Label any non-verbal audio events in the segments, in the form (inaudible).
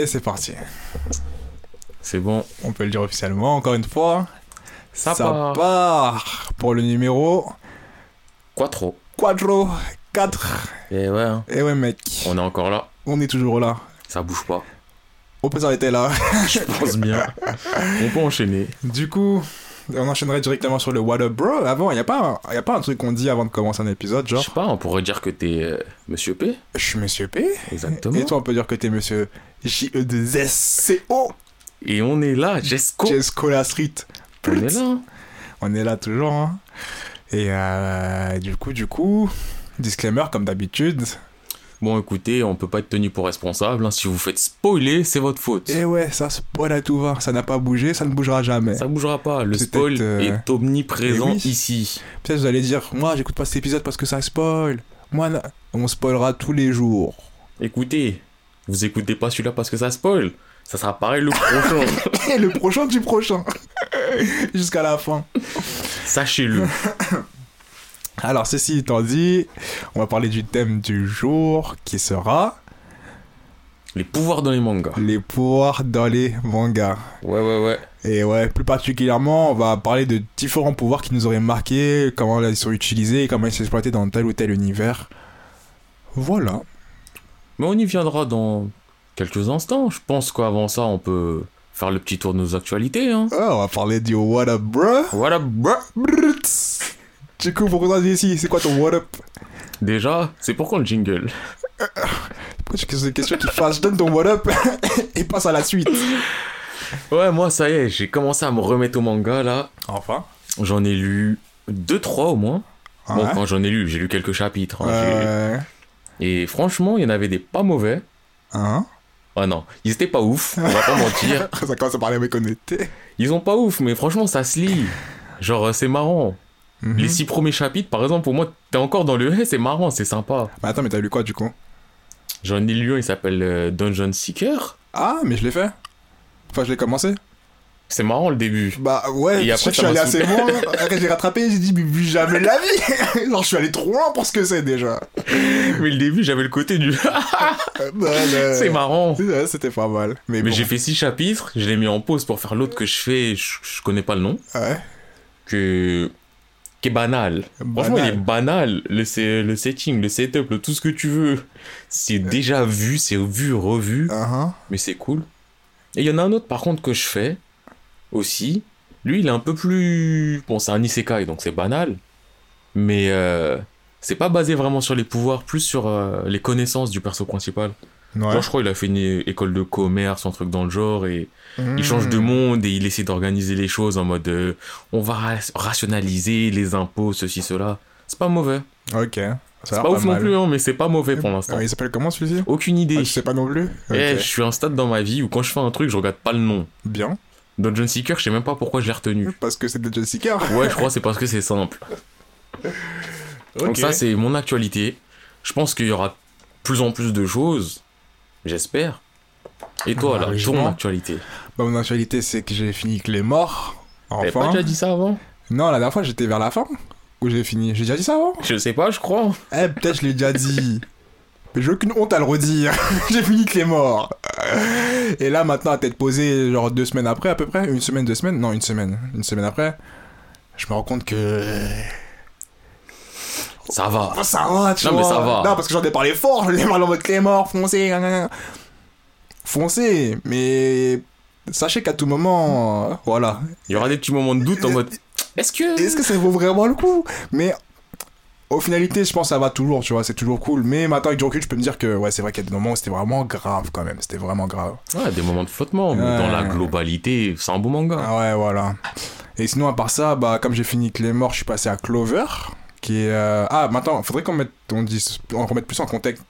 Et c'est parti. C'est bon. On peut le dire officiellement, encore une fois. Ça, Ça part. part pour le numéro Quattro. Quadro 4. Et ouais, hein. Et ouais, mec, on est encore là. on est toujours là. Ça bouge pas. On peut s'arrêter là. Je pense bien. (laughs) on peut enchaîner. Du coup, on enchaînerait directement sur le What Up Bro. Avant, il n'y a, pas un- y a pas un truc qu'on dit avant de commencer un épisode, Je genre, sais pas, on pourrait dire que t'es euh, Monsieur P. je suis Monsieur P. Exactement. Et toi, on peut dire que t'es Monsieur E J-E-2-S-C-O. Et on est là, Jesco. Jescola Street. On est là. hein. On est là toujours. hein. Et euh, du coup, du coup, disclaimer comme d'habitude. Bon, écoutez, on peut pas être tenu pour responsable. hein. Si vous faites spoiler, c'est votre faute. Et ouais, ça spoil à tout va. Ça n'a pas bougé, ça ne bougera jamais. Ça bougera pas. Le spoil euh, est omniprésent eh oui. ici. Peut-être vous allez dire, moi j'écoute pas cet épisode parce que ça spoil. Moi, na- on spoilera tous les jours. Écoutez, vous écoutez pas celui-là parce que ça spoil. Ça sera pareil le prochain. (laughs) Et le prochain du prochain. (laughs) Jusqu'à la fin. Sachez-le. (laughs) Alors, ceci étant dit, on va parler du thème du jour qui sera Les pouvoirs dans les mangas. les pouvoirs dans les mangas. Ouais, ouais, ouais. Et ouais, plus particulièrement, on va parler de différents pouvoirs qui nous auraient marqué, comment ils sont utilisés, comment ils sont exploités dans tel ou tel univers. Voilà. Mais on y viendra dans quelques instants. Je pense qu'avant ça, on peut faire le petit tour de nos actualités. Hein. Ah, on va parler du What Up Bruh. Voilà, bruh. Du coup, pour qu'on ici, c'est quoi ton What Up Déjà, c'est pourquoi le jingle Pourquoi tu poses des questions qui fassent Je donne ton What Up (laughs) et passe à la suite. Ouais, moi, ça y est, j'ai commencé à me remettre au manga, là. Enfin. J'en ai lu deux, trois au moins. Bon, Ouais. quand j'en ai lu, j'ai lu quelques chapitres. hein. Euh... Et franchement, il y en avait des pas mauvais. Hein? Ah non, ils étaient pas ouf, on va pas mentir. (laughs) Ça commence à parler avec honnêteté. Ils ont pas ouf, mais franchement, ça se lit. Genre, euh, c'est marrant. Mhm. Les six premiers chapitres, par exemple, pour moi, t'es encore dans le hey, c'est marrant, c'est sympa. Mais attends, mais t'as lu quoi du coup? J'en ai lu un, il s'appelle euh, Dungeon Seeker. Ah, mais je l'ai fait. Enfin, je l'ai commencé. C'est marrant le début. Bah ouais, Et je après, je suis allé assez loin. Après, j'ai rattrapé, j'ai dit, mais plus jamais de la vie. (laughs) Genre, je suis allé trop loin pour ce que c'est déjà. (laughs) Mais le début, j'avais le côté du (laughs) bah, c'est marrant. C'était pas mal. Mais, Mais bon. j'ai fait six chapitres, je l'ai mis en pause pour faire l'autre que je fais, je, je connais pas le nom, Ouais. que qui est banal. Franchement, il est banal. Le, le setting, le setup, le tout ce que tu veux. C'est déjà vu, c'est vu, revu, Uh-huh. mais c'est cool. Et il y en a un autre par contre que je fais aussi. Lui, il est un peu plus. Bon, c'est un isekai, donc c'est banal. Mais euh, c'est pas basé vraiment sur les pouvoirs, plus sur euh, les connaissances du perso principal. Ouais. Genre, je crois qu'il a fait une école de commerce, un truc dans le genre, et Mmh. il change de monde et il essaie d'organiser les choses en mode euh, on va ra- rationaliser les impôts, ceci, cela. C'est pas mauvais. Ok. C'est pas ouf non plus, hein, mais c'est pas mauvais pour l'instant. Euh, il s'appelle comment celui-ci? Aucune idée. ah, Tu sais pas non plus? Eh, je suis à un stade dans ma vie où quand je fais un truc, je regarde pas le nom. Bien. Dungeon Seeker, je sais même pas pourquoi je l'ai retenu. Parce que c'est de Jessica. Ouais, je crois c'est parce que c'est simple. (laughs) Donc ça, c'est mon actualité. Je pense qu'il y aura de plus en plus de choses. J'espère. Et toi, là, ton actualité Bah, mon actualité, c'est que j'ai fini que les morts. T'avais pas Enfin. déjà dit ça avant? Non, la dernière fois, j'étais vers la fin. Où j'ai fini. J'ai déjà dit ça avant? Je sais pas, je crois. Eh, peut-être je l'ai déjà dit. Mais j'ai aucune honte à le redire. (laughs) j'ai fini que les morts. Et là, maintenant, à tête posée, genre deux semaines après, à peu près. Une semaine, deux semaines? Non, une semaine. Une semaine après. Je me rends compte que. Ça va. Oh, ça va, tu Non, mais vois. ça va. Non, parce que j'en ai parlé fort. Je l'ai parlé en mode Clémor, foncez. nan, nan, nan. Foncez. Mais. Sachez qu'à tout moment. euh, Voilà. Il y aura des petits moments de doute en mode est-ce que. Est-ce que ça vaut vraiment le coup? Mais. Au finalité, je pense que ça va toujours, tu vois, c'est toujours cool. Mais maintenant, avec du recul, je peux me dire que, ouais, c'est vrai qu'il y a des moments où c'était vraiment grave quand même. C'était vraiment grave. Ouais, des moments de flottement, mais Ouais. dans la globalité, c'est un beau manga. Ah ouais, voilà. Et sinon, à part ça, bah, comme j'ai fini morts, je suis passé à Clover. Qui est. euh, Ah, maintenant, faudrait qu'on mette, on dise, on remette plus en contexte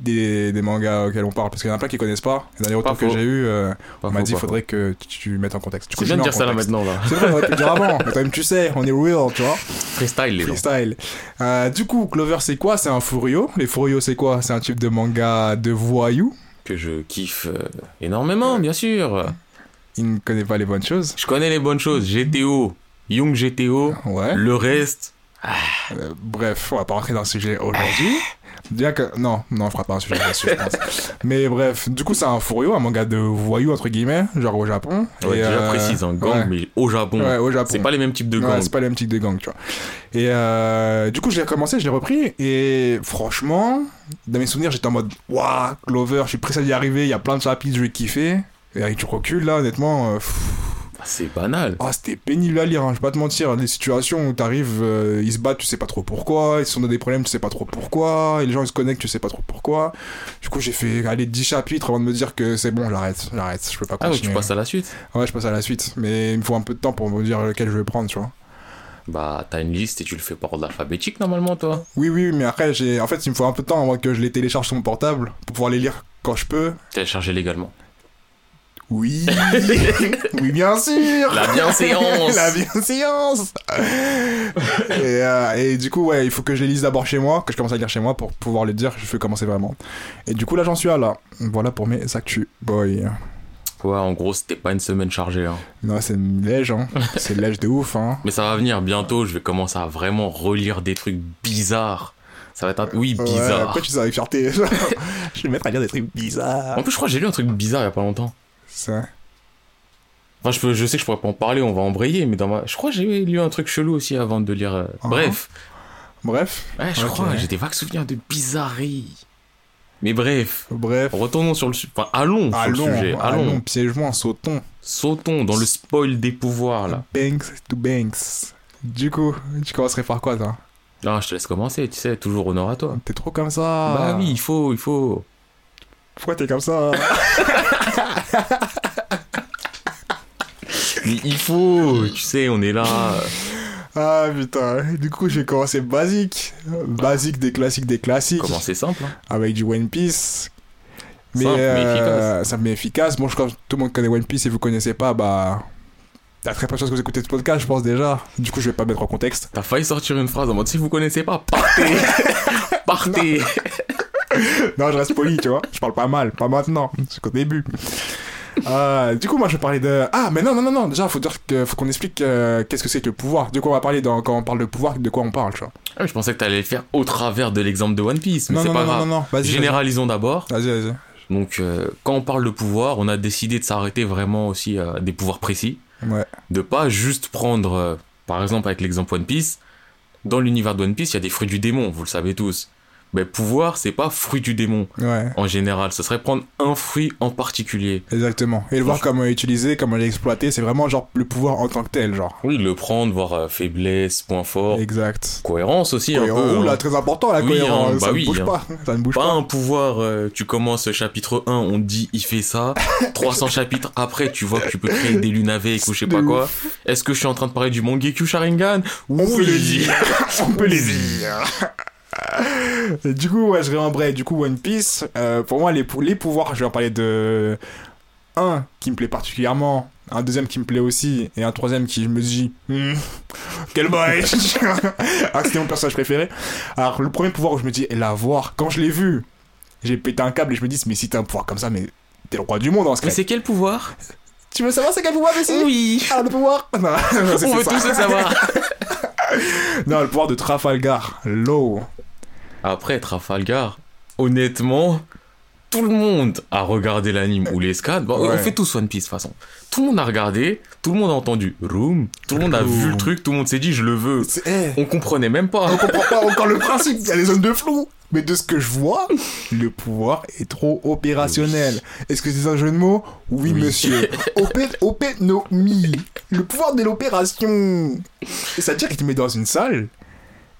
des, des mangas auxquels on parle. Parce qu'il y en a plein qui connaissent pas. Les derniers Pas retours que j'ai eu, euh, on m'a dit faudrait que tu, mettes en contexte. C'est bien de dire ça là maintenant là. C'est vrai, on aurait pu le dire avant. Mais quand même, tu sais, on est real, tu vois. Freestyle les. Freestyle. Euh, du coup, Clover, c'est quoi? C'est un Furio. Les Furio, c'est quoi? C'est un type de manga de voyou. Que je kiffe euh, énormément, bien sûr. Il ne connaît pas les bonnes choses. Je connais les bonnes choses. GTO, Young GTO, Ouais. le reste. Euh, bref, on va pas rentrer dans le sujet aujourd'hui. Que. Non, non, on fera pas un sujet là-dessus, je pense. Mais bref, du coup, c'est un furio, un manga de voyous, entre guillemets, genre au Japon. Ouais, Et, déjà euh, précise, un gang, ouais. mais au Japon. Ouais, au Japon. C'est pas les mêmes types de Ouais, gangs. c'est pas le même type de gang, tu vois. Et euh, du coup, j'ai commencé, je l'ai repris. Et franchement, dans mes souvenirs, j'étais en mode Waouh, Clover, je suis pressé d'y arriver. Il y a plein de chapitres, je vais kiffer. Et avec du recul, là, honnêtement, euh, pff, Ah, C'est banal. ah, c'était pénible à lire, hein, je vais pas te mentir. Des situations où t'arrives, euh, ils se battent, tu sais pas trop pourquoi. Ils sont dans des problèmes, tu sais pas trop pourquoi. Et les gens, ils se connectent, tu sais pas trop pourquoi. Du coup, j'ai fait aller 10 chapitres avant de me dire que c'est bon, j'arrête, j'arrête, je peux pas Ah, donc continuer. tu passes à la suite Ouais, je passe à la suite. Mais il me faut un peu de temps pour me dire lequel je vais prendre, tu vois. Bah, t'as une liste et tu le fais par ordre alphabétique normalement, toi. Oui, oui, mais après, j'ai... en fait, il me faut un peu de temps avant que je les télécharge sur mon portable pour pouvoir les lire quand je peux. Télécharger légalement. Oui, (laughs) oui, bien sûr. La bienséance (laughs) La bienséance. et, euh, et du coup, ouais, il faut que je les lise d'abord chez moi, que je commence à lire chez moi pour pouvoir les dire. Je fais commencer vraiment. Et du coup, là, j'en suis à là. Voilà pour mes actus, boy. Ouais, en gros, c'était pas une semaine chargée. Hein. Non, c'est une lège, hein. C'est une lège de ouf, hein. (laughs) Mais ça va venir bientôt, je vais commencer à vraiment relire des trucs bizarres. Ça va être un... Oui, Ouais, bizarre. après, tu sais, avec fierté? je vais me mettre à lire des trucs bizarres. En plus, je crois que j'ai lu un truc bizarre il y a pas longtemps. C'est Enfin, je, peux, je sais que je pourrais pas en parler, on va embrayer, mais dans ma... je crois que j'ai lu un truc chelou aussi avant de lire. euh, Ah. Bref, Bref, ouais, je crois, j'ai des vagues souvenirs de bizarreries. Mais bref, bref. retournons sur le sujet. Enfin, allons, sur Allons, le sujet. Allons. allons, piège-moi, sautons. Sautons dans le spoil des pouvoirs, là. Banks to Banks. Du coup, tu commencerais par quoi, toi? Ah, je te laisse commencer, tu sais, toujours honneur à toi. T'es trop comme ça. Bah oui, il faut, il faut. Pourquoi t'es comme ça? (laughs) Mais il faut, tu sais, on est là. Ah putain. Du coup, j'ai commencé basique. Basique des classiques des classiques. Commencer simple. hein. Avec du One Piece. Mais, Simple, mais euh, simple mais efficace. Bon, je crois que tout le monde connaît One Piece et vous connaissez pas, bah. T'as très peu de chances que vous écoutez ce podcast, je pense déjà. Du coup, je vais pas mettre en contexte. T'as failli sortir une phrase en mode si vous connaissez pas, partez (laughs) Partez (laughs) Non, je reste poli, tu vois. Je parle pas mal, pas maintenant. C'est qu'au début. Euh, du coup, moi, je vais parler de. Ah, mais non, non, non, non. Déjà, faut dire que, faut qu'on explique euh, qu'est-ce que c'est que le pouvoir. De quoi on va parler dans, quand on parle de pouvoir, de quoi on parle, tu vois. Ah, mais Je pensais que t'allais le faire au travers de l'exemple de One Piece, mais c'est pas non, grave. non, non. Généralisons d'abord. Vas-y, vas-y. Donc, euh, quand on parle de pouvoir, on a décidé de s'arrêter vraiment aussi à des pouvoirs précis. Ouais. De pas juste prendre, par exemple, avec l'exemple One Piece. Dans l'univers de One Piece, il y a des fruits du démon, vous le savez tous. Mais pouvoir, c'est pas fruit du démon Ouais. en général. Ce serait prendre un fruit en particulier. Exactement. Et le voir comment l'utiliser, comment l'exploiter, c'est vraiment genre le pouvoir en tant que tel, genre. Oui, le prendre, voir euh, faiblesse, point fort, Exact. cohérence aussi un Cohérent. peu. Hein. là, très important la Oui, cohérence. hein, bah ça oui, ne bouge hein. pas. Ça ne bouge Pas pas. un pouvoir, euh, tu commences chapitre 1, on te dit il fait ça, (laughs) 300 chapitres après, tu vois que tu peux créer des lunes avec ou je sais pas quoi. Est-ce que je suis en train de parler du Mangekyu Sharingan? On peut le dire. (laughs) On peut le dire. Du coup, ouais, je réembraye. Du coup, One Piece, euh, pour moi, les, les pouvoirs, je vais en parler de un qui me plaît particulièrement, un deuxième qui me plaît aussi, et un troisième qui je me dis, Hmm, quel boy que (laughs) c'était mon personnage préféré. Alors, le premier pouvoir où je me dis, la voir, quand je l'ai vu, j'ai pété un câble et je me dis, mais si t'as un pouvoir comme ça, mais t'es le roi du monde en ce Mais cas. c'est quel pouvoir? Tu veux savoir c'est quel pouvoir, Messi Oui Ah, le pouvoir? Non, (laughs) On veut ça. tous le savoir (laughs) Non, le pouvoir de Trafalgar, l'eau. Après, Trafalgar, honnêtement, tout le monde a regardé l'anime ou Ouais. On fait tous One Piece de toute façon. Tout le monde a regardé, tout le monde a entendu Room, tout le monde a vu le truc, tout le monde s'est dit je le veux. Eh, On comprenait même pas. on comprend pas encore le principe, il y a les zones de flou. Mais de ce que je vois, le pouvoir est trop opérationnel. Est-ce que c'est un jeu de mots? Oui, Oui. monsieur. Opé, (laughs) opénomie. Le pouvoir de l'opération. Et C'est-à-dire qu'il te met dans une salle,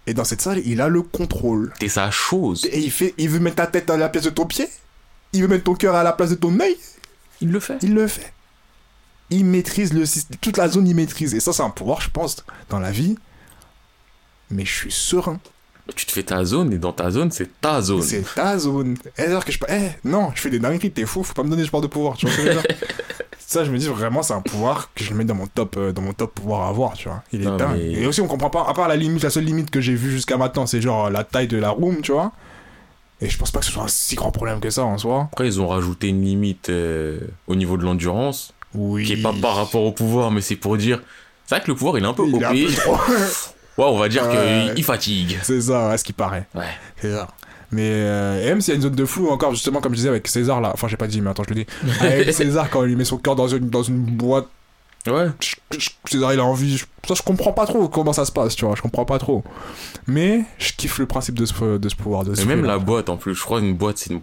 et dans cette salle, il a le contrôle. T'es sa chose. Et il, fait, il veut mettre ta tête à la place de ton pied, il veut mettre ton cœur à la place de ton œil, Il le fait. il le fait. Il maîtrise le système, toute la zone, il maîtrise. Et ça, c'est un pouvoir, je pense, dans la vie. Mais je suis serein. Tu te fais ta zone et dans ta zone, c'est ta zone. C'est ta zone. Eh, alors que je. Eh, non, je fais des dingueries, t'es fou, faut pas me donner ce genre de pouvoir, tu vois (laughs) Ça, je me dis vraiment, c'est un pouvoir que je mets dans mon top, euh, dans mon top pouvoir à avoir, tu vois. Il est Non, dingue. mais- Et aussi, on comprend pas, à part la limite, la seule limite que j'ai vue jusqu'à maintenant, c'est genre la taille de la room, tu vois. Et je pense pas que ce soit un si grand problème que ça en soi. Après, ils ont rajouté une limite euh, au niveau de l'endurance, Oui. qui est pas par rapport au pouvoir, mais c'est pour dire. C'est vrai que le pouvoir, il est un peu Il est un OP. peu trop- (laughs) Ouais, on va dire qu'il il fatigue. c'est ça, ouais, ce qui paraît. Ouais. C'est ça. Mais euh, et même s'il y a une zone de flou encore, justement, comme je disais avec César là, enfin j'ai pas dit, mais attends, je le dis. (laughs) Avec César, quand il met son cœur dans une, dans une boîte, Ouais. je- je- César il a envie. je- Ça, je comprends pas trop comment ça se passe, tu vois, je comprends pas trop. Mais je kiffe le principe de ce, de ce pouvoir. De ce Et même la boîte en plus, je crois une boîte c'est une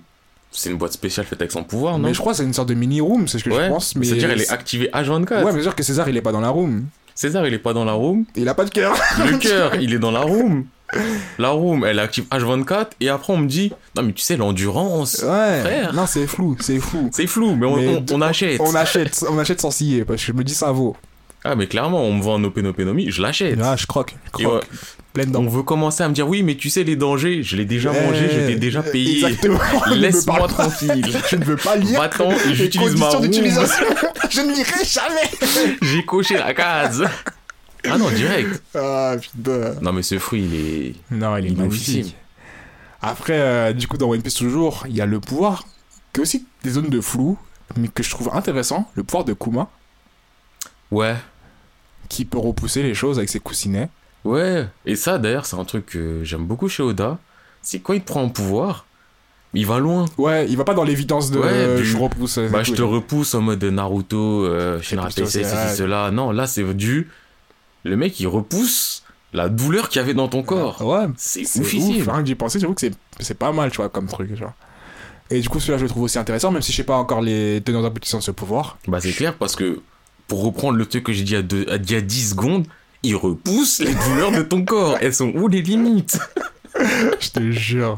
c'est une boîte spéciale faite avec son pouvoir, non? Mais je crois que c'est une sorte de mini room, c'est ce que Ouais. je pense. Mais C'est-à-dire elle est activée H24. Ouais, mais dire que César il est pas dans la room. César il est pas dans la room. Il a pas de cœur. Le cœur il est dans la room. (laughs) La room elle est active H24 et après on me dit non mais tu sais l'endurance. Ouais. Frère. Non, c'est flou, c'est flou. C'est flou mais on, Mais on- de- on achète. On achète, on achète sans scier parce que je me dis ça vaut. Ah mais clairement on me vend un Openopenomie, je l'achète. Ah, je croque, je croque. ouais, on veut commencer à me dire oui mais tu sais les dangers, je l'ai déjà mangé, je t'ai déjà payé. Laisse-moi tranquille. (laughs) Je ne veux pas lire. Les j'utilise ma room. (laughs) je ne lirai jamais. J'ai coché la case. Ah non direct. (laughs) Ah putain. Non mais ce fruit il est Non, il est Il magnifique. Après, euh, du coup, dans One Piece toujours, il y a le pouvoir, qui est aussi des zones de flou, mais que je trouve intéressant, le pouvoir de Kuma, ouais. qui peut repousser les choses avec ses coussinets. Ouais, et ça d'ailleurs c'est un truc que j'aime beaucoup chez Oda, c'est quand il prend en pouvoir, il va loin. Ouais, il va pas dans l'évidence de Ouais, euh, je repousse. euh, Bah je te repousse en mode Naruto, euh, Shinra ceci, cela. Non, là c'est du... Le mec il repousse la douleur qu'il y avait dans ton corps. Ouais, C'est ouf. Rien que j'y pensais, j'avoue que c'est- pas mal, tu vois, comme truc, genre. Et du coup, celui-là, je le trouve aussi intéressant, même si je sais pas encore les tenants aboutissants de ce pouvoir. Bah c'est clair parce que, pour reprendre le truc que j'ai dit à, deux- à- il y a 10 secondes, il repousse les douleurs de ton corps. Elles sont où les limites? (laughs) Je te jure.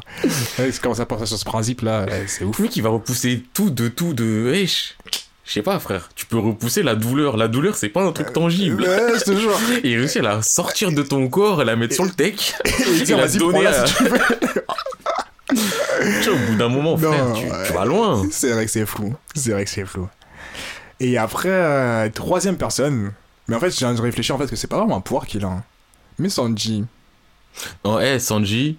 Ouais, comment ça pense sur ce principe-là, ouais, c'est ouf. Le mec il va repousser tout de tout de... Wesh je sais pas frère, tu peux repousser la douleur. La douleur c'est pas un truc tangible. Ouais, je te jure. Et il réussit à la sortir de ton corps et la mettre sur le tech. Et (laughs) vas-y, donner à- si tu veux. (laughs) Tu vois, au bout d'un moment, Non, frère, tu, ouais. tu vas loin. C'est vrai que c'est flou. C'est vrai que c'est flou. Et après, euh, troisième personne. Mais en fait, j'ai réfléchi en fait que c'est pas vraiment un pouvoir qu'il a. hein. Mais Sanji. En hey, Sanji,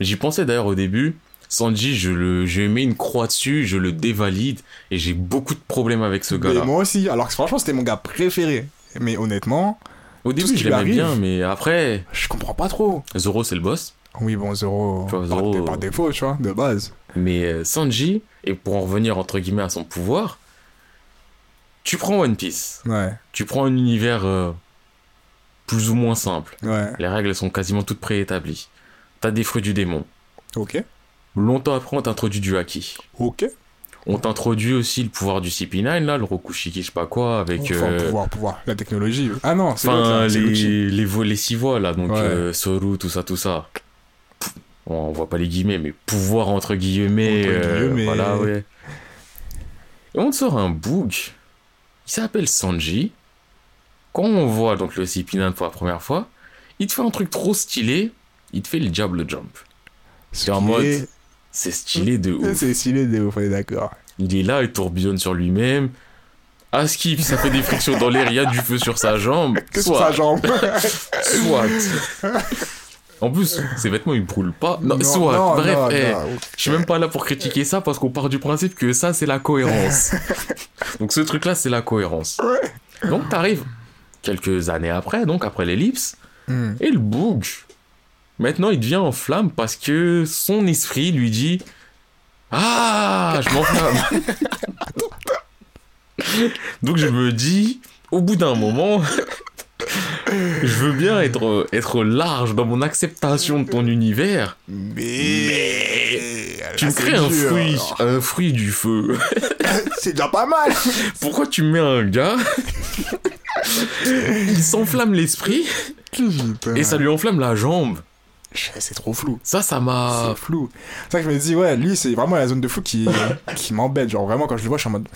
j'y pensais d'ailleurs au début. Sanji, je le, je mets une croix dessus, je le dévalide et j'ai beaucoup de problèmes avec ce gars-là. moi aussi. Alors que franchement, c'était mon gars préféré. Mais honnêtement, Au début, je l'aimais bien, mais après, je comprends pas trop. Zoro c'est le boss. Oui, bon, Zoro. Vois, par- Zoro, Par, euh, défaut, tu vois, de base. Mais euh, Sanji, et pour en revenir entre guillemets à son pouvoir, tu prends One Piece, Ouais, tu prends un univers euh, plus ou moins simple. ouais. Les règles sont quasiment toutes préétablies. T'as des fruits du démon. Ok. Longtemps après, on t'introduit du haki. Ok. On t'introduit aussi le pouvoir du CP9, là, le Rokushiki, je sais pas quoi, avec. Enfin, euh, pouvoir, pouvoir. La technologie. Ah non, c'est Enfin, les, les, vo- les six voix, là, donc Ouais. euh, Soru, tout ça, tout ça. Bon, on voit pas les guillemets, mais pouvoir entre guillemets. Entre euh, guillemets. Voilà, ouais. Et on te sort un boog. Il s'appelle Sanji. Quand on voit donc le CP9 pour la première fois, il te fait un truc trop stylé. Il te fait le Diable Jump. C'est en mode- est- C'est stylé de (laughs) ouf. C'est stylé de ouf, on est d'accord. Il est là, il tourbillonne sur lui-même. À skip, ça fait des frictions dans l'air, il y a du feu sur sa jambe. (laughs) Que sur sa jambe. (laughs) soit. En plus, ses vêtements ils brûlent pas. Non, Non, soit. non, Bref, non, eh, je suis même pas là pour critiquer ça parce qu'on part du principe que ça c'est la cohérence. donc ce truc là c'est la cohérence. Donc t'arrives quelques années après, donc après l'ellipse, Hmm. et le boug. Maintenant il devient en flamme parce que son esprit lui dit Ah, je m'enflamme. (laughs) donc je me dis, au bout d'un moment. Je veux bien être, être large dans mon acceptation de ton univers, Mais. tu me crées un dur, fruit, alors. un fruit du feu. (laughs) C'est déjà pas mal. Pourquoi tu me mets un gars (laughs) Il s'enflamme l'esprit et ça lui enflamme la jambe. C'est trop flou. Ça, ça m'a. C'est flou. C'est ça que je me dis, ouais, lui, c'est vraiment la zone de flou qui, (laughs) qui m'embête. Genre, vraiment, quand je le vois, je suis en mode.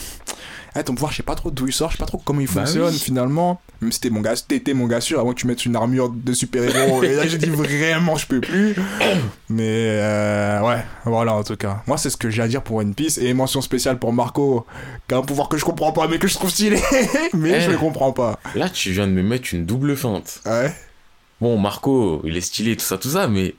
Eh, ton pouvoir, je sais pas trop d'où il sort, je sais pas trop comment il Bah fonctionne oui. finalement. Même si t'es mon gars, t'étais mon gars sûr, avant que tu mettes une armure de super-héros. et là, j'ai dit vraiment, je peux plus. (coughs) Mais euh, ouais, voilà, en tout cas. Moi, c'est ce que j'ai à dire pour One Piece. Et mention spéciale pour Marco, qui a un pouvoir que je comprends pas, mais que je trouve stylé. (laughs) mais Eh. je le comprends pas. Là, tu viens de me mettre une double feinte. Ouais. Bon, Marco, il est stylé, tout ça, tout ça, mais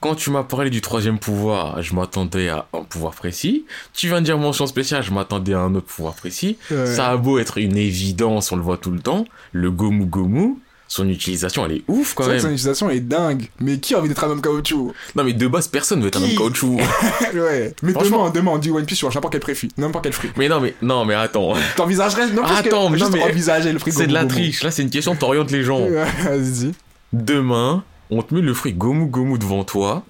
quand tu m'as parlé du troisième pouvoir, je m'attendais à un pouvoir précis. Tu viens de dire mention spéciale, je m'attendais à un autre pouvoir précis. Ouais. Ça a beau être une évidence, on le voit tout le temps, le Gomu Gomu. Son utilisation, elle est ouf quand C'est vrai que son utilisation est dingue. Mais qui a envie d'être un homme caoutchouc? Non, mais de base, personne veut être un homme caoutchouc. (laughs) Ouais. Mais Franchement- demain, demain, on dit One Piece sur n'importe quel prix, n'importe quel fruit. mais non, mais, non, mais attends. T'envisagerais n'importe quel Attends, mais juste non, mais- envisager le fruit C'est de la triche. Là, c'est une question, t'orientes les gens. (laughs) Vas-y. Demain, on te met le fruit Gomu Gomu devant toi.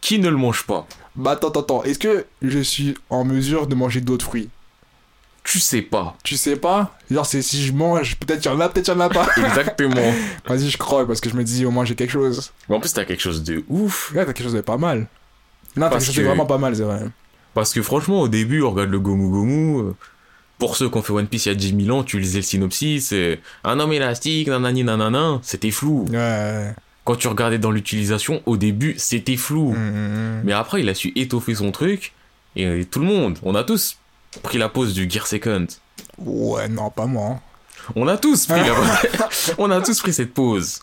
Qui ne le mange pas Bah attends, attends, attends. Est-ce que je suis en mesure de manger d'autres fruits? Tu sais pas. Tu sais pas? Genre, c'est si je mange, peut-être il y en a, peut-être il y en a pas. (laughs) Exactement. (laughs) Vas-y, je crois parce que je me dis au moins j'ai quelque chose. Mais en plus, t'as quelque chose de ouf. Ouais, t'as quelque chose de pas mal. Non, t'as quelque chose de que- vraiment pas mal, c'est vrai. Parce que franchement, au début, on regarde le Gomu Gomu. euh, Pour ceux qui ont fait One Piece il y a 10 000 ans, tu lisais le synopsis. euh, un homme élastique, nanani nanana. C'était flou. Ouais. Quand tu regardais dans l'utilisation, au début, c'était flou. Hum, hum, hum. Mais après, il a su étoffer son truc. Et euh, tout le monde, on a tous pris la pause du Gear Second. Ouais, non, pas moi. hein. On a tous pris la... (laughs) (laughs) on a tous pris cette pause.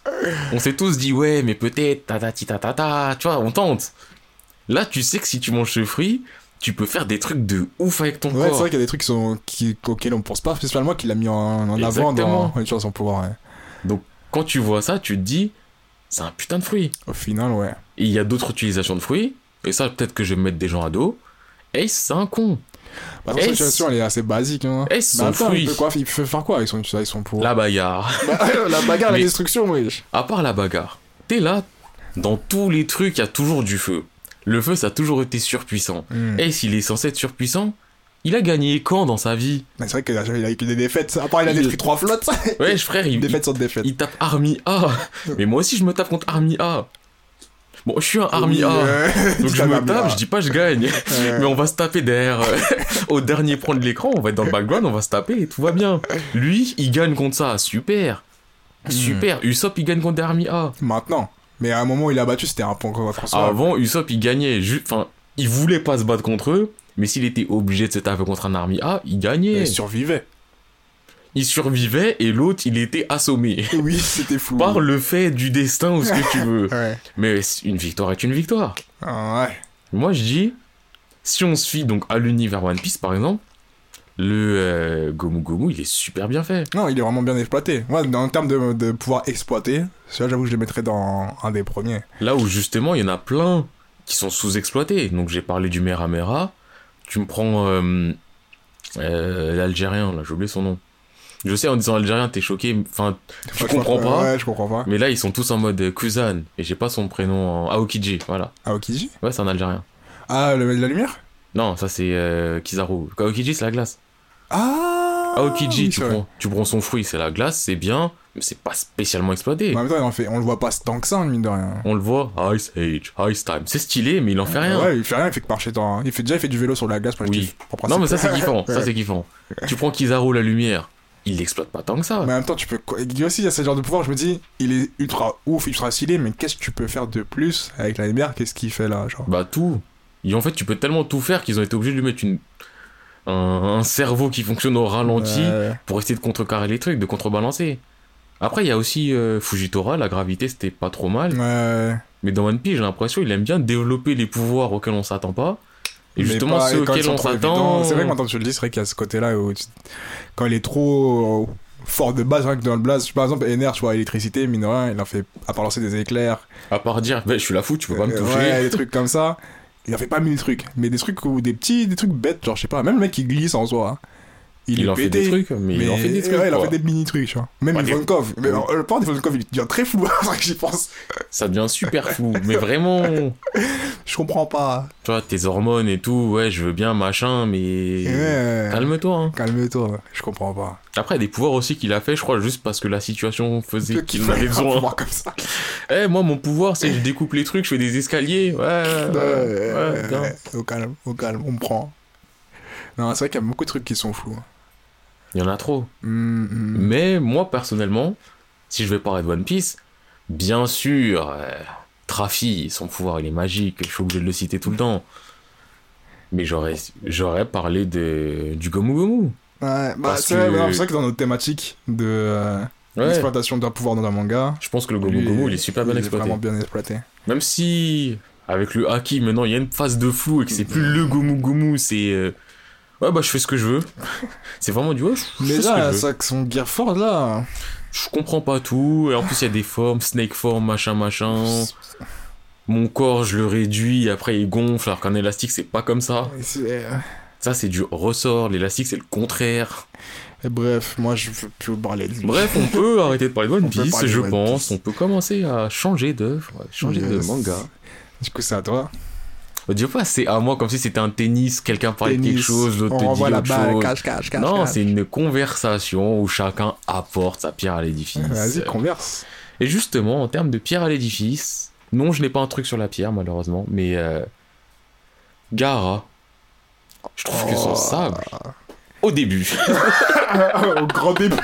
On s'est tous dit ouais, mais peut-être tatati tatata, tu vois, on tente. Là, tu sais que si tu manges ce fruit, tu peux faire des trucs de ouf avec ton Ouais, c'est corps. vrai qu'il y a des trucs qui sont, qui, auxquels on pense pas spécialement qu'il a mis en, en avant dans dans son pouvoir. ouais. Quand tu vois ça, tu te dis c'est un putain de fruit. Au final, ouais. Il y a d'autres utilisations de fruits. Et ça, peut-être que je vais me mettre des gens à dos. Ace, c'est un con. Bah, la situation, elle est assez basique. Hein. Bah, Bah, son attends, il fruit quoi, il peut faire quoi avec son, avec son pouvoir La bagarre. (laughs) Bah, La bagarre, la destruction, wesh. À part la bagarre, t'es là, dans tous les trucs, il y a toujours du feu. Le feu, ça a toujours été surpuissant. Hmm. Et s'il est censé être surpuissant, il a gagné quand dans sa vie? Mais c'est vrai qu'il a, il a eu que des défaites. À part, il a Il- détruit trois flottes. Ouais, frère, il, défaite sur défaite. il, il tape Army A. Mais moi aussi, je me tape contre Army A. Bon, je suis un Army A. euh, (laughs) Donc je me tape, je dis pas je gagne. Mais on va se taper derrière. euh, (laughs) au dernier point de l'écran, on va être dans le background, on va se taper et tout va bien. Lui, il gagne contre ça. Super. Hmm. Super. Usopp, il gagne contre des Army A. Maintenant. Mais à un moment où il a battu, c'était un point contre François. Avant, Usopp, il gagnait. Enfin, il voulait pas se battre contre eux. Mais s'il était obligé de se taper contre un Army A, il gagnait. Il survivait. Il survivait et l'autre, il était assommé. (laughs) Oui, c'était fou. Par le fait du destin ou ce que tu veux. (laughs) Ouais. Mais une victoire est une victoire. Ah, ouais. Moi, je dis, si on se fie donc à l'univers One Piece, par exemple, le euh, Gomu Gomu, il est super bien fait. Non, il est vraiment bien exploité. Ouais, en termes de, de pouvoir exploiter, celui-là, j'avoue que je le mettrais dans un des premiers. Là où justement, il y en a plein qui sont sous-exploités. Donc, j'ai parlé du Mera Mera. Tu me prends euh, euh, l'Algérien, là, j'ai oublié son nom. Je sais, en disant Algérien, t'es choqué. Enfin, tu comprends pas. Ouais, je comprends pas. Mais là, ils sont tous en mode Kuzan. Et j'ai pas son prénom en Aokiji. Voilà. Aokiji Ouais, c'est un Algérien. Ah, le la lumière? Non, ça c'est euh, Kizaru. Aokiji, c'est la glace. Ah Aokiji, oui, tu, prends, tu prends son fruit, c'est la glace, c'est bien, mais c'est pas spécialement exploité. Mais En même temps, il en fait, on le voit pas tant que ça, mine de rien. On le voit, Ice Age, Ice Time. C'est stylé, mais il en fait rien. Ouais, il fait rien, il fait que marcher dans. Il fait déjà, il fait du vélo sur la glace pour Oui. pour non, mais ça c'est kiffant, ça (laughs) c'est kiffant. Tu prends Kizaru, la lumière, il l'exploite pas tant que ça. Mais en même temps, tu peux. Il y a aussi, il y a ce genre de pouvoir, je me dis, il est ultra ouf, ultra stylé, mais qu'est-ce que tu peux faire de plus avec la lumière? Qu'est-ce qu'il fait là, genre? Bah tout. Et en fait, tu peux tellement tout faire qu'ils ont été obligés de lui mettre une... un, un cerveau qui fonctionne au ralenti Ouais. pour essayer de contrecarrer les trucs, de contrebalancer. Après, il y a aussi euh, Fujitora, la gravité c'était pas trop mal. Ouais. Mais dans One Piece, j'ai l'impression qu'il aime bien développer les pouvoirs auxquels on s'attend pas. Et justement, pas- ceux et quand ils auxquels sont on s'attend. C'est vrai que maintenant que tu le dis, c'est vrai qu'il y a ce côté-là où tu- quand il est trop euh, fort de base, rien que dans le blaze, par exemple, Ener, tu vois, électricité, mine de rien, il en fait, à part lancer des éclairs, À part dire, bah, je suis la fou, tu peux pas me euh, toucher. ouais, des (laughs) trucs comme ça, il en fait pas mille trucs, mais des trucs ou des petits, des trucs bêtes, genre, je sais pas, même le mec qui glisse en soi, hein, il, en fait des trucs, mais, il en fait des trucs. ouais, il en fait des mini trucs, tu vois. Même Ouais, Ivankov, mais alors, le point d'Ivankov, il devient très flou, (laughs) c'est vrai que j'y pense. Ça devient super fou. mais vraiment, (laughs) Je comprends pas. tu vois, tes hormones et tout, ouais, je veux bien, machin, mais. Ouais. Calme-toi, hein. Calme-toi, je comprends pas. Après, il y a des pouvoirs aussi qu'il a fait, je crois, juste parce que la situation faisait Qu'il en avait (laughs) besoin. comme ça. Eh, moi, mon pouvoir, c'est que je découpe les trucs, je fais des escaliers. Ouais, ouais, ouais, au calme, au calme, on me prend. Non, c'est vrai qu'il y a beaucoup de trucs qui sont flous. Il y en a trop. Hum. Mais moi, personnellement, si je vais parler de One Piece, bien sûr, euh, Trafi, son pouvoir, il est magique, je suis obligé de le citer tout le temps. Mais j'aurais, j'aurais parlé de, du Gomu Gomu. Ouais, bah, Parce c'est vrai, que- vrai dans notre thématique de euh, Ouais. l'exploitation d'un pouvoir dans un manga, Je pense que le Gomu lui, Gomu, il est super bien il est exploité. vraiment bien exploité. Même si, avec le Haki, maintenant, il y a une phase de flou et que c'est plus le Gomu Gomu, c'est euh, Ouais, bah je fais ce que je veux. C'est vraiment du ouais, je, je Mais fais ce que je là, veux. ça, son Gear Force là. Je comprends pas tout. Et en plus, il y a des formes, snake form, machin, machin. Mon corps, je le réduis, après il gonfle, alors qu'un élastique, c'est pas comme ça. C'est- Ça, c'est du ressort. L'élastique, c'est le contraire. Et bref, moi je veux plus parler de lui. Bref, on peut (laughs) arrêter de parler de One Piece, je One pense. Piece. On peut commencer à changer d'œuvre, changer de manga. Du coup, c'est à toi. Dit pas c'est à moi comme si c'était un tennis, quelqu'un parlait de quelque chose, l'autre te dit renvoie la autre balle, chose. cache, cache, cache. non, c'est une conversation où chacun apporte sa pierre à l'édifice. (laughs) Vas-y, converse. Et justement, en termes de pierre à l'édifice, non, je n'ai pas un truc sur la pierre, malheureusement, mais euh, Gara, je trouve que son Oh. sable, au début, (laughs) Au grand début.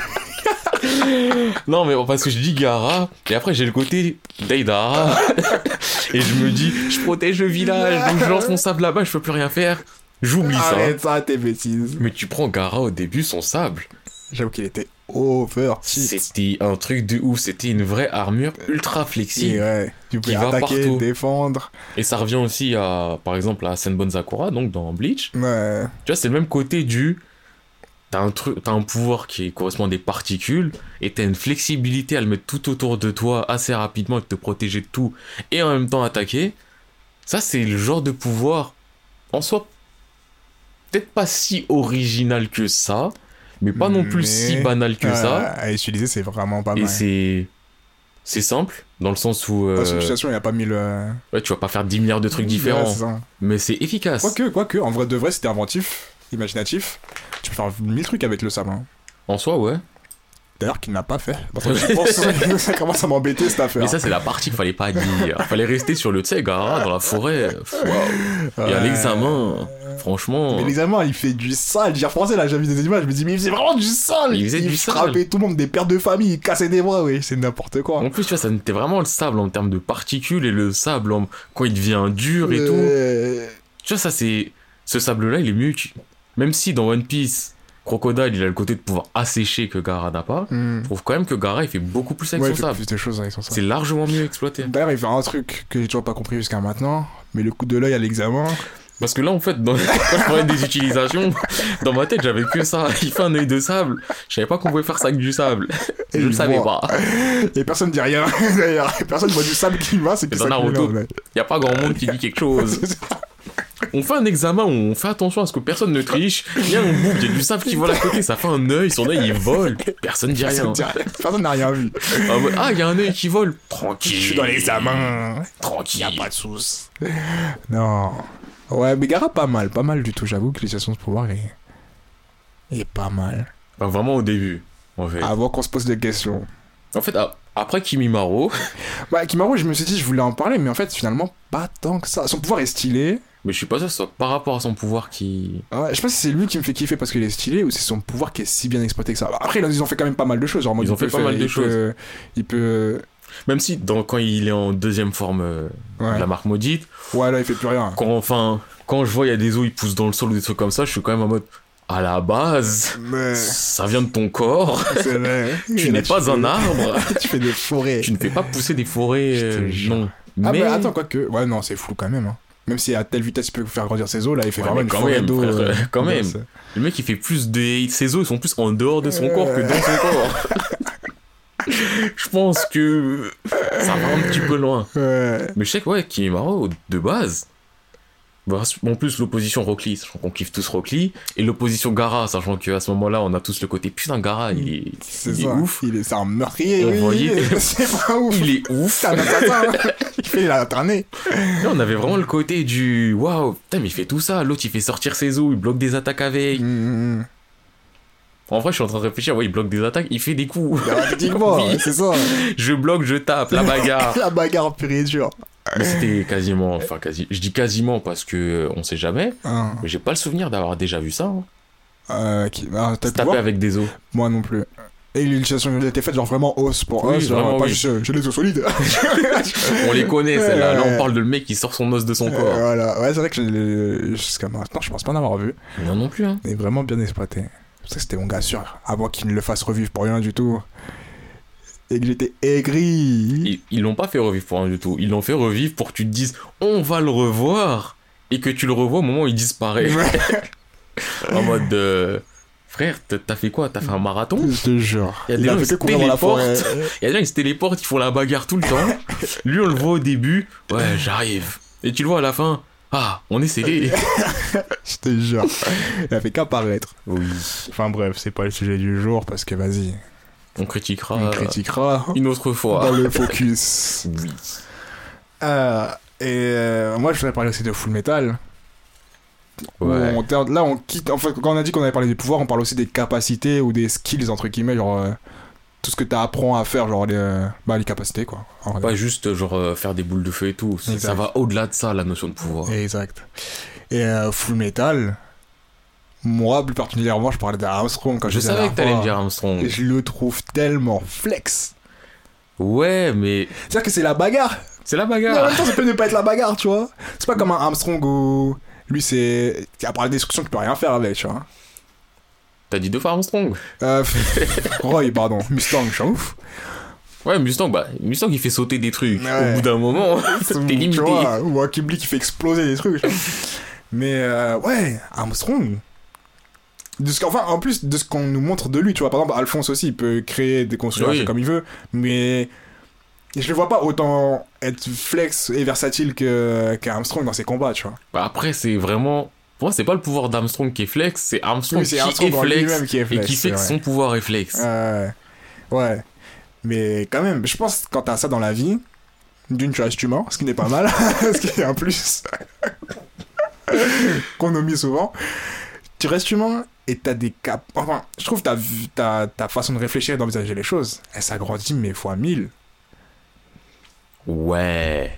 (laughs) non, mais parce que je dis Gara, et après j'ai le côté Deidara, (laughs) et je me dis, je protège le village, donc je lance mon sable là-bas, je peux plus rien faire, j'oublie ça. Arrête ça, tes bêtises. Mais tu prends Gara au début, son sable, J'avoue qu'il était over. c'était un truc de ouf, c'était une vraie armure ultra flexible. ouais, tu peux Qui va partout. défendre. Et ça revient aussi à, par exemple, à Senbon Sakura, donc dans Bleach. Ouais. Tu vois, c'est le même côté du. T'as un, truc, t'as un pouvoir qui correspond à des particules, et t'as une flexibilité à le mettre tout autour de toi assez rapidement et te protéger de tout, et en même temps attaquer. Ça, c'est le genre de pouvoir, en soi, peut-être pas si original que ça, mais pas non plus si banal que ça. À utiliser, c'est vraiment pas Et mal. c'est. C'est simple, dans le sens où. euh, situation, il n'y a pas mis le. ouais, tu vas pas faire 10 milliards de trucs différents, Ouais, mais c'est efficace. Quoique, quoique, en vrai de vrai, c'était inventif, imaginatif. Tu peux faire mille trucs avec le sable. hein. En soi, ouais. D'ailleurs, qu'il n'a pas fait. Parce que je pense (laughs) ça commence à m'embêter cette affaire. Mais ça, c'est la partie qu'il fallait pas dire. Fallait rester sur le, tu sais, Gara, dans la forêt. Et à Ouais. l'examen, franchement. Mais l'examen, il fait du sale. J'ai français là, j'ai vu des images, je me dis, mais il faisait vraiment du sale. Il faisait du sale. frappait tout le monde, des pères de famille, il cassait des bras, oui, c'est n'importe quoi. En plus, tu vois, ça était vraiment le sable en termes de particules et le sable en- quand il devient dur et tout. Tu vois, ça, c'est. Ce sable-là, il est mieux. Même si dans One Piece, Crocodile, il a le côté de pouvoir assécher que Gara n'a pas, hmm. je trouve quand même que Gara, il fait beaucoup plus avec Ouais, son il fait sable. plus de choses avec son sable. C'est largement mieux exploité. D'ailleurs, il fait un truc que j'ai toujours pas compris jusqu'à maintenant, mais le coup de l'œil à l'examen. Parce que là, en fait, dans... (laughs) quand je parlais des utilisations, (laughs) dans ma tête, j'avais que ça. Il fait un œil de sable. Je savais pas qu'on pouvait faire ça avec du sable. Et (laughs) je le il savais voit. pas. Et personne dit rien, d'ailleurs. Personne voit du sable qui va, c'est que ça Naruto. ouais. Y a pas grand monde qui dit quelque chose. On fait un examen où on fait attention à ce que personne ne triche. Il y a un bout, il y a du sable qui vole à côté, ça fait un œil, son œil il vole. Personne dit rien. Personne dit rien. Personne n'a rien vu. Ah, Ah, il y a un œil qui vole. Je Tranquille. suis dans l'examen. Tranquille. Y a pas de soucis. Non. Ouais, mais Gara, pas mal, pas mal du tout. J'avoue que l'utilisation de pouvoir est, est pas mal. Vraiment au début, en fait. Avant qu'on se pose des questions. En fait, après Kimimaro, Bah, Kimaru, je me suis dit, je voulais en parler, mais en fait, finalement, pas tant que ça. Son pouvoir est stylé. Mais je suis pas sûr que ce soit par rapport à son pouvoir qui. Ouais, je sais pas si c'est lui qui me fait kiffer parce qu'il est stylé ou c'est son pouvoir qui est si bien exploité que ça. Après, ils ont fait quand même pas mal de choses. Genre, Ils ont il fait pas mal de il choses. peut- il peut. Même si, dans, quand il est en deuxième forme euh, Ouais. de la marque maudite, Ouais, là, il fait plus rien. quand enfin, quand je vois il y a des os, ils poussent dans le sol ou des trucs comme ça, je suis quand même en mode. À la base, Mais. ça vient de ton corps. Vrai. (laughs) Tu n'es pas un arbre. (laughs) tu fais des forêts. tu ne fais pas pousser des forêts. Euh, non. Ah, mais bah attends, quoique. Ouais, non, c'est flou quand même. Hein. Même si à telle vitesse il peut faire grandir ses os, là, il fait Ouais, vraiment mais une quand même, frère, euh, quand même. le mec il fait plus de. Ses os ils sont plus en dehors de son corps que dans son corps. (laughs) je pense que ça va un petit peu loin. Ouais. Mais je sais que ouais, Kimimaro, de base. Bah, En plus, l'opposition Rockly, sachant qu'on kiffe tous Rockly, et l'opposition Gara, sachant qu'à ce moment-là, on a tous le côté putain, Gara, il est, C'est il est ça. ouf. Il est, c'est un meurtrier. On oui. voyait- (laughs) C'est pas ouf. Il est ouf. C'est un assassin. (laughs) il fait la traînée. Là, on avait vraiment le côté du waouh, putain, mais il fait tout ça. L'autre, il fait sortir ses os, il bloque des attaques avec. Mmh. En vrai, je suis en train de réfléchir, ouais, il bloque des attaques, il fait des coups. Bah, Techniquement, (laughs) Oui. c'est ça. je bloque, je tape, la bagarre. La bagarre pure et dure. Mais c'était quasiment, enfin, quasi, je dis quasiment parce que euh, on sait jamais, Hein. mais j'ai pas le souvenir d'avoir déjà vu ça. Hein. Euh, qui... ah, t'as voir avec des os. Moi non plus. Et l'utilisation était faite genre vraiment os pour Oui, os, genre, vraiment, pas oui. juste euh, j'ai les os solides. (laughs) On les connaît, celle-là. Là, on parle de le mec qui sort son os de son Euh, corps. voilà, ouais, c'est vrai que jusqu'à maintenant, je pense pas en avoir vu. Non, non plus, hein. Mais vraiment bien exploité. C'est que c'était mon gars sûr. Avant qu'il ne le fasse revivre pour rien du tout. Et que j'étais aigri. Ils l'ont pas fait revivre pour rien du tout. Ils l'ont fait revivre pour que tu te dises, on va le revoir. Et que tu le revois au moment où il disparaît. (laughs) En mode. euh, Frère, t'as- fait quoi? T'as fait un marathon? Je te jure. Il y a des gens qui se téléportent. Il y a des gens qui se téléportent, ils font la bagarre tout le temps. Lui, on le voit au début. Ouais, j'arrive. Et tu le vois à la fin. Ah, on est scellé. (laughs) Je te jure. Il a fait qu'apparaître. Oui. Enfin bref, c'est pas le sujet du jour parce que vas-y, On critiquera on critiquera une autre fois. dans le focus. (laughs) Oui. Euh, et euh, moi, je voudrais parler aussi de Full Metal. Ouais. on là, on quitte. En fait, quand on a dit qu'on avait parlé des pouvoirs, on parle aussi des capacités ou des skills, entre guillemets, genre euh, tout ce que tu apprends à faire, genre les, bah, les capacités, quoi. Pas juste genre faire des boules de feu et tout. Ça, Exact. ça va au-delà de ça, la notion de pouvoir. Exact. Et Full Metal, moi, plus particulièrement, je parlais d'Armstrong quand Je savais que t'allais me dire. Armstrong. Je le trouve tellement flex. Ouais, mais C'est-à-dire que c'est la bagarre. c'est la Mais en bagarre. même temps, ça peut ne pas être la bagarre, tu vois. C'est pas comme un Armstrong où lui, c'est. À part la destruction, tu peux rien faire avec, tu vois. T'as dit deux fois Armstrong. Euh, (laughs) Roy, pardon. Mustang, je suis ouf. Ouais, Mustang, bah, Mustang il fait sauter des trucs. Ouais. Au bout d'un moment, (laughs) t'es Tu limité. vois, ou un Kibli qui fait exploser des trucs. tu. Mais euh, ouais, Armstrong. De ce, enfin, en plus de ce qu'on nous montre de lui, tu vois, par exemple, Alphonse aussi, il peut créer des constructions Oui. comme il veut, mais je le vois pas autant être flex et versatile que qu'Armstrong dans ses combats, tu vois. Bah, après, c'est vraiment. Pour moi, c'est pas le pouvoir d'Armstrong qui est flex, c'est Armstrong Oui, qui Armstrong est flex qui est et flex, qui fait que son pouvoir est flex. Euh, ouais. Mais quand même, je pense quand t'as ça dans la vie, d'une, tu restes humain, ce qui n'est pas mal, (laughs) ce qui est un plus (laughs) qu'on omet souvent. Tu restes humain et t'as des cap. Enfin, je trouve ta, ta, ta façon de réfléchir et d'envisager les choses, elle s'agrandit, mais fois mille. Ouais.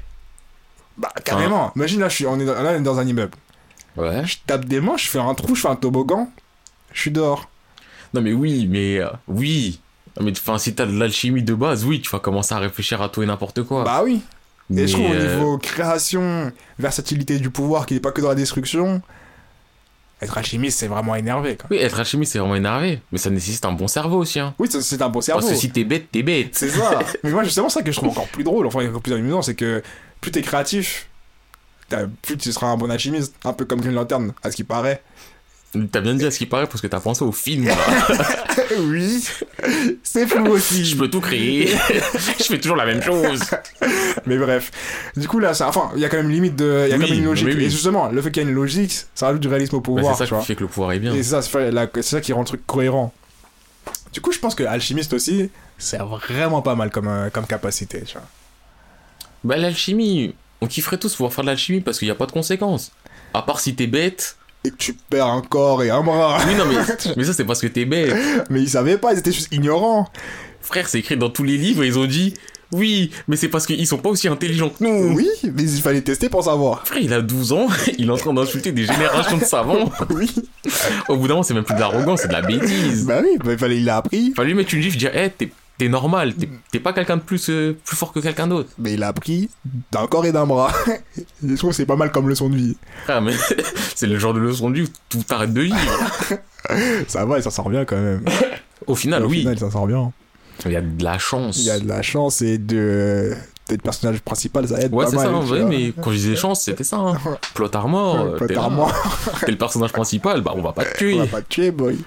Bah, carrément. Imagine là, je suis, on est dans, là, on est dans un immeuble. Ouais. Je tape des mains, je fais un trou, je fais un toboggan, je suis dehors. Non, mais oui, mais. euh, oui. Non, mais enfin, si t'as de l'alchimie de base, oui, tu vas commencer à réfléchir à tout et n'importe quoi. Bah oui. mais, Et je trouve au euh, niveau création, versatilité du pouvoir, qui n'est pas que dans la destruction, être alchimiste, c'est vraiment énervé. Quoi. Oui, être alchimiste, c'est vraiment énervé. Mais ça nécessite un bon cerveau aussi, hein. Oui, c'est un bon cerveau. Parce que si t'es bête, t'es bête. C'est ça. (laughs) Mais moi, justement, ça que je trouve encore plus drôle, enfin, encore plus amusant, c'est que plus t'es créatif, plus tu seras un bon alchimiste. Un peu comme Green Lantern, à ce qui paraît. T'as bien dit à ce qui paraît parce que t'as pensé au film. (laughs) oui, c'est flou aussi. Je peux tout créer. (laughs) je fais toujours la même chose. Mais bref. Du coup, là, ça, enfin, il y a quand même une limite de. Il y a Oui, quand même une logique. oui. Et justement, le fait qu'il y ait une logique, ça rajoute du réalisme au pouvoir. c'est ça qui fait que le pouvoir est bien. Et c'est ça, c'est ça qui rend le truc cohérent. Du coup, je pense que alchimiste aussi, c'est vraiment pas mal comme, euh, comme capacité. Tu vois. Bah, l'alchimie, on kifferait tous pouvoir faire de l'alchimie parce qu'il n'y a pas de conséquences. À part si t'es bête. Et que tu perds un corps et un bras. Oui, non, mais, (laughs) mais ça, c'est parce que t'es bête. Mais ils savaient pas, ils étaient juste ignorants. Frère, c'est écrit dans tous les livres, ils ont dit oui, mais c'est parce qu'ils sont pas aussi intelligents que nous. Oui, mais il fallait tester pour savoir. Frère, il a 12 ans, (laughs) il est en train d'insulter des générations de savants. (laughs) Oui. Au bout d'un moment, c'est même plus de l'arrogance, c'est de la bêtise. Bah oui, bah, il fallait, il l'a appris. Fallait lui mettre une gifle, dire, hé, t'es, t'es normal, t'es, pas quelqu'un de plus, euh, plus fort que quelqu'un d'autre. Mais il a appris d'un corps et d'un bras. (laughs) je trouve que c'est pas mal comme leçon de vie. Mais (laughs) c'est le genre de leçon de vie où tout t'arrête de vivre. (laughs) Ça va, il s'en sort bien quand même. Au final, Au oui, final, il s'en sort bien. il y a de la chance. Il y a de la chance et de. D'être personnage principal, ça aide Ouais, c'est ça, en vrai, mais quand je disais chance, c'était ça. Hein. Plot armor, euh, Plot t'es (laughs) t'es le personnage principal, bah on va pas te On tuer. va pas te tuer, boy.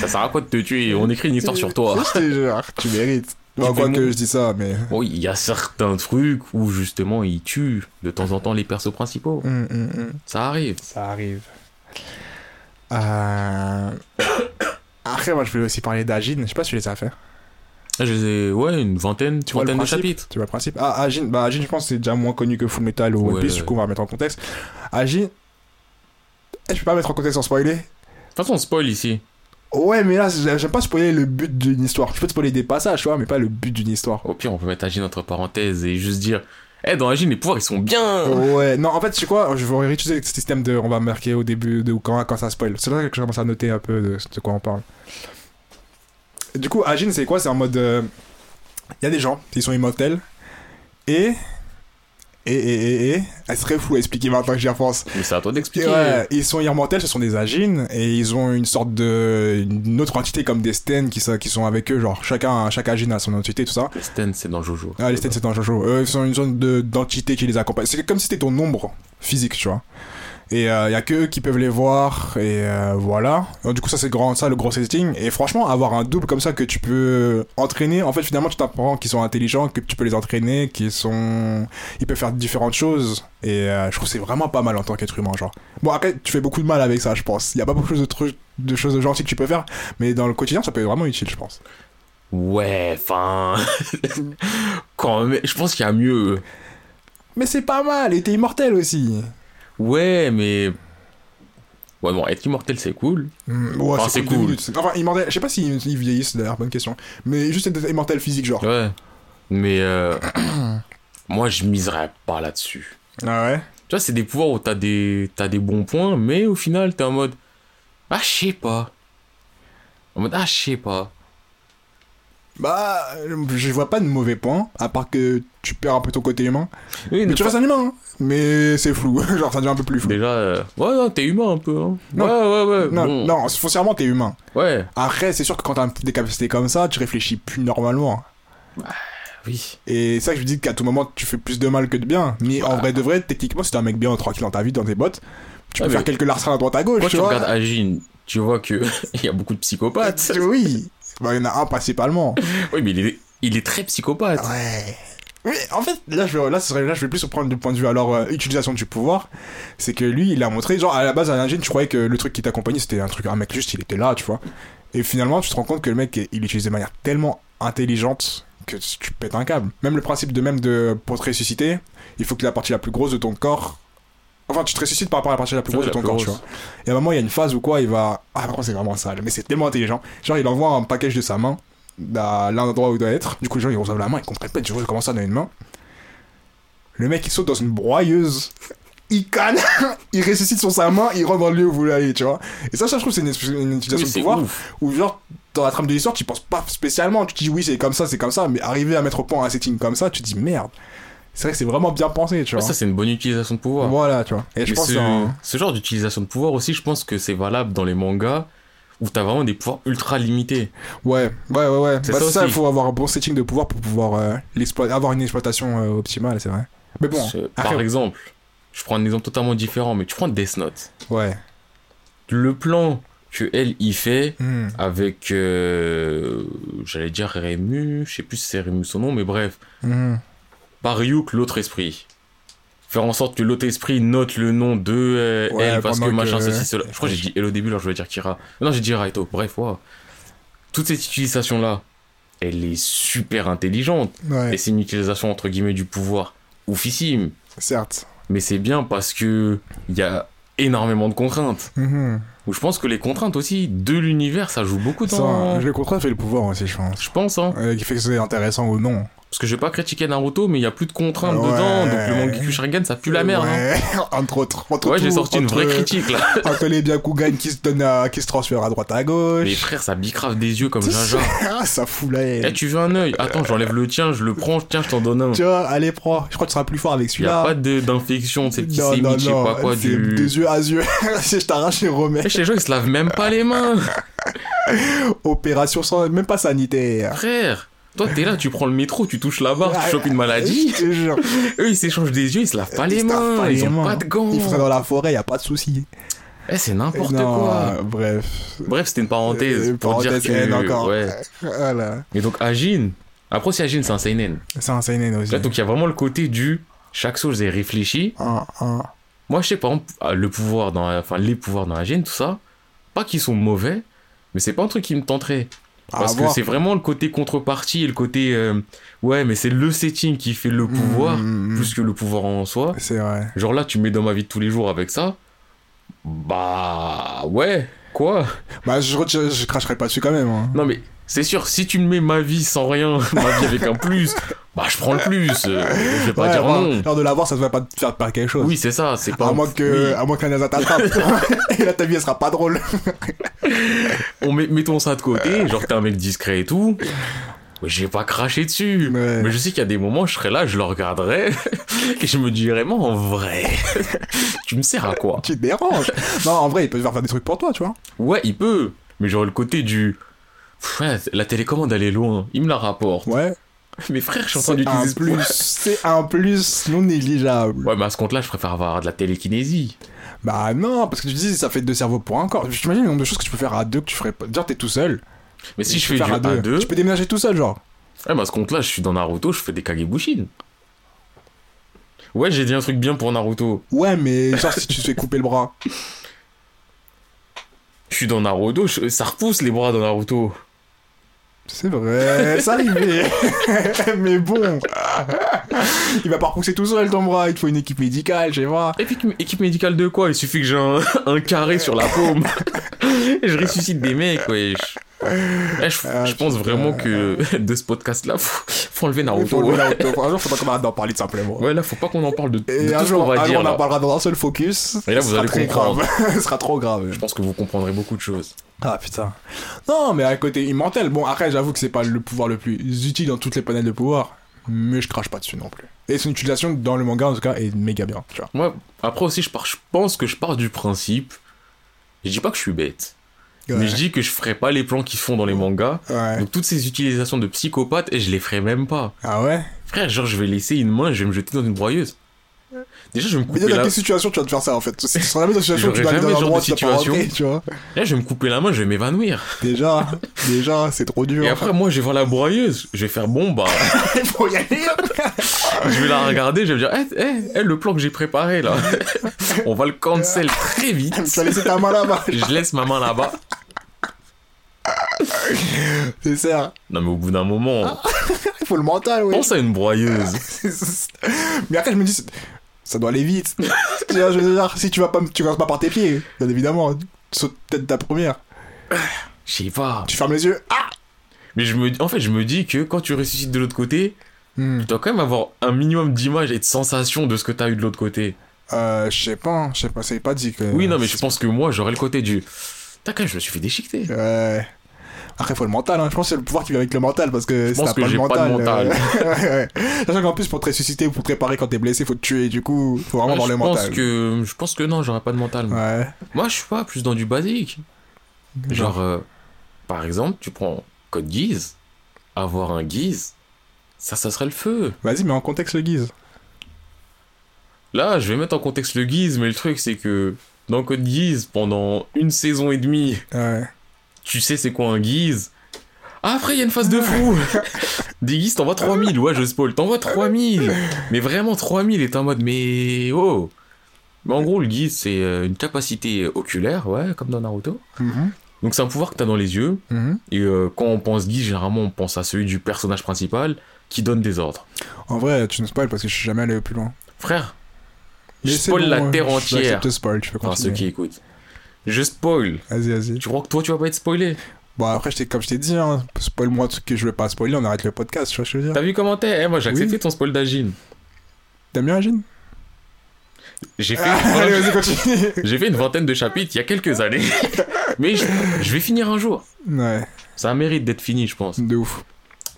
Ça sert à quoi de te tuer? On écrit une histoire sur toi. Je te jure, tu mérites. Fais quoi mon- que je dis ça, mais. Oui, il y a certains trucs où justement ils tuent de temps en temps les persos principaux. Hum, hum, hum. Ça arrive. Ça arrive. Euh... (coughs) Après, moi, je voulais aussi parler d'Agine. Je sais pas si tu les as fait. Je les ai, ouais, une vingtaine, Tu vois le de chapitres. Tu vois le principe Ah, Agine, bah, Agine, je pense que c'est déjà moins connu que Full Metal ou One Ouais. Piece. Du coup, on va mettre en contexte. Agine. Eh, je peux pas mettre en contexte sans spoiler De toute façon, on spoil ici. Ouais, mais là, j'ai- j'aime pas spoiler le but d'une histoire. Je peux te spoiler des passages, tu vois, mais pas le but d'une histoire. Au pire, on peut mettre Agine entre parenthèses et juste dire Eh, dans Agine, les pouvoirs ils sont bien Ouais, non, en fait, tu sais quoi, je vais réutiliser le système de. On va marquer au début de ou quand, quand ça spoil. C'est là que je commence à noter un peu de, de quoi on parle. Du coup, Agine, c'est quoi? C'est en mode. Il y a des gens, ils sont immortels. Et. Et, et, et, et. Elle serait fou à expliquer maintenant que j'y repense. Mais c'est à toi d'expliquer. ouais, ils sont immortels, ce sont des Agines, et ils ont une sorte de. Une autre entité comme des Sten qui, sont- qui sont avec eux, genre chacun, chaque Agine a son entité, tout ça. Le Sten, c'est dans Jojo. Ah, les Sten, c'est dans Jojo. Eux, ils sont une sorte de- d'entité qui les accompagne. C'est comme si c'était ton ombre physique, tu vois. Et il y a que eux qui peuvent les voir. Et euh, voilà. Donc, du coup, ça, c'est grand, ça le gros setting. Et franchement, avoir un double comme ça que tu peux entraîner, en fait, finalement, tu t'apprends qu'ils sont intelligents, que tu peux les entraîner, qu'ils sont. Ils peuvent faire différentes choses. Et euh, je trouve que c'est vraiment pas mal en tant qu'être humain, genre. Bon, après, tu fais beaucoup de mal avec ça, je pense. Il y a pas beaucoup de, trucs, de choses gentilles que tu peux faire. Mais dans le quotidien, ça peut être vraiment utile, je pense. Ouais, enfin. (laughs) Quand même, je pense qu'il y a mieux. Mais c'est pas mal, et t'es immortel aussi. Ouais, mais. Ouais, bon, être immortel, c'est cool. Mm, ouais, Enfin, c'est cool. minutes. Enfin, immortel, je sais pas s'ils ils vieillissent d'ailleurs, bonne question. Mais juste être immortel physique, genre. Ouais. Mais. euh, (clears throat) Moi, je miserais pas là-dessus. Ah ouais? Tu vois, c'est des pouvoirs où t'as des... t'as des bons points, mais au final, t'es en mode. Ah, je sais pas. En mode, ah, je sais pas. Bah, je vois pas de mauvais points, à part que tu perds un peu ton côté humain. Oui, Mais tu restes un humain, hein. Mais c'est flou, (laughs) genre ça devient un peu plus flou. Déjà, euh, ouais, non, t'es humain un peu. Hein. Non. Ouais, ouais, ouais. Non, bon. non, foncièrement t'es humain. Ouais, Après, c'est sûr que quand t'as des capacités comme ça, tu réfléchis plus normalement. oui. Et c'est ça que je dis qu'à tout moment, tu fais plus de mal que de bien. Mais en Bah. vrai de vrai, techniquement, si t'es un mec bien tranquille dans ta vie, dans tes bottes, tu peux faire quelques larcins à droite à gauche, Quand tu tu vois. regardes Agin, tu vois que (laughs) il y a beaucoup de psychopathes. Oui. Bah, il y en a un principalement. (laughs) Oui, mais il est, il est très psychopathe. Ouais. Mais en fait, là, je vais, là, ce serait, là, je vais plus reprendre du point de vue alors euh, utilisation du pouvoir. C'est que lui, il a montré, genre à la base, à l'ingénie, tu croyais que le truc qui t'accompagnait, c'était un truc, un mec juste, il était là, tu vois. Et finalement, tu te rends compte que le mec, il utilise de manière tellement intelligente que tu pètes un câble. Même le principe de même de pour te ressusciter, il faut que la partie la plus grosse de ton corps. Enfin, tu te ressuscites par rapport à la partie la plus grosse de ton corps, tu vois. Et à un moment, il y a une phase où quoi, il va. Ah, par contre, c'est vraiment sale, mais c'est tellement intelligent. Genre, il envoie un package de sa main à l'endroit où il doit être. Du coup, les gens, ils reçoivent la main, ils comprennent pas, tu vois, comment ça dans une main. Le mec, il saute dans une broyeuse. Il canne, (laughs) il ressuscite sur sa main, il rentre dans le lieu où vous voulez aller, tu vois. Et ça, ça, je trouve, c'est une, une utilisation Oui, de pouvoir ouf. où, genre, dans la trame de l'histoire, tu penses pas spécialement. Tu te dis, oui, c'est comme ça, c'est comme ça, mais arriver à mettre au point un setting comme ça, tu te dis, merde. C'est vrai que c'est vraiment bien pensé, tu vois. ça, c'est une bonne utilisation de pouvoir. Voilà, tu vois. Et je pense ce, ce genre d'utilisation de pouvoir aussi, je pense que c'est valable dans les mangas où t'as vraiment des pouvoirs ultra limités. Ouais, ouais, ouais, ouais. C'est Bah, ça il faut avoir un bon setting de pouvoir pour pouvoir euh, avoir une exploitation euh, optimale, c'est vrai. Mais bon, Je- après- par exemple, je prends un exemple totalement différent, mais tu prends Death Note. ouais. Le plan que elle y fait Hmm. avec, euh, j'allais dire Rému, je sais plus si c'est Rému son nom, mais bref, Hmm. Par Ryuk, l'autre esprit. Faire en sorte que l'autre esprit note le nom de euh, Ouais, elle parce que machin, que- ceci, cela. Je crois que j'ai dit elle au début, alors je voulais dire Kira? Non, j'ai dit Raito. Bref, ouais. Toute cette utilisation-là, elle est super intelligente. Ouais, Et c'est une utilisation entre guillemets du pouvoir oufissime. certes. Mais c'est bien parce que il y a énormément de contraintes. Mhm. Ou je pense que les contraintes aussi de l'univers, ça joue beaucoup Ça, dans. le contrat fait le pouvoir aussi, je pense. Je pense, hein. Euh, qui fait que c'est intéressant ou non. Parce que je vais pas critiquer Naruto, mais il y a plus de contraintes Ouais. dedans. Donc le Mangekyou Sharingan, ça pue la merde. hein. (laughs) Entre autres. Entre Ouais, j'ai sorti une vraie critique là. (laughs) Entre les Byakugan qui se donnent à- qui se transfèrent à droite à gauche. Mais frère, ça bicrave des yeux comme. Ah, (laughs) ça fout la haine. Eh, tu veux un œil? Attends, j'enlève le tien, je le prends, tiens, je t'en donne un. Vois, allez, prends. Je crois que tu seras plus fort avec Il y a celui-là. pas d'infection, de ces petits non, non, sémites, je sais pas quoi, c'est du. Des yeux à yeux. si je t'arrache, je remets. Eh, chez les gens, ils se lavent même pas les mains. Opération sans, même pas sanitaire. Frère, toi, t'es là, tu prends le métro, tu touches la barre, tu chopes une maladie. (laughs) Eux, ils s'échangent des yeux, ils se lavent pas les Ils mains. pas Ils les ont mains. pas de gants. Ils font dans la forêt, y a pas de souci. Eh, c'est n'importe quoi. Bref. Bref, c'était une parenthèse Euh, pour parenthèse dire que. encore. Ouais. Voilà. Et donc, Agin. Après, aussi, Agin, c'est un seinen. C'est un seinen aussi. Là, donc, il y a vraiment le côté du. Chaque chose est réfléchi. Moi, je sais, par exemple, ah, le pouvoir dans. Enfin, les pouvoirs dans Agin, tout ça. Pas qu'ils sont mauvais, mais c'est pas un truc qui me tenterait. Parce que c'est vraiment le côté contrepartie et le côté. euh, ouais, mais c'est le setting qui fait le pouvoir, Mm, mm, mm. plus que le pouvoir en soi. C'est vrai. Genre là, tu me mets dans ma vie de tous les jours avec ça. Bah. Ouais, quoi Bah, je, je, je cracherai pas dessus quand même. hein. Non, mais c'est sûr, si tu me mets ma vie sans rien, (laughs) ma vie avec un plus, bah je prends le plus. euh, je vais pas Ouais, dire avoir- non. Lors de l'avoir, ça ne va pas te faire perdre quelque chose. Oui, c'est ça, c'est pas. À moins que, oui. à moins NASA t'attrape. (laughs) et là, ta vie, elle sera pas drôle. On met, mettons ça de côté, genre t'es un mec discret et tout. Mais j'ai pas craché dessus. Ouais. Mais je sais qu'il y a des moments, je serais là, je le regarderais, (laughs) et je me dirais, moi en vrai, tu me sers à quoi? Tu te déranges. non, en vrai, il peut faire des trucs pour toi, tu vois. Ouais, il peut, mais genre le côté du. Ouais, la télécommande elle est loin, il me la rapporte. Ouais. (laughs) Mais frère, je suis en train d'utiliser plus. C'est un plus non négligeable. Ouais, mais à ce compte-là, je préfère avoir de la télékinésie. Bah non, parce que tu dis ça fait deux cerveaux pour un corps. J'imagine le nombre de choses que tu peux faire à deux que tu ferais pas. Dire t'es tout seul. Mais si je fais du à deux, A2, tu peux déménager tout seul, genre. ouais, mais à ce compte-là, je suis dans Naruto, je fais des Kagebushin. Ouais, j'ai dit un truc bien pour Naruto. Ouais, mais genre si tu te fais couper le bras. Je suis dans Naruto, je- ça repousse les bras dans Naruto. C'est vrai, ça arrivait. (laughs) mais bon. Il va pas repousser tout seul ton bras, il te faut une équipe médicale, je sais pas. Équipe, équipe médicale de quoi? Il suffit que j'ai un, un carré sur la paume. (laughs) Je ressuscite des mecs, wesh. Eh, je, Ah, je pense vraiment que (laughs) de ce podcast-là, faut, faut enlever Il faut Naruto. enlever Naruto. Un jour, faudra qu'on arrête d'en parler tout simplement. Ouais, là, faut pas qu'on en parle de, tout un ce qu'on jour, va un dire. jour, on en parlera dans un seul focus. Et là, vous Ce allez comprendre. grave. (laughs) Ce sera trop grave. Je pense que vous comprendrez beaucoup de choses. Ah putain. Non, mais à côté immortel, bon, après, j'avoue que c'est pas le pouvoir le plus utile dans toutes les panels de pouvoir. Mais je crache pas dessus non plus. Et son utilisation dans le manga, en tout cas, est méga bien, tu vois. Moi, après aussi, je, pars, je pense que je pars du principe. Je dis pas que je suis bête, Ouais. mais je dis que je ferai pas les plans qu'ils font dans les mangas. Ouais. Donc toutes ces utilisations de psychopathes, et je les ferai même pas. Ah ouais? Frère, genre, je vais laisser une main, je vais me jeter dans une broyeuse. Déjà, je vais me Mais couper dans la... quelle situation tu vas te faire ça en fait Ce sera la même situation (laughs) où tu vas aller dans jamais un endroit tu situation. rentrer, tu vois. Là, je vais me couper la main, je vais m'évanouir. Déjà, déjà, c'est trop dur. Et après, moi, je vais voir la broyeuse. Je vais faire bon, bah, (laughs) faut y aller. je vais la regarder, je vais me dire, eh, eh, eh, le plan que j'ai préparé, là, (laughs) on va le cancel très vite. tu vas laisser ta main là-bas. Je laisse ma main là-bas. (laughs) C'est ça. Non, mais au bout d'un moment, (laughs) Il faut le mental, oui. pense à une broyeuse. (laughs) Mais après, je me dis, c'est- ça doit aller vite. Je veux dire, si tu vas pas, tu commences pas par tes pieds, bien évidemment. Tu sautes peut-être ta première. Je sais pas. Tu fermes les yeux. Ah Mais je me, en fait, je me dis que quand tu ressuscites de l'autre côté, Hmm. tu dois quand même avoir un minimum d'images et de sensations de ce que t'as eu de l'autre côté. Euh, je sais pas, je sais pas, ça n'est pas dit que. Oui, non, mais je pense que moi, j'aurais le côté du. T'as quand même, je me suis fait déchiqueter. Ouais. Après, faut le mental, hein. je pense que c'est le pouvoir qui vient avec le mental parce que si pense t'as que pas le j'ai pas mental. de mental. euh. (laughs) Sachant qu'en plus, pour te ressusciter ou pour te préparer quand t'es blessé, faut te tuer, du coup, faut vraiment Ouais, avoir je le pense mental. que je pense que non, j'aurais pas de mental. moi. Ouais. Moi, je suis pas plus dans du basique. Genre, euh, par exemple, tu prends code guise, avoir un guise, ça, ça serait le feu. Vas-y, mais en contexte le guise. Là, je vais mettre en contexte le guise, mais le truc, c'est que dans code guise, pendant une saison et demie, Ouais. Tu sais c'est quoi un guise? Ah, après, il y a une phase de fou. (laughs) Des guises, t'envoies 3000. Ouais, je spoil. T'envoies 3000. Mais vraiment 3000 est en mode, mais oh. Mais en gros, le guise, c'est euh, une capacité oculaire, ouais, comme dans Naruto. Mhm. Donc c'est un pouvoir que t'as dans les yeux. Mhm. Et euh, quand on pense guise, généralement, on pense à celui du personnage principal qui donne des ordres. En vrai, tu nous spoil parce que je suis jamais allé plus loin. Frère, je Mais spoil la bon, terre entière. spoil, tu peux Enfin, ceux qui écoutent. Je spoil. Vas-y, vas-y. Tu crois que toi, tu vas pas être spoilé? Bon, après, je t'ai- comme je t'ai dit, hein, spoil-moi tout ce que je veux pas spoiler, on arrête le podcast, tu vois ce que je veux dire? T'as vu comment t'es? Eh, Moi, j'ai accepté Oui. ton spoil d'Agine. T'aimes bien Agine J'ai (laughs) fait, Ah, Allez, vas-y, continue. j'ai fait une vingtaine de chapitres il y a quelques années. (laughs) Mais je, je vais finir un jour. Ouais, Ça mérite d'être fini, je pense. de ouf.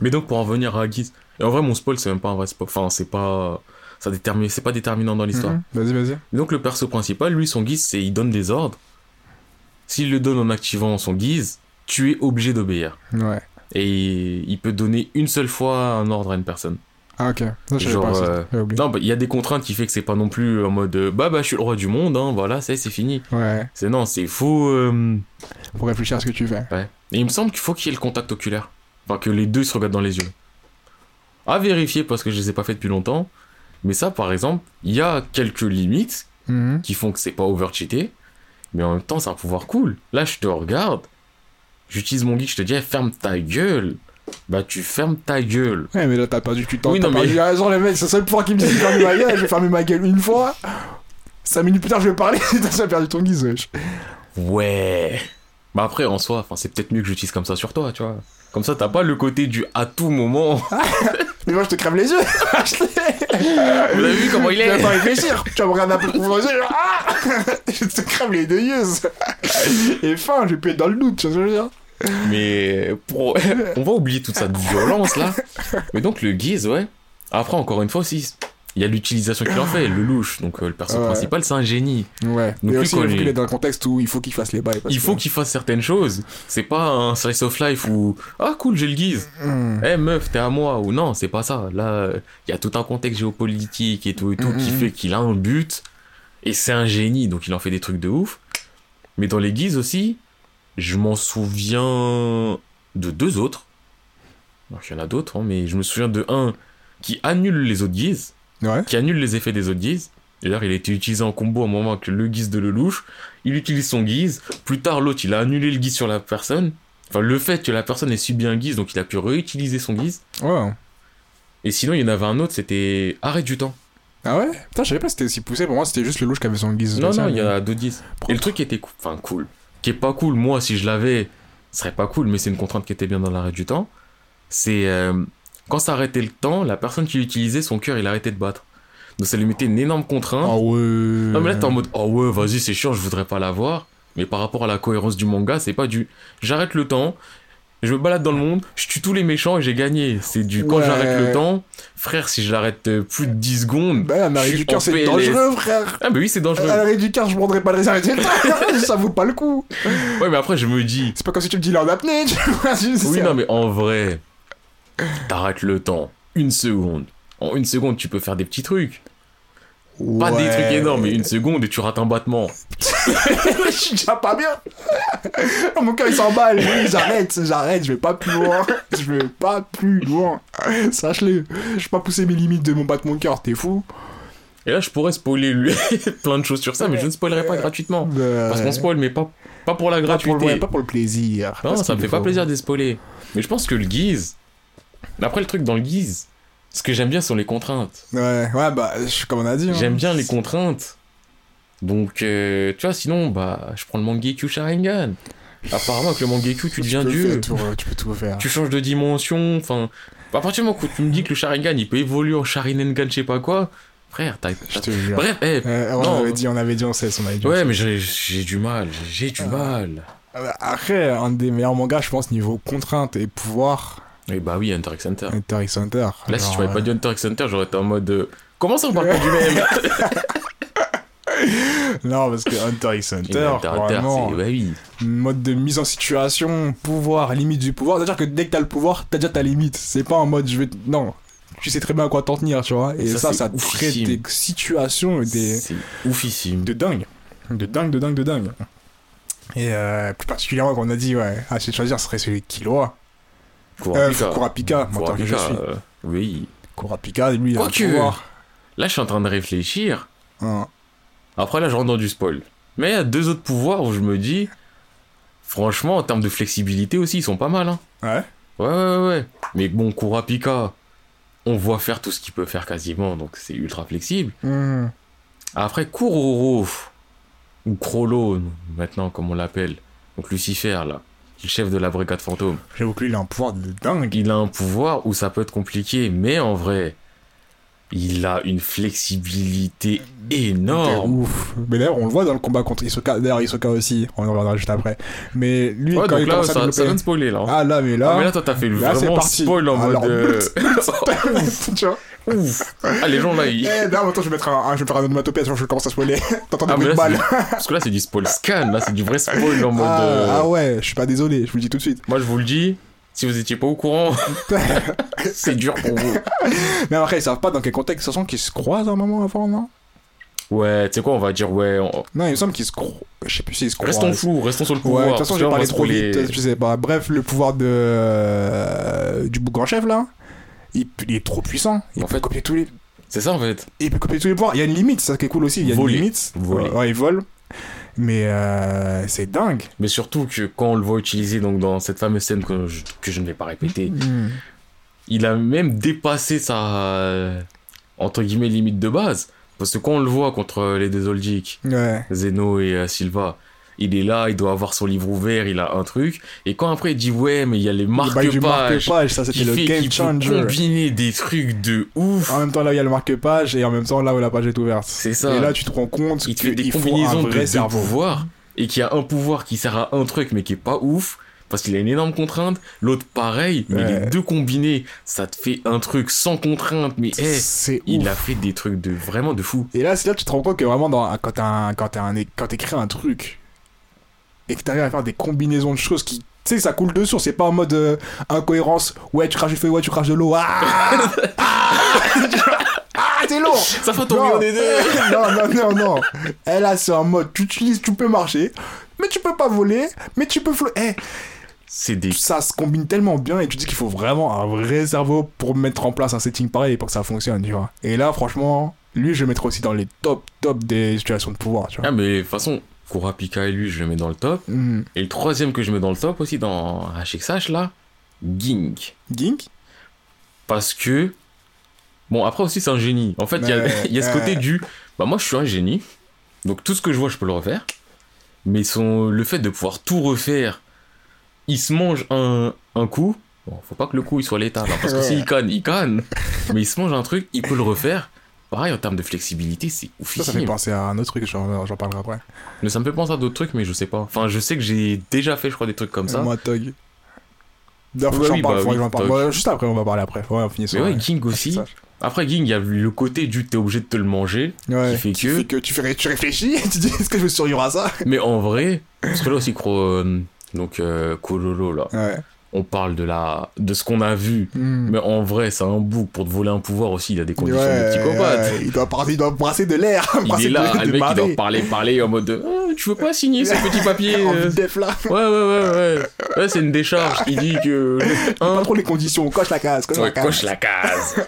Mais donc, pour en venir à Guise. Et en vrai, mon spoil, c'est même pas un vrai spoil. Enfin, c'est pas. Ça détermine... C'est pas déterminant dans l'histoire. Mhm. Vas-y, vas-y. Donc, le perso principal, lui, son guise, c'est il donne des ordres. S'il le donne en activant son guise, tu es obligé d'obéir. Ouais. Et il peut donner une seule fois un ordre à une personne. Ah, ok. Ça, je Genre, pas, euh. Non, bah, il y a des contraintes qui fait que c'est pas non plus en mode euh, bah bah je suis le roi du monde, hein, voilà, c'est c'est fini. Ouais, C'est non, c'est faux. euh, réfléchir à ce que tu fais. Ouais. Et il me semble qu'il faut qu'il y ait le contact oculaire. Enfin, que les deux se regardent dans les yeux. À vérifier parce que je les ai pas fait depuis longtemps. Mais ça, par exemple, il y a quelques limites Mhm. qui font que c'est pas over-cheaté. Mais en même temps, c'est un pouvoir cool. Là, je te regarde. J'utilise mon geek, je te dis, eh, ferme ta gueule. Bah, tu fermes ta gueule. Ouais, mais là, t'as perdu du temps. Oui, non, mais- perdu raison, les mecs. C'est le seul point qui me dit de fermer ma gueule. Je vais fermer ma gueule une fois. Cinq minutes plus tard, je vais parler. (laughs) T'as perdu ton guise, wesh. Ouais. Bah, après, en soi, c'est peut-être mieux que j'utilise comme ça sur toi, tu vois. Comme ça, t'as pas le côté du à tout moment. Mais moi, je te crève les yeux. (laughs) (laughs) Vous avez vu comment il est pas réfléchir. Tu vas me regarder un peu. Ah (laughs) je te crève les deux yeux. (laughs) Et fin, je vais plus être dans le doute, tu vois ce que je veux dire. Mais pour... on va oublier toute cette violence là. Mais donc le guise, ouais. Après, encore une fois aussi, il y a l'utilisation qu'il en fait, le louche. Donc euh, le perso Ouais. principal, c'est un génie. Ouais. Donc, Mais aussi, il est dans le contexte où il faut qu'il fasse les bails. Il faut qu'il fasse certaines choses. C'est pas un slice of life où ah cool, j'ai le guise. Hmm. Eh meuf, t'es à moi ou non, c'est pas ça. Là, il y a tout un contexte géopolitique et tout et tout qui Mhm. fait qu'il a un but Et c'est un génie, donc il en fait des trucs de ouf. Mais dans les guises aussi, je m'en souviens de deux autres. Alors, il y en a d'autres, hein, mais je me souviens de un qui annule les autres guises, Ouais. qui annule les effets des autres guises. D'ailleurs, il a été utilisé en combo à un moment avec le guise de Lelouch. Il utilise son guise. Plus tard, l'autre, il a annulé le guise sur la personne. Enfin, le fait que la personne ait subi un guise, donc il a pu réutiliser son guise. Ouais. Et sinon, il y en avait un autre, c'était Arrêt du temps. Ah ouais? Putain, je savais pas si c'était aussi poussé. Pour moi, c'était juste le louche qui avait son guise. Non, non, il y a d'autres guises. Et le truc qui était cool, enfin cool, qui est pas cool, moi, si je l'avais, ce serait pas cool, mais c'est une contrainte qui était bien dans l'arrêt du temps. C'est euh, quand ça arrêtait le temps, la personne qui l'utilisait, son cœur, il arrêtait de battre. Donc ça lui mettait une énorme contrainte. Ah ouais. Non, mais là, t'es en mode, oh ouais, vas-y, c'est chiant, je voudrais pas l'avoir. Mais par rapport à la cohérence du manga, c'est pas du. J'arrête le temps, je me balade dans le monde, je tue tous les méchants et j'ai gagné. C'est du. Quand Ouais. j'arrête le temps, frère, si je l'arrête euh, plus de 10 secondes. Bah, suis du cœur, c'est dangereux, frère. Ah, bah oui, c'est dangereux. À l'arrêt du cœur, je prendrais pas le réserve (laughs) Ça vaut pas le coup. Ouais, mais après, je me dis. C'est pas comme si tu me dis l'heure d'apnée, tu vois. c'est- Oui, non, mais en vrai, t'arrêtes le temps. Une seconde. En une seconde, tu peux faire des petits trucs. Pas des trucs énormes, mais une seconde et tu rates un battement. (laughs) je suis déjà pas bien. Mon cœur il s'emballe. Oui, j'arrête, j'arrête, je vais pas plus loin. Je vais pas plus loin. Sache-le. Je vais pas pousser mes limites de mon battement de cœur, t'es fou. Et là, je pourrais spoiler lui (laughs) plein de choses sur ça, mais je ne spoilerai pas gratuitement. Parce qu'on spoil, mais pas, pas pour la pas pour, le, gratuité. ouais, pas pour le plaisir. Non, ça me fait pas plaisir de spoiler. Mais je pense que le guise. Après, le truc dans le guise, ce que j'aime bien sont les contraintes. Ouais, ouais, bah, je- comme on a dit. hein. J'aime bien les contraintes. Donc, euh, tu vois, sinon, bah, je prends le Mangekyo Sharingan. Apparemment, avec le Mangekyo, tu deviens Dieu. tout, tu peux tout faire. tu changes de dimension, enfin... À partir du moment où tu me dis que le Sharingan, il peut évoluer en Sharingan, je sais pas quoi, frère, t'as... Je te jure. Bref, eh, Euh, on Non. avait dit, on avait dit, on sait, on avait dit. ouais, mais j'ai j'ai du mal, j'ai du mal. Euh, Après, un des meilleurs mangas, je pense, niveau contrainte et pouvoir, Et bah oui, Hunter x Hunter. Hunter x Hunter. Là, si tu m'avais pas euh, dit Hunter x Hunter, j'aurais été en mode... euh, Comment ça, on parle pas du même (laughs) Non, parce que Hunter x Hunter, vraiment. Bah oui. mode de mise en situation, pouvoir, limite du pouvoir. C'est-à-dire que dès que t'as le pouvoir, t'as déjà ta limite. C'est pas en mode je vais. Non. Tu sais très bien à quoi t'en tenir, tu vois. Et Ça, ça, ça, crée des situations des. C'est oufissime. de dingue. De dingue, de dingue, de dingue. Et euh, plus particulièrement, quand on a dit, ouais, c'est de choisir, ce serait celui de Killua. Euh, Kurapika. Kurapika, moi, tant que je Kurapika, suis. euh, oui. Kurapika, lui, il a Quoique. pouvoir. Là, je suis en train de réfléchir. Hein. Après, là, je rentre dans du spoil. Mais il y a deux autres pouvoirs où je me dis, franchement, en termes de flexibilité aussi, ils sont pas mal. Hein. Ouais. Ouais, ouais, ouais. Mais bon, Kurapika, on voit faire tout ce qu'il peut faire quasiment, donc c'est ultra flexible. Hmm. Après, Kuroro, ou Krollo, maintenant, comme on l'appelle, donc Lucifer, là, chef de la brigade fantôme, J'avoue que lui, il a un pouvoir de dingue. il a un pouvoir où ça peut être compliqué, mais en vrai, il a une flexibilité énorme. ouf. Mais d'ailleurs, on le voit dans le combat contre Isoka. D'ailleurs, Isoka aussi, on en reviendra juste après. Mais lui, Ouais, quand il là, commence à ça, ça développer- vient de spoiler, là. Ah là, mais là. Ah, mais là, toi, t'as fait le là, c'est vraiment spoil en Alors, mode. euh, (laughs) tu vois Ouf. Ah, les gens là, ils. Eh, non, attends, je vais mettre un, un- je vais faire un onomatopée, sinon je commence à spoiler. (laughs) T'entends des Ah, mais bruits de balles. Parce que là, c'est du spoil scan, là, c'est du vrai spoil en (laughs) mode. Ah, euh, ah ouais, je suis pas désolé, je vous le dis tout de suite. Moi, je vous le dis, si vous étiez pas au courant, (laughs) c'est dur pour vous. Mais après, ils savent pas dans quel contexte. De toute façon, qu'ils se croisent un moment avant, non? Ouais, tu sais quoi, on va dire, ouais, on- Non, il me semble qu'ils se croisent. Je sais plus s'ils se croisent. restons flous, restons sur le pouvoir. Ouais, de toute façon, j'ai parlé trop spoiler- vite, je sais pas. Bref, le pouvoir de euh, du bouc en chef là, il, il est trop puissant. Il En peut fait- copier tous les, C'est ça en fait. il peut copier tous les pouvoirs. Il y a une limite, ça qui est cool aussi. Il y a Voler. une limite. Voler. Ouais, il vole. Mais euh, c'est dingue. Mais surtout que quand on le voit utiliser donc, dans cette fameuse scène que je, que je ne vais pas répéter, Hmm. il a même dépassé sa. euh, entre guillemets, limite de base. Parce que quand on le voit contre les deux Oldic, Ouais. Zeno et euh, Silva, il est là, il doit avoir son livre ouvert, il a un truc. Et quand après il dit ouais, mais il y a les marque-pages marque-page, ça c'était le fait game changer. combiner des trucs de ouf. En même temps, là où il y a le marque-page et en même temps là où la page est ouverte. C'est ça. Et là, tu te rends compte il te fait des combinaisons de, de pouvoirs et qu'il y a un pouvoir qui sert à un truc mais qui est pas ouf parce qu'il a une énorme contrainte l'autre pareil mais Ouais. les deux combinés ça te fait un truc sans contrainte mais eh, C'est il ouf. a fait des trucs de vraiment de fou Et là, c'est là que tu te rends compte que vraiment, dans, quand t'as un- quand t'écris un truc et que t'arrives à faire des combinaisons de choses qui, tu sais, ça coule de source. C'est pas en mode euh, incohérence. Ouais, tu craches du feu, ouais, tu craches de l'eau. Ah, Ah c'est lourd Ça fait tomber des deux. non, non, non, non. Elle a, c'est en mode, tu utilises, tu peux marcher, mais tu peux pas voler, mais tu peux flotter. Eh, C'est des. ça se combine tellement bien et tu dis qu'il faut vraiment un vrai cerveau pour mettre en place un setting pareil pour que ça fonctionne, tu vois. Et là, franchement, lui, je le mettrais aussi dans les top, top des situations de pouvoir, tu vois. Ah, mais de toute façon, Kurapika et lui, je le mets dans le top. Mhm. Et le troisième que je mets dans le top aussi dans HXH, là, Gink. Gink Parce que. Bon, après aussi, c'est un génie. En fait, il y a- (laughs) y, ce côté du. Bah, moi, je suis un génie. Donc, tout ce que je vois, je peux le refaire. Mais son... le fait de pouvoir tout refaire, il se mange un, un coup. Bon, faut pas que le coup il soit létal. hein, parce que (laughs) s'il canne, il canne. Mais il se mange un truc, il peut le refaire. Pareil, en termes de flexibilité, c'est Ça, ça fait penser à un autre truc, j'en j'en parlerai après. Mais ça me fait penser à d'autres trucs, mais je sais pas. Enfin, je sais que j'ai déjà fait, je crois, des trucs comme ça. Moi, Tog. D'ailleurs, faut Ouais, que j'en oui, parle, bah faut que oui, j'en parle. Tog. Ouais, juste après, on va parler après. Ouais, on finit sur. Mais ouais, King aussi. ça. Après, King, il y a le côté du t'es obligé de te le manger. Ouais. qui fait que- fais que tu, fais, tu réfléchis, (laughs) tu dis est-ce que je vais survivre à ça? Mais en vrai, parce que là aussi, Cro, euh, donc euh, Kololo, là, Ouais. On parle de, la, de ce qu'on a vu. Hmm. Mais en vrai, c'est un bouc. Pour te voler un pouvoir aussi, il a des conditions Ouais, de psychopathe. ouais, il, doit par- il doit brasser de l'air. Il est là, de, le de mec, il doit parler, parler en mode de, Ah, Tu veux pas signer ce petit papier (laughs) euh. Ouais, ouais, ouais, ouais. Ouais, c'est une décharge. Il dit que. Hein (laughs) Pas trop les conditions, coche la case, coche la case. coche la case. (laughs)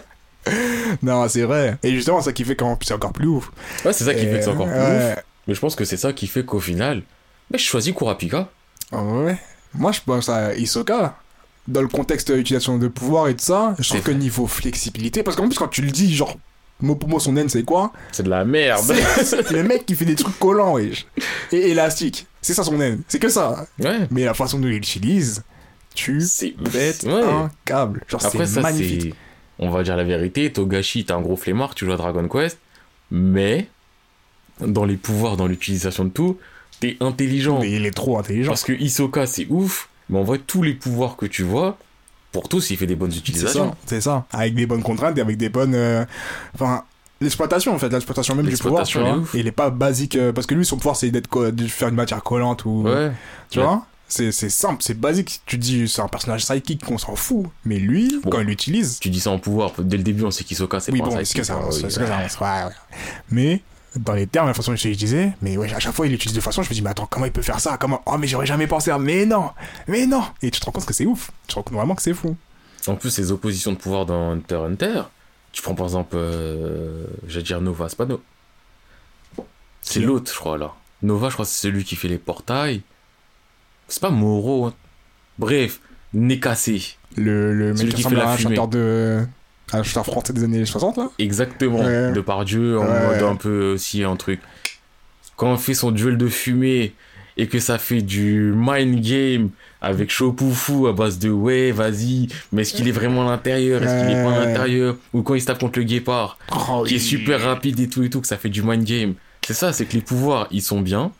Non, c'est vrai. Et justement, ça qui fait plus c'est encore plus ouf. Ouais, c'est ça qui fait que c'est encore plus ouf. Mais je pense que c'est ça qui fait qu'au final, mais je choisis Kurapika. Ouais. Moi, je pense à Isoka. Dans le contexte d'utilisation de pouvoir et tout ça, je trouve que niveau flexibilité, parce qu'en plus, quand tu le dis, genre, mot pour mot, son naine, c'est quoi C'est de la merde. (laughs) C'est le mec qui fait des trucs collants. Et élastiques. C'est ça son naine. C'est que ça. Ouais. Mais la façon dont il l'utilise, tu C'est pètes Ouais. un câble. Genre, Après, c'est ça, magnifique. On va dire la vérité. Togashi, t'es un gros flemmard, tu joues à Dragon Quest. Mais, dans les pouvoirs, dans l'utilisation de tout, t'es intelligent. Mais il est trop intelligent. Parce que Hisoka, c'est ouf. Mais en vrai, tous les pouvoirs que tu vois, pour tous, il fait des bonnes utilisations. c'est ça. Avec des bonnes contraintes et avec des bonnes. euh, Enfin, l'exploitation en fait, l'exploitation même du pouvoir. Tu vois. Et il est pas basique. euh, parce que lui, son pouvoir, c'est d'être de faire une matière collante ou. Ouais. Tu Ouais. vois c'est, simple, c'est basique. Tu dis, c'est un personnage psychique qu'on s'en fout. Mais lui, Bon. quand il l'utilise. Tu dis ça en pouvoir. Dès le début, on sait qu'Hisoka, c'est Oui, pas bon, un c'est sidekick, ce que ça, hein, c'est oui. ce que ça ouais. Mais. Dans les termes, la façon dont je disais, mais ouais, à chaque fois il l'utilise de façon, je me dis, mais attends, comment il peut faire ça? Comment? Oh, mais j'aurais jamais pensé à. Mais non Mais non Et tu te rends compte que c'est ouf. Tu te rends compte vraiment que c'est fou. En plus, les oppositions de pouvoir dans Hunter x Hunter, tu prends par exemple, euh, j'allais dire Nova, c'est pas Nova. C'est l'autre, je crois, là. Nova, je crois c'est celui qui fait les portails. C'est pas Moro. hein. Bref, nez cassé. Le, le mec Celui qui fait la chanteur de. Un chanteur français des années 60, là? Exactement. Ouais. De par Dieu, en Ouais. mode un peu aussi un truc. Quand on fait son duel de fumée et que ça fait du mind game avec Chopoufou à base de ouais, vas-y, mais est-ce qu'il est vraiment à l'intérieur? Est-ce qu'il est pas à l'intérieur? Ou quand il se tape contre le guépard Oh, qui est super rapide et tout et tout, que ça fait du mind game. C'est ça, c'est que les pouvoirs, ils sont bien.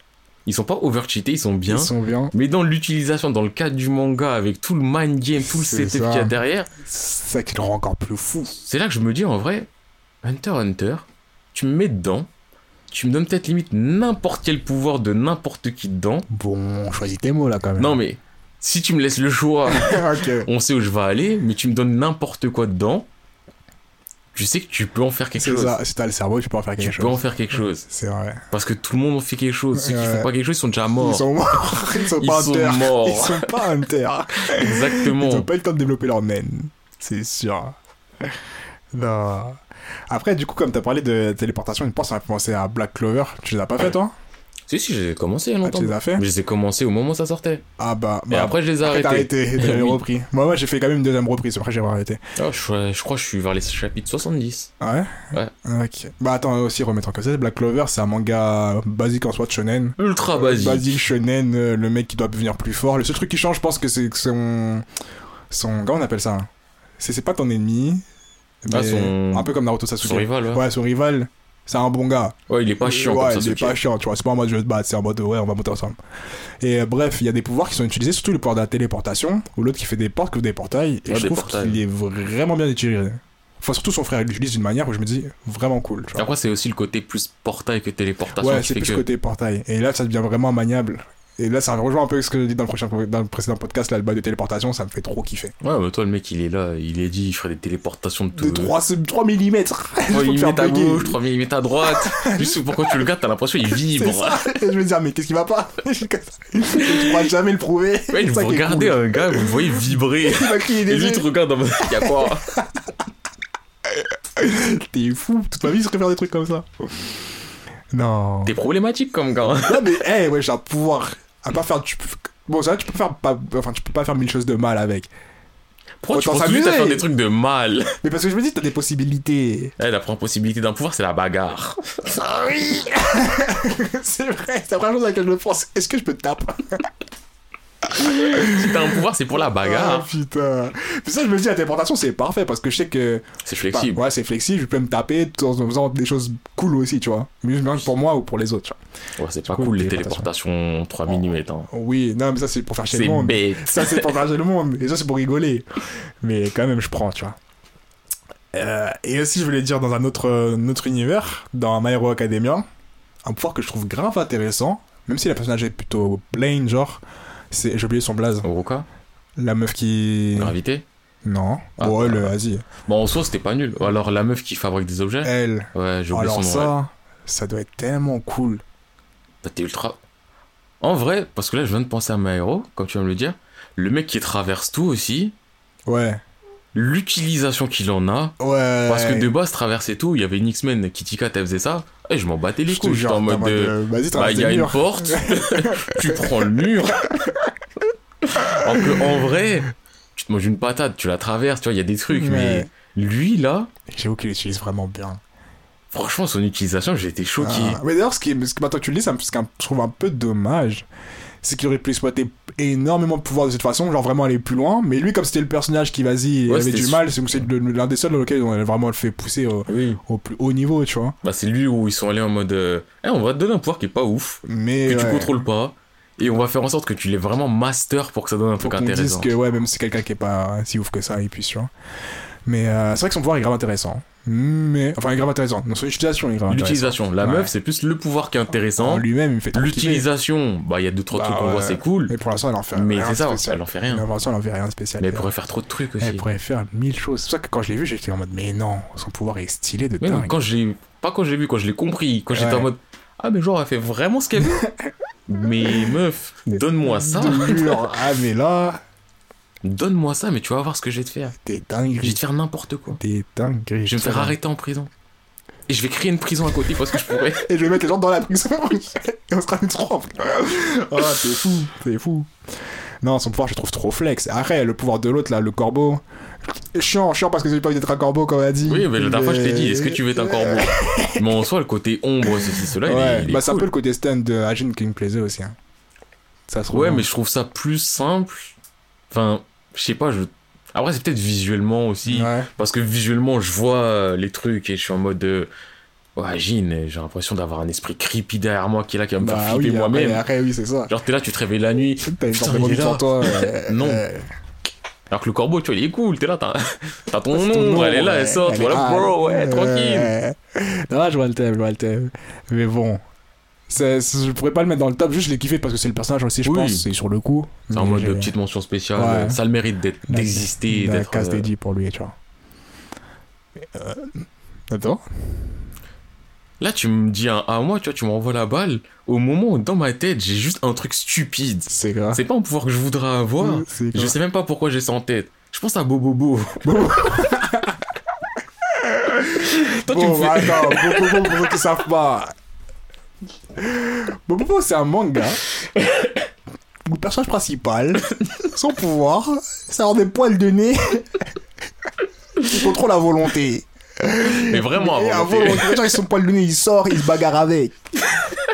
Ils sont pas over-cheatés, ils sont bien. Ils sont bien. Mais dans l'utilisation, dans le cadre du manga, avec tout le mind game, tout le setup qu'il y a derrière, C'est ça qui le rend encore plus fou. c'est là que je me dis en vrai, Hunter Hunter, tu me mets dedans, tu me donnes peut-être limite n'importe quel pouvoir de n'importe qui dedans. Bon, choisis tes mots là quand même. Non mais, si tu me laisses le choix, (laughs) on sait où je vais aller, mais tu me donnes n'importe quoi dedans, tu sais que tu peux en faire quelque C'est chose. ça. Si t'as le cerveau, tu peux en faire quelque Tu chose. peux en faire quelque chose. C'est vrai. Parce que tout le monde en fait quelque chose. Ceux qui Ouais. font pas quelque chose, ils sont déjà morts. Ils sont morts. (laughs) Ils sont Ils pas sont hunter. morts. Ils sont pas hunter. Exactement. Ils ont pas eu le temps de développer leur naine. C'est sûr. Non. Après, du coup, comme t'as parlé de téléportation, une pense fait penser à Black Clover. Tu les as pas fait, toi? Si, si, j'ai commencé il y a Ah, longtemps. tu les as fait Mais je les ai commencés au moment où ça sortait. Ah bah. Et bah, après, je les ai arrêtés. arrêté. (laughs) Oui. repris. Moi, moi, j'ai fait quand même une deuxième reprise. Après, j'ai arrêté. Ah, je, je crois que je suis vers les chapitres 70. Ah ouais Ouais. Ok. Bah attends, aussi remettre en cause. Black Clover, c'est un manga basique en soi de shonen. Ultra basique. Basique shonen, euh, le mec qui doit devenir plus fort. Le seul truc qui change, je pense que c'est que son. Son. Comment on appelle ça? C'est pas ton ennemi. Ah, mais son- Un peu comme Naruto Sasuke. Son rival, ouais. Ouais, son rival. C'est un bon gars. Ouais, il est pas chiant ouais, comme ça, il est pas chiant, tu vois. C'est pas en mode je vais te battre, c'est en mode ouais, on va monter ensemble. Et euh, bref, il y a des pouvoirs qui sont utilisés, surtout le pouvoir de la téléportation, ou l'autre qui fait des portes que des portails. Et Ouais, je trouve qu'il est vraiment bien utilisé. Enfin, surtout son frère, il l'utilise d'une manière où je me dis vraiment cool. Tu vois. Après, c'est aussi le côté plus portail que téléportation Ouais, c'est plus que. côté portail. Et là, ça devient vraiment maniable. Et là, ça rejoint un peu ce que j'ai dit dans le, prochain, dans le précédent podcast, là, le bail de téléportation, ça me fait trop kiffer. Ouais, mais toi, le mec, il est là, il est dit, il ferait des téléportations de tout. De 3, 3 mm 3 mm à gauche, 3 mm à droite. (laughs) Juste pourquoi tu le gardes, t'as l'impression qu'il vibre. je me dire, mais qu'est-ce qui va pas? (laughs) Tu pourras jamais le prouver. Ouais, vous regardez cool. un gars, vous le voyez vibrer. (laughs) Et lui, tu regardes en mode, y'a quoi? T'es fou, toute ma vie, je serais faire des trucs comme ça. Non. T'es problématique comme gars. Non, mais, hey, ouais, j'ai un pouvoir à pas faire. Tu peux, bon, ça, tu peux faire pas, enfin, tu peux pas faire mille choses de mal avec. Pourquoi tu penses à faire des trucs de mal? Mais parce que je me dis, t'as des possibilités. Eh, la première possibilité d'un pouvoir, c'est la bagarre. Oui (laughs) C'est vrai, c'est la première chose à laquelle je me pense. Est-ce que je peux te taper? (laughs) si t'as un pouvoir, c'est pour la bagarre. Ah, putain. Puis ça, je me dis, la téléportation, c'est parfait parce que je sais que. C'est flexible. ouais, c'est flexible. Je peux me taper tout en faisant des choses cool aussi, tu vois. Mais pour moi ou pour les autres, tu vois. Ouais, c'est pas cool, les téléportations 3 mm. Hein. Oui, non, mais ça, c'est pour faire chez le monde. Bête. Ça, c'est pour faire chez le monde. Et ça, c'est pour rigoler. Mais quand même, je prends, tu vois. Euh, et aussi, je voulais dire dans un autre, autre univers, dans My Hero Academia, un pouvoir que je trouve grave intéressant, même si la personnage est plutôt plain, genre, j'ai oublié son blaze. Oroka La meuf qui. Gravité Non. Ah, ouais, le, vas-y. Bon, en soi, c'était pas nul. Ou alors la meuf qui fabrique des objets Elle. Ouais, j'ai oublié son nom. ça, ça doit être tellement cool. Bah, t'es ultra. En vrai, parce que là, je viens de penser à ma héros, comme tu viens de le dire. Le mec qui traverse tout aussi. Ouais. L'utilisation qu'il en a. Ouais. Parce que de base, traverser tout, il y avait une X-Men, Kitty Cat, elle faisait ça. Et je m'en battais les couilles. J'étais en mode de. Bah, il y a une porte, (laughs) tu prends le mur. (laughs) (laughs) en, en vrai, tu te manges une patate, tu la traverses, tu vois, il y a des trucs, mais lui là. J'avoue qu'il l'utilise vraiment bien. Franchement, son utilisation, j'ai été choqué. Ah. Mais d'ailleurs, ce qui est, ce que maintenant tu le dis, ça me, ce que je trouve un peu dommage, c'est qu'il aurait pu exploiter énormément de pouvoir de cette façon, genre vraiment aller plus loin. Mais lui, comme c'était le personnage qui, vas-y, avait du mal, c'est l'un des seuls dans lequel on a vraiment le fait pousser au, au, plus haut niveau, tu vois. Bah, c'est lui où ils sont allés en mode, euh, eh, on va te donner un pouvoir qui est pas ouf, mais que tu contrôles pas. Et on va faire en sorte que tu l'aies vraiment master pour que ça donne un truc intéressant. que, ouais, même si c'est quelqu'un qui est pas si ouf que ça, il puisse, tu vois. Mais euh, c'est vrai que son pouvoir est grave intéressant. Mais, enfin, il est grave intéressant. Non, son utilisation est grave L'utilisation. La meuf, c'est plus le pouvoir qui est intéressant. lui-même, il fait L'utilisation, bah, il y a deux, trois trucs qu'on bah, voit, c'est cool. Mais pour l'instant, elle en fait. Mais c'est ça, elle en fait rien. Mais pour l'instant, elle en fait rien de spécial. Mais elle pourrait faire trop de trucs aussi. Elle pourrait faire mille choses. C'est pour ça que quand je l'ai vu, j'étais en mode, mais non, son pouvoir est stylé de mais dingue. Non, quand j'ai, pas quand j'ai vu, quand je l'ai compris, quand j'étais en mode, ah, mais genre, elle fait vraiment ce qu'elle veut. (laughs) mais meuf, donne-moi ça. ah, mais là. Donne-moi ça, mais tu vas voir ce que je vais te faire. T'es dingue. Je vais te faire n'importe quoi. T'es dingue. Je vais me faire arrêter en prison. Et je vais créer une prison à côté parce que je pourrais. (laughs) Et je vais mettre les gens dans la prison. (laughs) Et on sera une trop. Oh, t'es fou. T'es fou. Non, son pouvoir, je trouve trop flex. Après, le pouvoir de l'autre, là, le corbeau. Chiant, chiant parce que j'ai pas envie d'être un corbeau, comme on a dit. Oui, mais la dernière fois, je t'ai dit, est-ce que tu veux être un corbeau? (laughs) Mais en soi, le côté ombre, ceci, cela, ouais. il est. bah, c'est un peu le côté stand de Agent King plaisait aussi. Hein. Ça se Ouais, mais je trouve ça plus simple. Enfin, je sais pas, je. Après, c'est peut-être visuellement aussi. Parce que visuellement, je vois les trucs et je suis en mode. De... Ouais, Jean, j'ai l'impression d'avoir un esprit creepy derrière moi qui est là, qui va me faire bah flipper moi-même. Après, oui, c'est ça. Genre, t'es là, tu te réveilles la nuit. T'as une sorte de toi. (laughs) non. Alors que le corbeau, tu vois, il est cool, t'es là, t'as, t'as ton nom, elle est là, elle sort, voilà, bro, ouais, tranquille. Non, je vois le thème, je vois le thème. Mais bon, c'est, je pourrais pas le mettre dans le top, juste je l'ai kiffé parce que c'est le personnage aussi, je pense, c'est sur le coup. C'est en mode de petite mention spéciale, ça a le mérite d'être, d'exister, d'être. casse euh... dédié pour lui, tu vois. Euh... Attends. Là, tu me dis un à moi, tu vois, tu m'envoies la balle. Au moment où dans ma tête, j'ai juste un truc stupide. C'est grave. C'est pas un pouvoir que je voudrais avoir. Je sais même pas pourquoi j'ai ça en tête. Je pense à Bobobo. Bobo. (laughs) Toi, bon, tu me fais... attends, Bobobo, pour ceux qui savent pas. Bobobo, c'est un manga. le personnage principal, (laughs) son pouvoir, c'est avoir des poils de nez. (laughs) Il contrôle la volonté. (laughs) Mais vraiment, et avant, ils sont poils de nez, il sort, il se bagarre avec.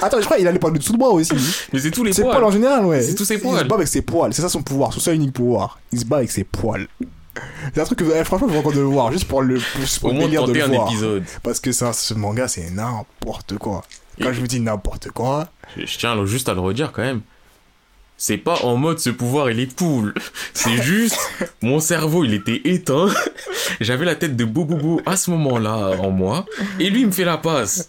Attends, je crois qu'il a les poils de dessous de bras aussi. Mais c'est tous les poils. C'est poils en général, ouais. C'est tous ses poils. Il se bat avec ses poils, c'est ça son pouvoir, son seul unique pouvoir. Il se bat avec ses poils. C'est un truc que eh, franchement, je encore de le voir, juste pour le, pour Au moins de le un voir. épisode. Parce que ça, ce manga, c'est n'importe quoi. Quand je vous dis n'importe quoi. Je, je tiens juste à le redire quand même c'est pas en mode ce pouvoir il est cool. C'est juste mon cerveau il était éteint. J'avais la tête de Bobobo à ce moment-là en moi et lui il me fait la passe.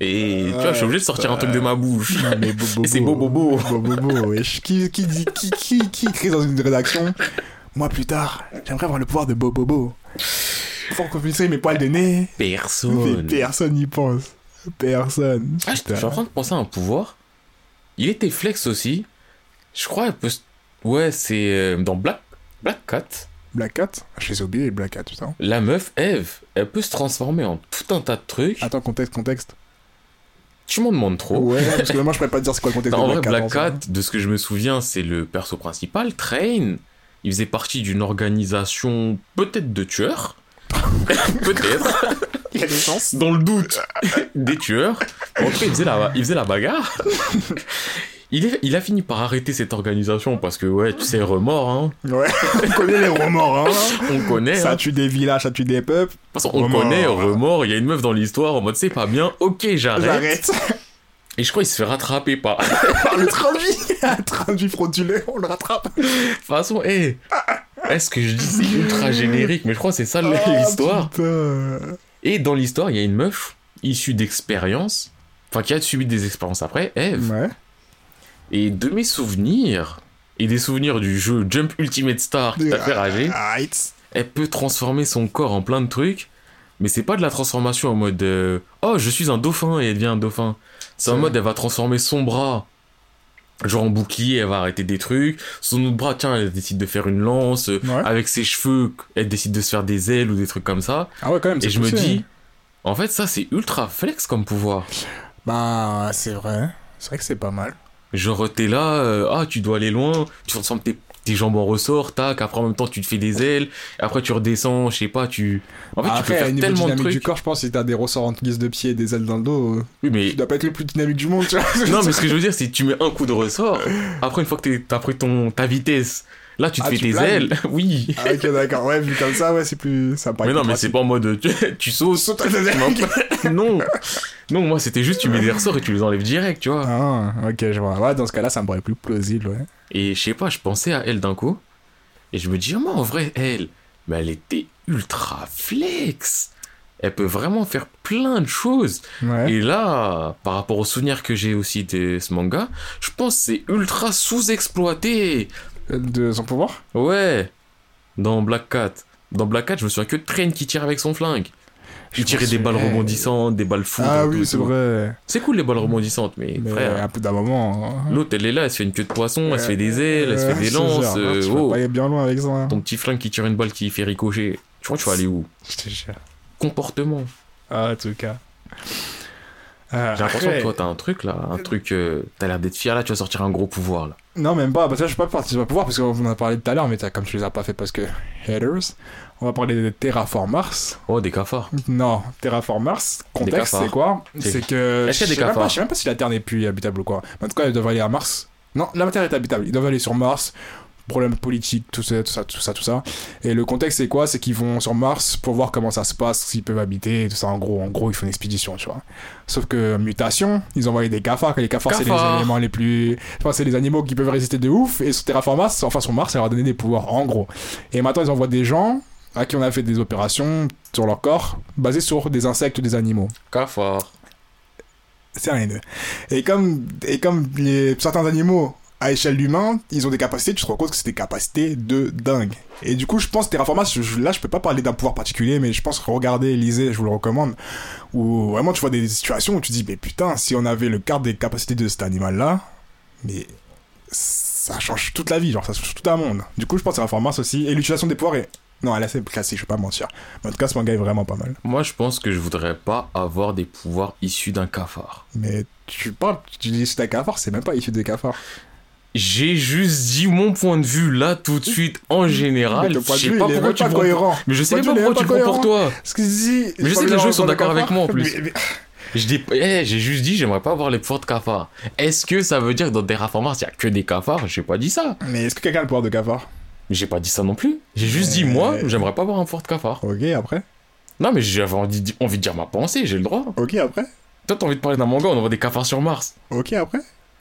Et tu vois, je suis obligé de sortir un truc de ma bouche. Non, mais Bobobo. Et c'est Bobobo. Bobobo, wesh. Qui, qui, dit, qui, qui, qui écrit dans une rédaction Moi, plus tard, j'aimerais avoir le pouvoir de Bobobo. Pour confisquer mes poils de nez. Mais Personne. personne n'y pense. Personne. Ah, je suis en train de penser à un pouvoir. Il était flex aussi. Je crois elle peut. se- Ouais, c'est euh, dans Black, Black Cat. Black Cat? Je les ai oubliés, Black Cat, putain. La meuf, Eve, elle peut se transformer en tout un tas de trucs. Attends, contexte, contexte. Tu m'en demandes trop. Ouais, parce que moi, je pourrais pas te dire c'est quoi le contexte en de vrai, Black Cat. Black de ce que je me souviens, c'est le perso principal, Train. Il faisait partie d'une organisation peut-être de tueurs. (laughs) peut-être. Il y a des chances. Dans le doute, des tueurs. En tout cas, il faisait la, il faisait la bagarre. (laughs) Il, est- il a fini par arrêter cette organisation parce que, ouais, tu sais, remords, hein. Ouais, on connaît les remords, hein. On connaît. hein. Ça De tue des villages, ça tue des peuples. façon, on Remords. connaît, remords. Il y a une meuf dans l'histoire en mode, c'est pas bien, ok, j'arrête. J'arrête. Et je crois qu'il se fait rattraper par. De (laughs) Par le train de vie. (laughs) Un train de vie frauduleux, on le rattrape. toute façon, hé. Est-ce que je dis c'est ultra générique, mais je crois que c'est ça l'histoire. Ah, putain. Et dans l'histoire, il y a une meuf issue d'expérience, enfin qui a subi des expériences après, Eve. Ouais. Et de mes souvenirs, et des souvenirs du jeu Jump Ultimate Star qui t'a fait rager, Right. elle peut transformer son corps en plein de trucs, mais c'est pas de la transformation en mode euh, Oh, je suis un dauphin et elle devient un dauphin. C'est en mode elle va transformer son bras. Genre en bouclier, elle va arrêter des trucs. Son autre bras, tiens, elle décide de faire une lance. Ouais. Avec ses cheveux, elle décide de se faire des ailes ou des trucs comme ça. Ah ouais, quand même. Et je me dis, en fait, ça c'est ultra flex comme pouvoir. Bah, c'est vrai. C'est vrai que c'est pas mal. Genre, t'es là, euh, ah, tu dois aller loin, tu transformes tes, tes jambes en ressort, tac, après en même temps tu te fais des ailes, après tu redescends, je sais pas, tu. En fait, tu peux faire tellement de trucs. du corps, je pense si t'as des ressorts en guise de pied et des ailes dans le dos, euh, Oui, mais. tu dois pas être le plus dynamique du monde, tu vois. Non, mais ce que je veux dire, c'est que tu mets un coup de ressort, après, une fois que t'as pris ton, ta vitesse, là, tu te Ah, fais tu tes planes ailes. (laughs) Oui. Ah, ok, d'accord. Ouais, vu comme ça, ouais, c'est plus. Ça mais non, mais c'est pas en mode tu, tu sautes. Saute à tes (laughs) ailes. non. non, moi, c'était juste tu mets des ressorts et tu les enlèves direct, tu vois. Ah, ok, je vois. Ouais, dans ce cas-là, ça me paraît plus plausible, ouais. Et je sais pas, je pensais à elle d'un coup. Et je me dis, oh, en vrai, elle, mais elle était ultra flex. Elle peut vraiment faire plein de choses. Ouais. Et là, par rapport aux souvenirs que j'ai aussi de ce manga, je pense que c'est ultra sous-exploité. De son pouvoir Ouais. Dans Black Cat. Dans Black Cat, je me souviens que de Train qui tire avec son flingue. Il tirait des balles rebondissantes, des balles fous. Ah oui, c'est vrai. C'est cool les balles rebondissantes, mais, Mais frère. un peu d'un moment. hein. L'autre, elle est là, elle se fait une queue de poisson, elle se fait des ailes, elle se fait des lances. jure, euh, Tu vas oh. pas aller bien loin avec ça. hein. Ton petit flingue qui tire une balle qui fait ricocher. Tu crois que tu vas aller où? Je te jure. Comportement. Ah, en tout cas. Euh, J'ai l'impression que toi, t'as un truc là, un truc. euh, t'as l'air d'être fier là, tu vas sortir un gros pouvoir là. Non, même pas. Parce que là, je suis pas parti sur pouvoir parce qu'on en a parlé tout à l'heure, mais comme tu les as pas fait parce que haters, on va parler de Terraform Mars. Oh, des cafards. Non, Terraform Mars. Contexte, cafards. c'est quoi? C'est- que. Est-ce qu'il y a des même pas- cafards Je sais même pas si la Terre n'est plus habitable ou quoi. Mais en tout cas, ils doivent aller à Mars. Non, la Terre est habitable. Ils doivent aller sur Mars. Problème politique, tout ça, tout ça, tout ça, tout ça. Et le contexte, c'est quoi? C'est qu'ils vont sur Mars pour voir comment ça se passe, s'ils peuvent habiter, et tout ça. En gros, en gros, ils font une expédition, tu vois. Sauf que mutation, ils envoient des cafards. Que les cafards, c'est les Cafards. éléments les plus. Enfin, c'est les animaux qui peuvent résister de ouf. Et sur Terraform Mars, enfin sur Mars, ça leur a donné des pouvoirs, en gros. Et maintenant, ils envoient des gens à qui on a fait des opérations sur leur corps basées sur des insectes ou des animaux. Cafard. C'est rien d'eux. Et comme, et comme les, certains animaux, à échelle d'humain, ils ont des capacités, tu te rends compte que c'est des capacités de dingue. Et du coup, je pense je- là, je peux pas parler d'un pouvoir particulier, mais je pense regarder, lisez, je vous le recommande, où vraiment tu vois des situations où tu dis, mais putain, si on avait le quart des capacités de cet animal-là, mais ça change toute la vie, genre ça change tout un monde. Du coup, je pense Terraformars aussi, et l'utilisation des pouvoirs est... Non, elle est assez classique, je vais pas mentir. Mais en tout cas, ce manga est vraiment pas mal. Moi, je pense que je voudrais pas avoir des pouvoirs issus d'un cafard. Mais tu parles, tu dis c'est un cafard, c'est même pas issu des cafards. J'ai juste dit mon point de vue là tout de suite en général. Je sais pas pourquoi tu prends-. Mais je sais pas pourquoi tu prends pour toi. Qu'il dit. Mais je sais que les gens sont d'accord avec moi, en plus. Mais- mais- Je dis, eh, j'ai juste dit j'aimerais pas avoir les pouvoirs de cafard. Est-ce que ça veut dire que dans Terraformars il y a que des cafards? J'ai pas dit ça. Mais est-ce que quelqu'un a le pouvoir de cafard j'ai pas dit ça non plus. J'ai juste dit moi j'aimerais pas avoir un pouvoir de cafard. Ok, après? Non mais j'avais envie, envie de dire ma pensée, j'ai le droit. Ok, après? Toi t'as envie de parler d'un manga, on envoie des cafards sur Mars. Ok, après?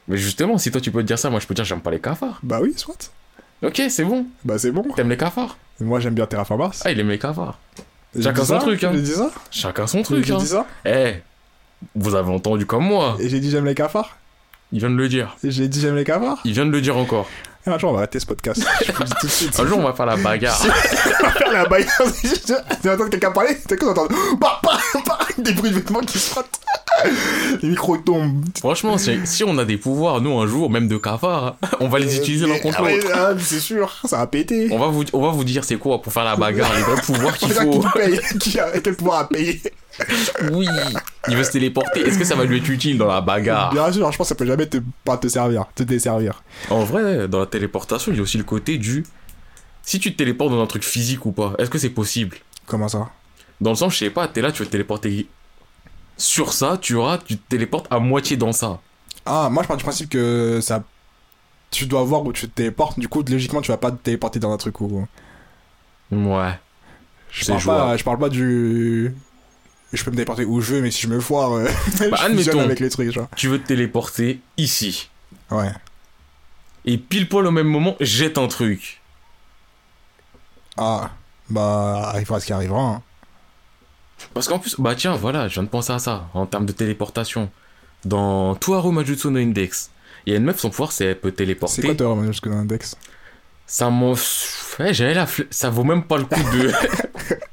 Mais justement, si toi tu peux te dire ça, moi je peux dire j'aime pas les cafards. Bah oui, soit. Ok, c'est bon. Bah c'est bon. T'aimes les cafards? Moi j'aime bien Terraformars. Ah, il aime les cafards. Chacun son truc, hein. J'ai dit ça Chacun son J'ai truc, hein. dit ça Eh, Vous avez entendu comme moi. Et j'ai dit j'aime les cafards Il vient de le dire. Et J'ai dit j'aime les cafards Il vient de le dire encore. (laughs) Un jour, on va arrêter ce podcast. (laughs) Je vous le dis tout de suite. Un jour, on va faire la bagarre. (laughs) on va faire la bagarre. Tu entends quelqu'un parler T'as que d'entendre bah, bah, bah, des bruits de vêtements qui se frottent. Les micros tombent. Franchement, si, si on a des pouvoirs, nous, un jour, même de cafards, on va les utiliser l'un contre Ah l'autre. ah, C'est sûr, ça va péter. On va, vous, on va vous dire c'est quoi pour faire la bagarre, les vrais pouvoirs qu'il qui faut. nous paye, qui a quel pouvoir à payer. (laughs) Oui. Il veut se téléporter. Est-ce que ça va lui être utile dans la bagarre Bien sûr, je pense que ça peut jamais te, pas te servir, te desservir. En vrai, dans la téléportation, il y a aussi le côté du. Si tu te téléportes dans un truc physique ou pas, est-ce que c'est possible? Comment ça? Dans le sens, je sais pas, t'es là, tu veux te téléporter sur ça, tu auras, tu te téléportes à moitié dans ça. Ah, moi je pars du principe que ça. Tu dois voir où tu te téléportes, du coup, logiquement, tu vas pas te téléporter dans un truc où. Ouais. Je parle, jouable. pas, je parle pas du. Je peux me téléporter où je veux, mais si je me foire, euh, (laughs) je Bah, admettons. avec les trucs, genre. Tu veux te téléporter ici. Ouais. Et pile poil au même moment, jette un truc. Ah, bah, arrivera ce qui arrivera. hein. Parce qu'en plus, bah tiens, voilà, je viens de penser à ça, en termes de téléportation. Dans Tuaru Majutsu no Index, il y a une meuf, son pouvoir, c'est elle peut téléporter. C'est quoi toi, Roman, jusque dans l'index Ça m'en. Ouais, j'avais la fle- Ça vaut même pas le coup de. (laughs)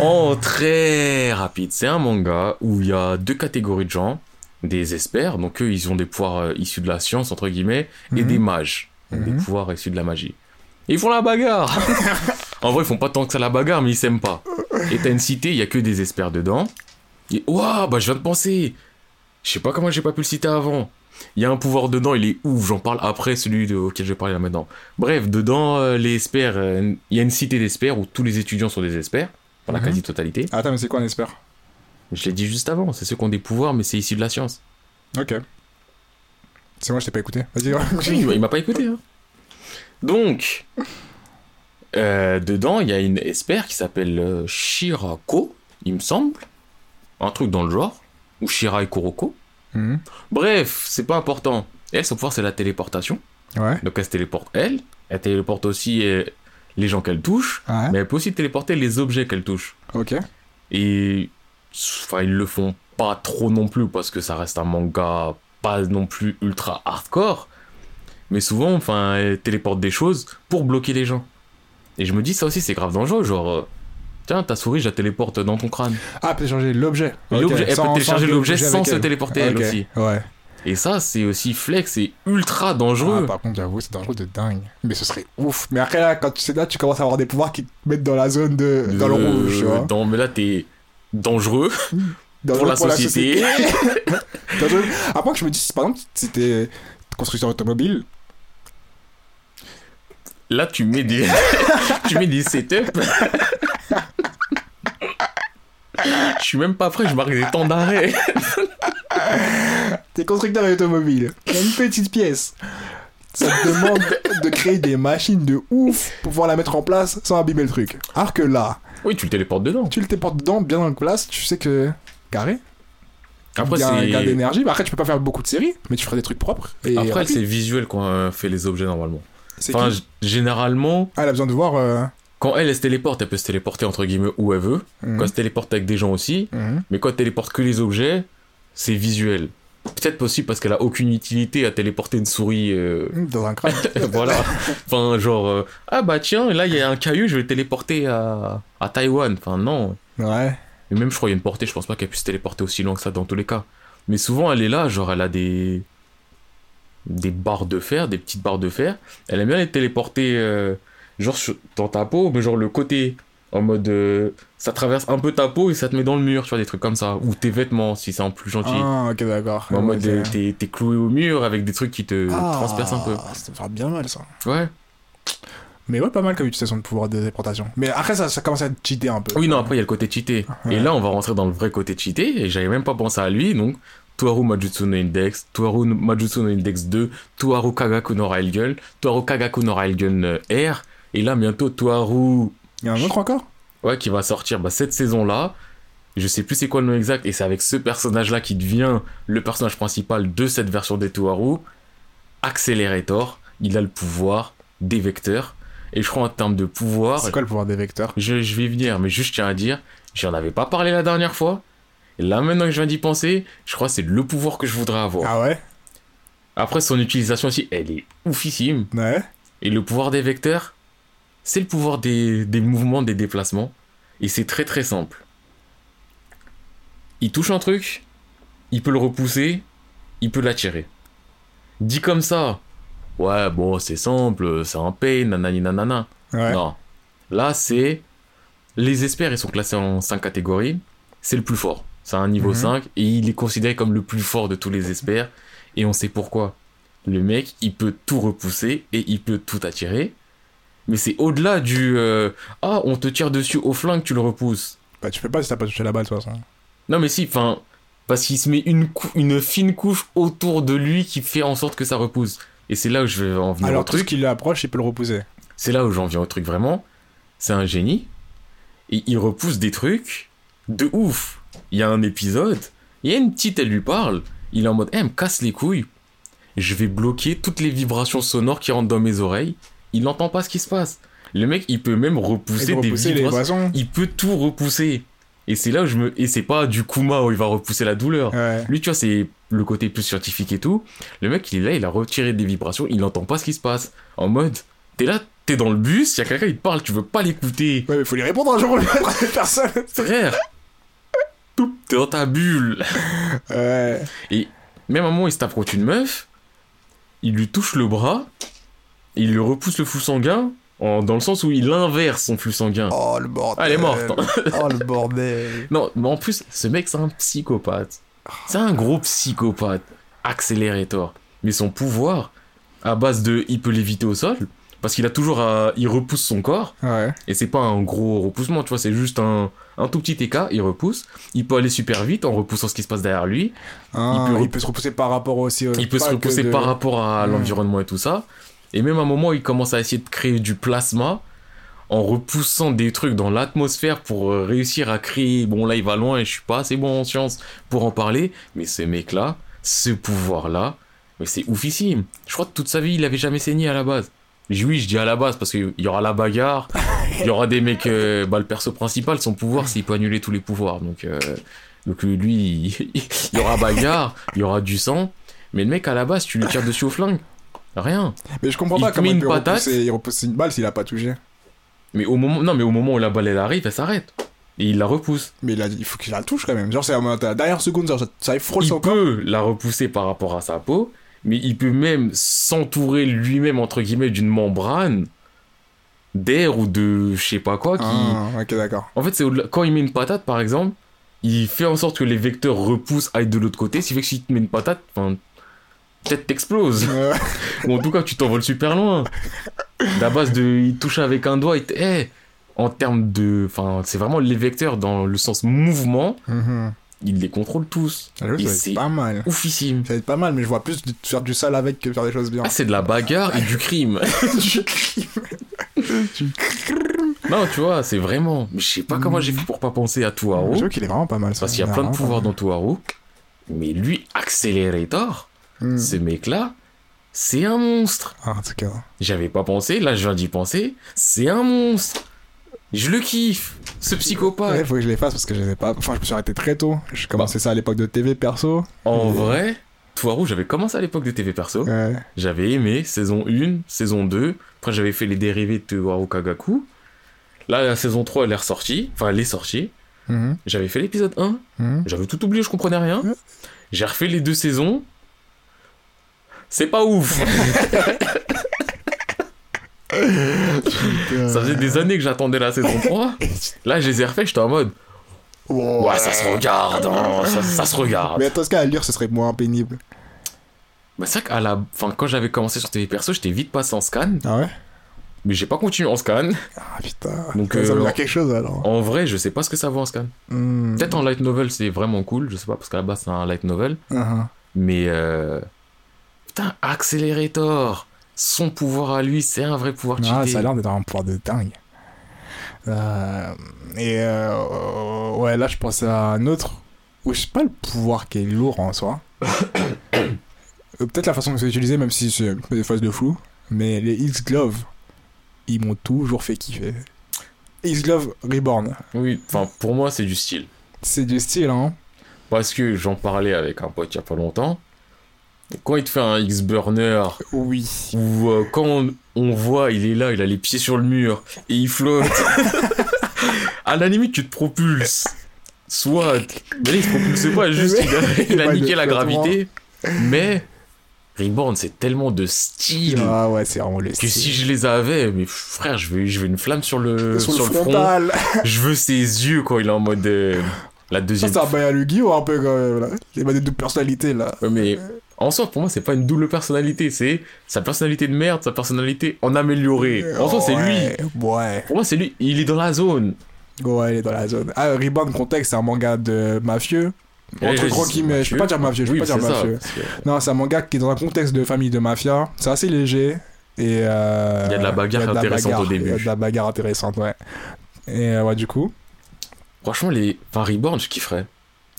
oh, très rapide. C'est un manga où il y a deux catégories de gens des experts, donc eux, ils ont des pouvoirs euh, issus de la science, entre guillemets, et Mhm. des mages, des Mhm. pouvoirs issus de la magie. Et ils font la bagarre (laughs) En vrai, ils font pas tant que ça la bagarre, mais ils s'aiment pas. Et t'as une cité, il y a que des experts dedans. Et waouh, bah je viens de penser Je sais pas comment j'ai pas pu le citer avant. Il y a un pouvoir dedans, il est ouf, j'en parle après celui de- auquel je vais parler là maintenant. Bref, dedans, euh, les experts, euh, il y a une cité d'experts où tous les étudiants sont des experts, dans la Mhm. quasi-totalité. Attends, mais c'est quoi un expert Je l'ai dit juste avant, c'est ceux qui ont des pouvoirs, mais c'est issu de la science. Ok. C'est moi, je t'ai pas écouté. Vas-y, Oui, il m'a pas écouté. hein. Donc, euh, dedans, il y a une expert qui s'appelle euh, Shirako, il me semble. Un truc dans le genre. Ou Shira et Kuroko. Mhm. Bref, c'est pas important. Elle, son pouvoir, c'est la téléportation. Ouais. Donc elle se téléporte elle. Elle téléporte aussi euh, les gens qu'elle touche. Ouais. Mais elle peut aussi téléporter les objets qu'elle touche. Ok. Et enfin, ils le font pas trop non plus parce que ça reste un manga pas non plus ultra hardcore. Mais souvent, enfin, elle téléporte des choses pour bloquer les gens. Et je me dis, ça aussi, c'est grave dangereux. Genre, euh, tiens, ta souris, je la téléporte dans ton crâne. Ah, elle peut changer l'objet. Elle peut télécharger l'objet sans se téléporter elle aussi. Ouais. Et ça, c'est aussi flex et ultra Ah, dangereux. par contre, j'avoue, c'est dangereux de dingue. Mais ce serait ouf. Mais après, là, quand tu sais là, tu commences à avoir des pouvoirs qui te mettent dans la zone de. dans le Euh, rouge, tu vois. dans- mais là, t'es dangereux. (laughs) Dangereux pour la société. (laughs) Dangereux. Après, je me dis, par exemple, si t'es constructeur automobile, Là, tu mets des, (laughs) tu mets des setups. Je suis même pas prêt, je marque des temps d'arrêt. T'es constructeur automobile, a une petite pièce. Ça te demande de créer des machines de ouf pour pouvoir la mettre en place sans abîmer le truc. Alors que là, Oui, tu le téléportes dedans. tu le téléportes dedans, bien en place, tu sais que. Carré. Après, gain, gain c'est d'énergie. Après, tu peux pas faire beaucoup de séries, mais tu feras des trucs propres. Et après c'est visuel quand on fait les objets normalement. C'est Enfin, généralement, Ah, elle a besoin de voir. euh, quand elle, elle se téléporte, elle peut se téléporter entre guillemets où elle veut. mhm, Quand elle se téléporte avec des gens aussi. mhm. Mais quand elle téléporte que les objets, c'est visuel. Peut-être possible parce qu'elle a aucune utilité à téléporter une souris. euh, Dans un crâne. (laughs) voilà. Enfin, genre, euh, ah bah tiens, là il y a un caillou, je vais le téléporter à, à Taïwan. Enfin, non. ouais. Mais même, je crois, il y a une portée, je pense pas qu'elle puisse téléporter aussi loin que ça dans tous les cas. Mais souvent, elle est là, genre, elle a des. des barres de fer, des petites barres de fer. Elle aime bien les téléporter, euh, genre, sur- dans ta peau, mais genre le côté. En mode. euh, ça traverse un peu ta peau et ça te met dans le mur, tu vois, des trucs comme ça. Ou tes vêtements, si c'est en plus gentil. Ah, ok, d'accord. En mode, euh, t'es t'es cloué au mur avec des trucs qui te Ah, transpercent un peu. Ça fera bien mal, ça. Ouais. Mais ouais, pas mal comme utilisation de pouvoir de téléportation. Mais après, ça, ça commence à être cheaté un peu. Oui, non, après, il y a le côté cheaté. Ouais. Et là, on va rentrer dans le vrai côté cheaté, et j'avais même pas pensé à lui, donc, Tuaru Majutsu no Index, Tuaru Majutsu no Index 2, Tuaru Kagaku no Railgun, Tuaru Kagaku no Railgun euh, R, et là, bientôt, Tuaru, Il y a un autre encore? Ouais, qui va sortir, bah, cette saison-là, je sais plus c'est quoi le nom exact, et c'est avec ce personnage-là qui devient le personnage principal de cette version des Tuaru, Accelerator, il a le pouvoir des vecteurs, et je crois en termes de pouvoir, C'est quoi le pouvoir des vecteurs? je, je vais y venir, mais juste je tiens à dire, j'en avais pas parlé la dernière fois. Et là, maintenant que je viens d'y penser, je crois que c'est le pouvoir que je voudrais avoir. Ah ouais? Après, son utilisation aussi, elle est oufissime. Ouais. Et le pouvoir des vecteurs, c'est le pouvoir des, des mouvements, des déplacements. Et c'est très très simple. Il touche un truc, il peut le repousser, il peut l'attirer. Dit comme ça, ouais, bon, c'est simple, c'est un pain, nanani nanana. Ouais. Non. Là, c'est. Les experts, ils sont classés en 5 catégories. C'est le plus fort. C'est un niveau Mhm. 5 et il est considéré comme le plus fort de tous les experts. Et on sait pourquoi. Le mec, il peut tout repousser et il peut tout attirer. Mais c'est au-delà du. euh, ah, on te tire dessus au flingue, tu le repousses. Bah, tu peux pas si t'as pas touché la balle, toute façon. Non, mais si, enfin. Parce qu'il se met une, cou- une fine couche autour de lui qui fait en sorte que ça repousse. Et c'est là où je vais en venir au Alors, tout truc. ce qui l'approche, il peut le repousser. C'est là où j'en viens au truc vraiment. C'est un génie. Et il repousse des trucs de ouf. Il y a un épisode. Il y a une petite, elle lui parle. Il est en mode, eh, me casse les couilles. Je vais bloquer toutes les vibrations sonores qui rentrent dans mes oreilles. Il n'entend pas ce qui se passe. Le mec, il peut même Il repousser peut des repousser les vibrations. Il peut tout repousser. Et c'est là où je me. Et c'est pas du Kuma où il va repousser la douleur. Ouais. Lui, tu vois, c'est le côté plus scientifique et tout. Le mec, il est là, il a retiré des vibrations, il n'entend pas ce qui se passe. En mode, t'es là, t'es dans le bus, il y a quelqu'un qui te parle, tu veux pas l'écouter. Ouais, mais faut lui répondre un jour ou l'autre, (laughs) personne. Frère, t'es dans ta bulle. Ouais. Même à un moment, il se tape contre une meuf, il lui touche le bras, il lui repousse le flux sanguin, en- dans le sens où il inverse son flux sanguin. Oh, le bordel. Ah, elle est morte. (laughs) oh, le bordel. Non, mais en plus, ce mec, c'est un psychopathe. C'est un gros psychopathe. Accélérateur. Mais son pouvoir, à base de. Il peut l'éviter au sol. Parce qu'il a toujours à. Il repousse son corps. Ouais. Et c'est pas un gros repoussement, tu vois. C'est juste un, un tout petit écart. Il repousse. Il peut aller super vite en repoussant ce qui se passe derrière lui. Ah, Il peut il, peut se repousser par rapport aussi au. Il peut se repousser de- par rapport à l'environnement et tout ça. Et même à un moment, il commence à essayer de créer du plasma en repoussant des trucs dans l'atmosphère pour euh, réussir à créer. Bon, là, il va loin et je suis pas assez bon en science pour en parler. Mais ce mec-là, ce pouvoir-là, mais c'est oufissime. Je crois que toute sa vie, il avait jamais saigné à la base. Oui, je dis à la base parce qu'il y aura la bagarre, il y aura des mecs. euh, bah, le perso principal, son pouvoir, c'est qu'il peut annuler tous les pouvoirs. Donc, euh, donc lui, il, (laughs) il y aura bagarre, il y aura du sang. Mais le mec, à la base, tu lui tires dessus au flingue. Rien. Mais je comprends Il pas comment il une peut patate. repousser, il repousse une balle s'il a pas touché. Mais au moment, non, mais au moment où la balle elle arrive, elle s'arrête. Et il la repousse. Mais il, a, il faut qu'il la touche quand même. Genre, c'est à la dernière seconde, genre, ça, frôle Il son corps. peut la repousser par rapport à sa peau, mais il peut même s'entourer lui-même, entre guillemets, d'une membrane d'air ou de je sais pas quoi qui. Ah, ok, d'accord. En fait, c'est quand il met une patate, par exemple, il fait en sorte que les vecteurs repoussent, aillent de l'autre côté, ce qui fait que si tu mets une patate, t'exploses. Euh, Ou en tout cas, tu t'envoles super loin. La base de. Il touche avec un doigt et. t- Eh, en termes de. Enfin, c'est vraiment les vecteurs dans le sens mouvement, mhm. il les contrôle tous. Et va c'est pas mal. oufissime. Ça va être pas mal, mais je vois plus de faire du sale avec que faire des choses bien. Ah, c'est de la bagarre et du crime. (laughs) Du crime. Du crime. non, tu vois, c'est vraiment. Je sais pas comment j'ai fait pour pas penser à Tuaro. Je trouve qu'il est vraiment pas mal. ça. Parce qu'il y a Il plein de pouvoirs dans Tuaro. Mais lui, Accelerator, Hmm. ce mec-là, c'est un monstre. Ah, en tout cas. J'avais pas pensé, là je viens d'y penser. C'est un monstre. Je le kiffe, ce psychopathe. Ouais, faut que je les fasse parce que je les ai pas. Enfin, je me suis arrêté très tôt. J'ai commencé ça à l'époque de TV perso. En Et- vrai, Toiroux, j'avais commencé à l'époque de TV Perso. Ouais. J'avais aimé saison 1, saison 2. Après, j'avais fait les dérivés de Toiroux Kagaku. Là, la saison 3, elle est ressortie. Enfin, elle est sortie. Mhm. J'avais fait l'épisode 1. Mhm. J'avais tout oublié, je comprenais rien. J'ai refait les deux saisons. C'est pas ouf. (laughs) Ça faisait des années que j'attendais la saison 3. Là, je les ai refait, j'étais en mode. Ouais, Ouais, ça se regarde, hein, ça, ça se regarde. Mais dans ce cas, à lire, ce serait moins pénible. Bah, c'est vrai qu'à la. Enfin, quand j'avais commencé sur TV Perso, j'étais vite passé en scan. Ah ouais? Mais j'ai pas continué en scan. Ah putain. Donc, ça euh, veut dire quelque chose alors. En vrai, je sais pas ce que ça vaut en scan. Hmm. Peut-être en light novel, c'est vraiment cool. Je sais pas, parce qu'à la base, c'est un light novel. Uh-huh. Mais. Euh... Putain, Accelerator Son pouvoir à lui, c'est un vrai pouvoir Ah, cheaté. ça a l'air d'être un pouvoir de dingue. Euh, et euh, ouais, là, je pensais à un autre où je sais pas le pouvoir qui est lourd en soi. (coughs) Euh, Peut-être la façon que c'est utilisé, même si c'est des phases de flou. Mais les X-Glove, ils m'ont toujours fait kiffer. X-Glove Reborn, Oui, enfin, pour moi, c'est du style. c'est du style, hein. Parce que j'en parlais avec un pote il y a pas longtemps. Quand il te fait un X-burner, Oui. ou euh, quand on, on voit, il est là, il a les pieds sur le mur, et il flotte. (laughs) à la limite, tu te propulses. Soit. Mais là, il se propulse pas, juste il a, il a Ouais, niqué la gravité. Mais. Reborn, c'est tellement de style. Ah ouais, c'est vraiment le Que style. si je les avais, mais frère, je veux, je veux une flamme sur le, sur, sur le le front. frontal. Je veux ses yeux quand il est en mode. euh, la Ça, deuxième. c'est un bail à Lugi ou un peu quand même, là. Il y a des deux personnalités, là. Ouais, mais en soi, pour moi, c'est pas une double personnalité. C'est sa personnalité de merde, sa personnalité en amélioré. En soi, c'est lui. Ouais. Pour moi, c'est lui. Il est dans la zone. Ouais, il est dans la zone. Ah, Reborn, contexte, c'est un manga de mafieux. Ouais, Entre je gros guillemets, je peux pas dire mafieux, je peux Oui, pas dire ça, mafieux. que Non, c'est un manga qui est dans un contexte de famille de mafia. C'est assez léger. Et euh, Il y a de la bagarre la intéressante bagarre. au début. Il y a de la bagarre intéressante, ouais. Et euh, ouais, du coup. Franchement, les. Enfin, Reborn, je kifferais.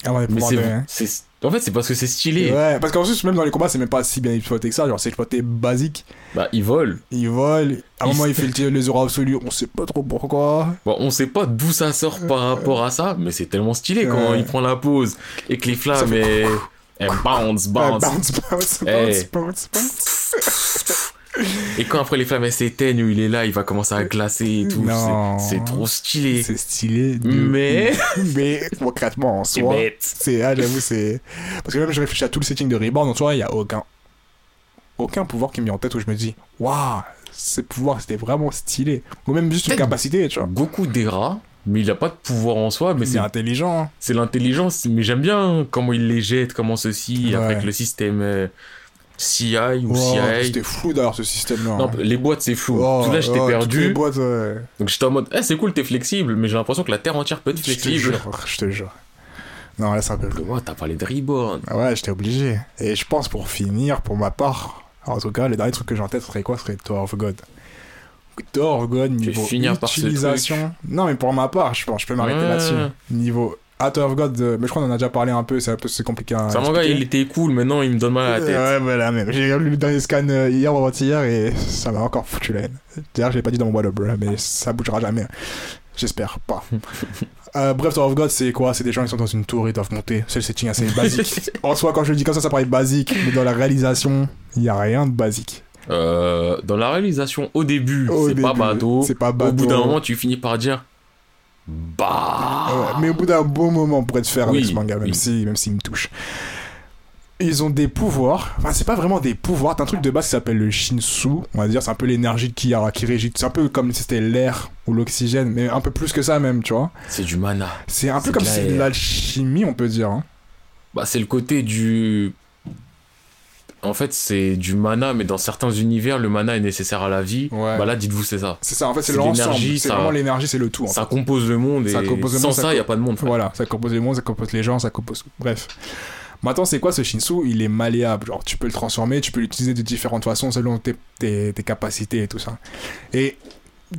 Ah ouais, Mais pour c'est. de- c'est- En fait, c'est parce que c'est stylé. Ouais, parce qu'en plus, même dans les combats, c'est même pas si bien exploité que ça. Genre, c'est exploité basique. Bah, il vole. Il vole. À un Il moment, il fait le tir, les auras absolus. On sait pas trop pourquoi. Bon, on sait pas d'où ça sort par rapport à ça, mais c'est tellement stylé quand Ouais. il prend la pause et que les flammes. Elles bounce, bounce. bounce, bounce, Hey. bounce, bounce, bounce. (laughs) Et quand après les flammes s'éteignent, il est là, il va commencer à glacer et tout. C'est trop stylé. C'est stylé. de Mais. (laughs) Mais concrètement, en soi. C'est, ah, j'avoue, c'est. Parce que même je réfléchis à tout le setting de Reborn, en soi, il y a aucun. Aucun pouvoir qui me vient en tête où je me dis, waouh, ces pouvoirs c'était vraiment stylé. Ou même juste une capacité, tu vois. Goku déra, mais il a pas de pouvoir en soi, mais C'est c'est intelligent. hein. c'est l'intelligence. Mais j'aime bien comment il les jette, comment ceci, Ouais. avec le système euh, CI ou Wow, CI. c'était fou d'ailleurs ce système-là. Non, hein. les boîtes c'est flou. Oh, Tout là j'étais oh, les perdu. boîtes, ouais. Donc j'étais en mode, eh, c'est cool, t'es flexible, mais j'ai l'impression que la terre entière peut être Je te flexible. jure, je te jure. Non, là c'est un peu Donc, ouais, t'as parlé de Reborn? Ah Ouais, j'étais obligé. Et je pense pour finir, pour ma part, en tout cas, les derniers trucs que j'ai en tête serait quoi? Serait Tower of God. Tower of God, niveau utilisation. Non, mais pour ma part, je pense, je peux m'arrêter Ouais. là-dessus. Niveau. Ah, Tower of God, euh, mais je crois qu'on en a déjà parlé un peu, c'est un peu c'est compliqué à. C'est un manga, il était cool, maintenant il me donne mal à la tête. Ouais, voilà, même. J'ai lu le dernier scan euh, hier ou avant-hier et ça m'a encore foutu la haine. D'ailleurs, je l'ai pas dit dans mon wallop, mais ça bougera jamais. J'espère pas. (laughs) Euh, bref, Tower of God, c'est quoi? C'est des gens qui sont dans une tour, ils doivent monter. C'est le setting assez basique. (laughs) en soi, quand je le dis comme ça, ça paraît basique, mais dans la réalisation, il y a rien de basique. Euh, dans la réalisation, au début, Au c'est pas bateau. C'est pas Au bateau. bout d'un moment, tu finis par dire Bah. Ouais, mais au bout d'un bon moment pour être faire avec Oui, ce manga, même oui. si, même s'il me touche. Ils ont des pouvoirs. Enfin, c'est pas vraiment des pouvoirs. T'as un truc de base qui s'appelle le Shinsu. On va dire, c'est un peu l'énergie de Kiara qui régit. C'est un peu comme si c'était l'air ou l'oxygène, mais un peu plus que ça même, tu vois. C'est du mana. C'est un peu comme si c'est de l'air. l'alchimie, on peut dire. hein. Bah, c'est le côté du. En fait, c'est du mana, mais dans certains univers, le mana est nécessaire à la vie. Ouais. Bah là, dites-vous, c'est ça. C'est ça, en fait, c'est l'ensemble. l'énergie, C'est vraiment l'énergie, c'est le tout. en Ça compose le monde et Ça compose le sans monde, ça, ça il n'y a pas de monde. frère. Voilà, ça compose les mondes, ça compose les gens, ça compose. Bref. Maintenant, c'est quoi ce Shinsu? Il est malléable. Genre, tu peux le transformer, tu peux l'utiliser de différentes façons selon tes, tes, tes capacités et tout ça. Et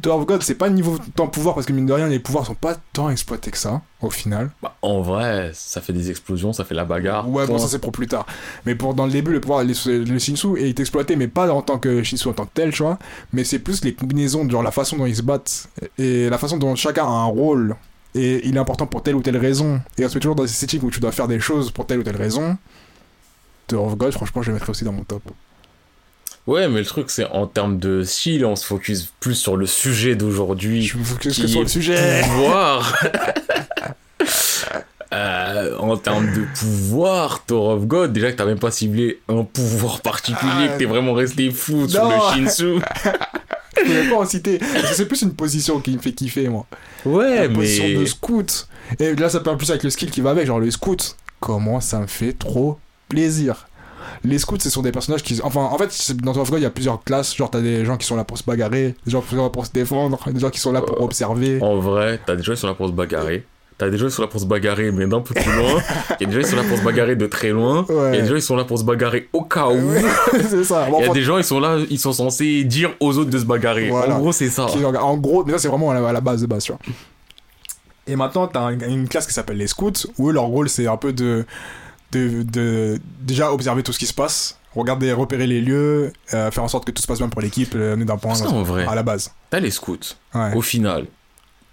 Tower of God, c'est pas niveau tant pouvoir, parce que mine de rien, les pouvoirs sont pas tant exploités que ça, au final. Bah, en vrai, ça fait des explosions, ça fait la bagarre. Ouais, bon, ça c'est pour plus tard. Mais pour dans le début, le pouvoir, le, le Shinsu est exploité, mais pas en tant que Shinsu en tant que tel, tu vois. Mais c'est plus les combinaisons, genre la façon dont ils se battent et la façon dont chacun a un rôle. Et il est important pour telle ou telle raison. Et on se met toujours dans ces settings où tu dois faire des choses pour telle ou telle raison. Tower of God, franchement, je le mettrais aussi dans mon top. Ouais, mais le truc, c'est en termes de style, on se focus plus sur le sujet d'aujourd'hui. Je me focus que sur le sujet. Pouvoir. (laughs) Euh, en termes de pouvoir, Tower of God, déjà que t'as même pas ciblé un pouvoir particulier, Ah, que t'es vraiment resté fou sur le Shinsu. (laughs) Je voulais pas en citer. C'est plus une position qui me fait kiffer, moi. Ouais, la position mais. de scout. Et là, ça parle plus avec le skill qui va avec, genre le scout. Comment ça me fait trop plaisir. Les scouts, ce sont des personnages qui. Enfin, en fait, c'est- dans Tower of God, il y a plusieurs classes. Genre, t'as des gens qui sont là pour se bagarrer, des gens qui sont là pour se défendre, des gens qui sont là pour Euh, observer. En vrai, t'as des gens qui sont là pour se bagarrer. T'as des gens qui sont là pour se bagarrer, mais d'un peu plus loin. (laughs) Il y a des gens qui sont là pour se bagarrer de très loin. Il y a des gens qui sont là pour se bagarrer au cas où. (laughs) C'est ça. Bon, Il y a des gens, ils sont là, ils sont censés dire aux autres de se bagarrer. Voilà. En gros, c'est ça. en gros, mais ça, c'est vraiment à la, à la base de base, tu vois. Et maintenant, t'as un- une classe qui s'appelle les scouts, où eux, leur rôle, c'est un peu de, de, de déjà observer tout ce qui se passe, regarder, repérer les lieux, euh, faire en sorte que tout se passe bien pour l'équipe, euh, amener d'un point Parce qu'en vrai, à la base. t'as les scouts. Ouais. Au final,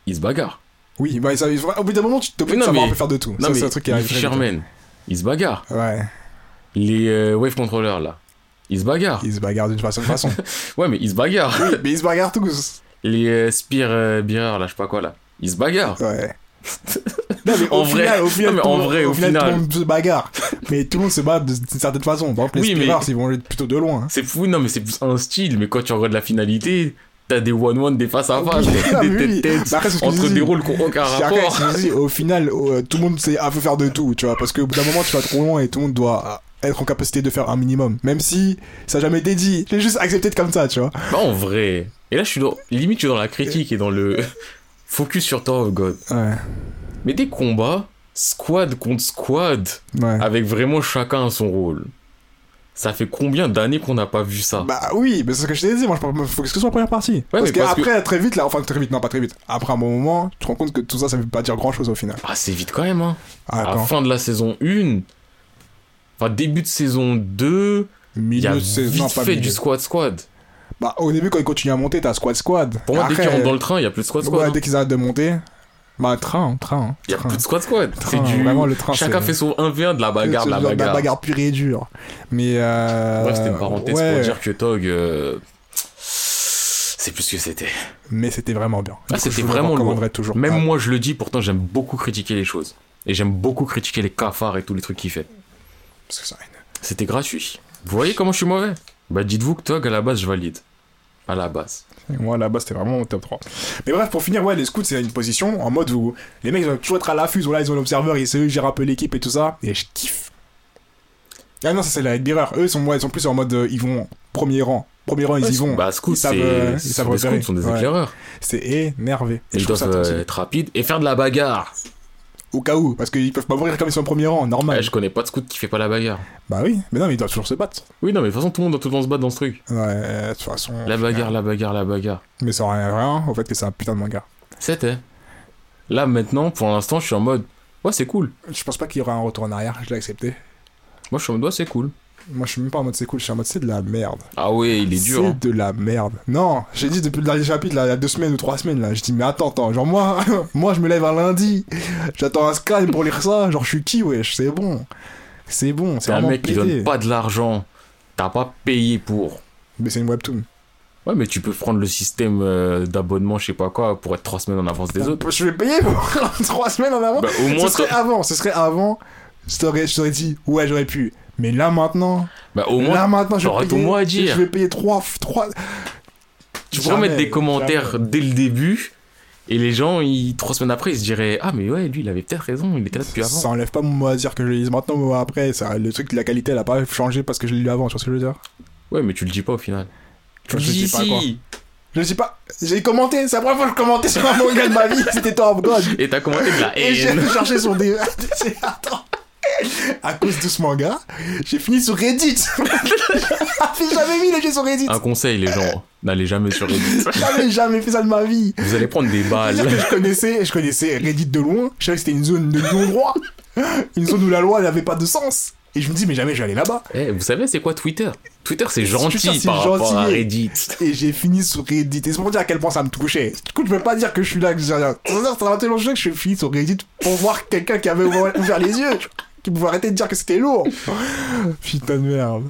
ils se bagarrent. Oui, bah, ça, au bout d'un moment, tu te non, savoir mais- un peu faire de tout. Non, ça, mais un truc qui les. Fishermen, ils se bagarrent. Ouais, Les euh, Wave Controllers, là, ils se bagarrent. ils se bagarrent d'une façon façon. (laughs) Ouais, mais ils se bagarrent. oui, mais ils se bagarrent tous. Les euh, Spear euh, Bearer, là, je sais pas quoi, là, ils se bagarrent. Ouais. Non, mais En au vrai. final, au final, Non, mais tout en le monde- vrai, au tout le final. monde se bagarre. Mais tout le monde se bat de- d'une certaine façon. Par exemple, les Oui, mais- ils vont aller plutôt de loin. hein. C'est fou, non, mais c'est plus un style, mais quand tu regardes la finalité, t'as des one-one, des face à face, des oui. têtes-têtes, Bah, après, entre des rôles qui ont aucun après, rapport. dis, au final, euh, tout le monde sait un peu faire de tout, tu vois, parce qu'au bout d'un moment, tu vas trop loin et tout le monde doit euh, être en capacité de faire un minimum. Même si ça n'a jamais été dit. J'ai juste accepté de comme ça, tu vois. Bah, en vrai. Et là, je suis dans, limite, je suis dans la critique et dans le focus sur Tower of God. Ouais, Mais des combats, squad contre squad, ouais. avec vraiment chacun son rôle. Ça fait combien d'années qu'on n'a pas vu ça? Bah oui, mais c'est ce que je t'ai dit, moi je parle- faut que ce soit la première partie. parce qu'après, très vite, là, enfin très vite, non pas très vite, après un bon moment, tu te rends compte que tout ça, ça veut pas dire grand chose au final. Ah, c'est vite quand même, hein. Ah, à la fin de la saison 1, enfin début de saison 2, il y a non, vite pas fait milieu. du squad squad. Bah au début, quand ils continuent à monter, t'as squad squad. Pour moi, dès qu'ils rentrent dans le train, il y a plus de squad squad. ouais, hein. dès qu'ils arrêtent de monter, bah train, train. Il y a plus de squad squad. C'est du. vraiment, le train, Chacun fait son 1v1 de la bagarre, de la bagarre. bagarre pure et dure. Mais euh... Bref, c'était une parenthèse ouais, pour dire que Tog. euh, C'est plus ce que c'était. Mais c'était vraiment bien. Ah, c'était vraiment lourd. toujours. Même Ah, moi, je le dis, pourtant, j'aime beaucoup critiquer les choses. Et j'aime beaucoup critiquer les cafards et tous les trucs qu'il fait. parce que ça. C'était gratuit. Vous voyez comment je suis mauvais? Bah, dites-vous que Tog, à la base, je valide. À la base. Moi là-bas c'était vraiment au top 3. Mais bref, pour finir, ouais, les scouts c'est une position en mode où les mecs ils doivent toujours être à l'affût, voilà, ils ont l'observeur, ils qui gèrent un peu l'équipe et tout ça, et je kiffe. Ah non, ça c'est la Headbearer. Eux ils sont, ouais, ils sont plus en mode euh, ils vont premier rang. Premier rang, ils y vont. Bah, scouts, Ils savent, euh, ils savent scouts sont des Ouais. éclaireurs. C'est énervé. Et Ils doivent euh, être rapides et faire de la bagarre. Au cas où, parce qu'ils peuvent pas mourir comme ils sont au premier rang, normal. Ouais, je connais pas de scout qui fait pas la bagarre. Bah oui, mais non, mais ils doivent toujours se battre. Oui, non, mais de toute façon, tout le monde doit tout le temps se battre dans ce truc. Ouais, de toute façon. La bagarre, la bagarre, la bagarre. Mais ça rien rien au fait que c'est un putain de manga. C'était. Là, maintenant, pour l'instant, je suis en mode. Ouais, c'est cool. Je pense pas qu'il y aura un retour en arrière, je l'ai accepté. Moi, je suis en mode, ouais, c'est cool. Moi je suis même pas en mode c'est cool, je suis en mode c'est de la merde. Ah ouais, il est dur. hein. C'est de la merde. Non, j'ai dit depuis le dernier chapitre, là, il y a deux semaines ou trois semaines, là. Je dis, mais attends, attends, genre moi, (laughs) moi je me lève un lundi, j'attends un scan pour lire ça, genre je suis qui, wesh, c'est bon. C'est bon, c'est un mec qui donne pas de l'argent. T'as pas payé pour. Mais c'est une webtoon. Ouais, mais tu peux prendre le système euh, d'abonnement, je sais pas quoi, pour être trois semaines en avance des autres. Je vais payer pour (laughs) trois semaines en avant. Bah, au ce moins, serait t'as- avant, ce serait avant, je t'aurais dit, ouais, j'aurais pu. Mais là maintenant, bah, au là moins, maintenant, je vais payer, ton mot à dire. Je vais payer trois, trois. tu pourrais mettre des commentaires jamais. dès le début. Et les gens, ils, trois semaines après, ils se diraient Ah, mais ouais, lui, il avait peut-être raison, il était là depuis avant. Ça enlève pas mon mot à dire que je le lise maintenant, mais après, ça, le truc de la qualité, elle a pas changé parce que je l'ai lu avant, tu vois ce que je veux dire? Ouais, mais tu le dis pas au final. Tu le Je dis dis pas quoi. Je sais pas, j'ai commenté, c'est la première fois que je commentais sur un manga de ma vie, c'était of God. Et t'as commenté de la Et j'ai haine. cherché son dé. (laughs) Attends. À cause de ce manga, j'ai fini sur Reddit. (laughs) j'ai jamais mis les jeux sur Reddit. Un conseil, les gens, n'allez jamais sur Reddit. (laughs) Jamais, jamais fait ça de ma vie. Vous allez prendre des balles. Je connaissais, je connaissais Reddit de loin. Je savais que c'était une zone de non-droit. Une zone où la loi n'avait pas de sens. Et je me dis, mais jamais je vais aller là-bas. Eh, vous savez, c'est quoi Twitter? Twitter, c'est Twitter, gentil c'est par rapport à gentil. Reddit. Et j'ai fini sur Reddit. Et c'est pour dire à quel point ça me touchait. Du coup, je peux pas dire que je suis là, que j'ai rien. Ça m'a tellement que je suis fini sur Reddit pour voir quelqu'un qui avait ouvert les yeux. Qui pouvait arrêter de dire que c'était lourd. (laughs) Putain de merde.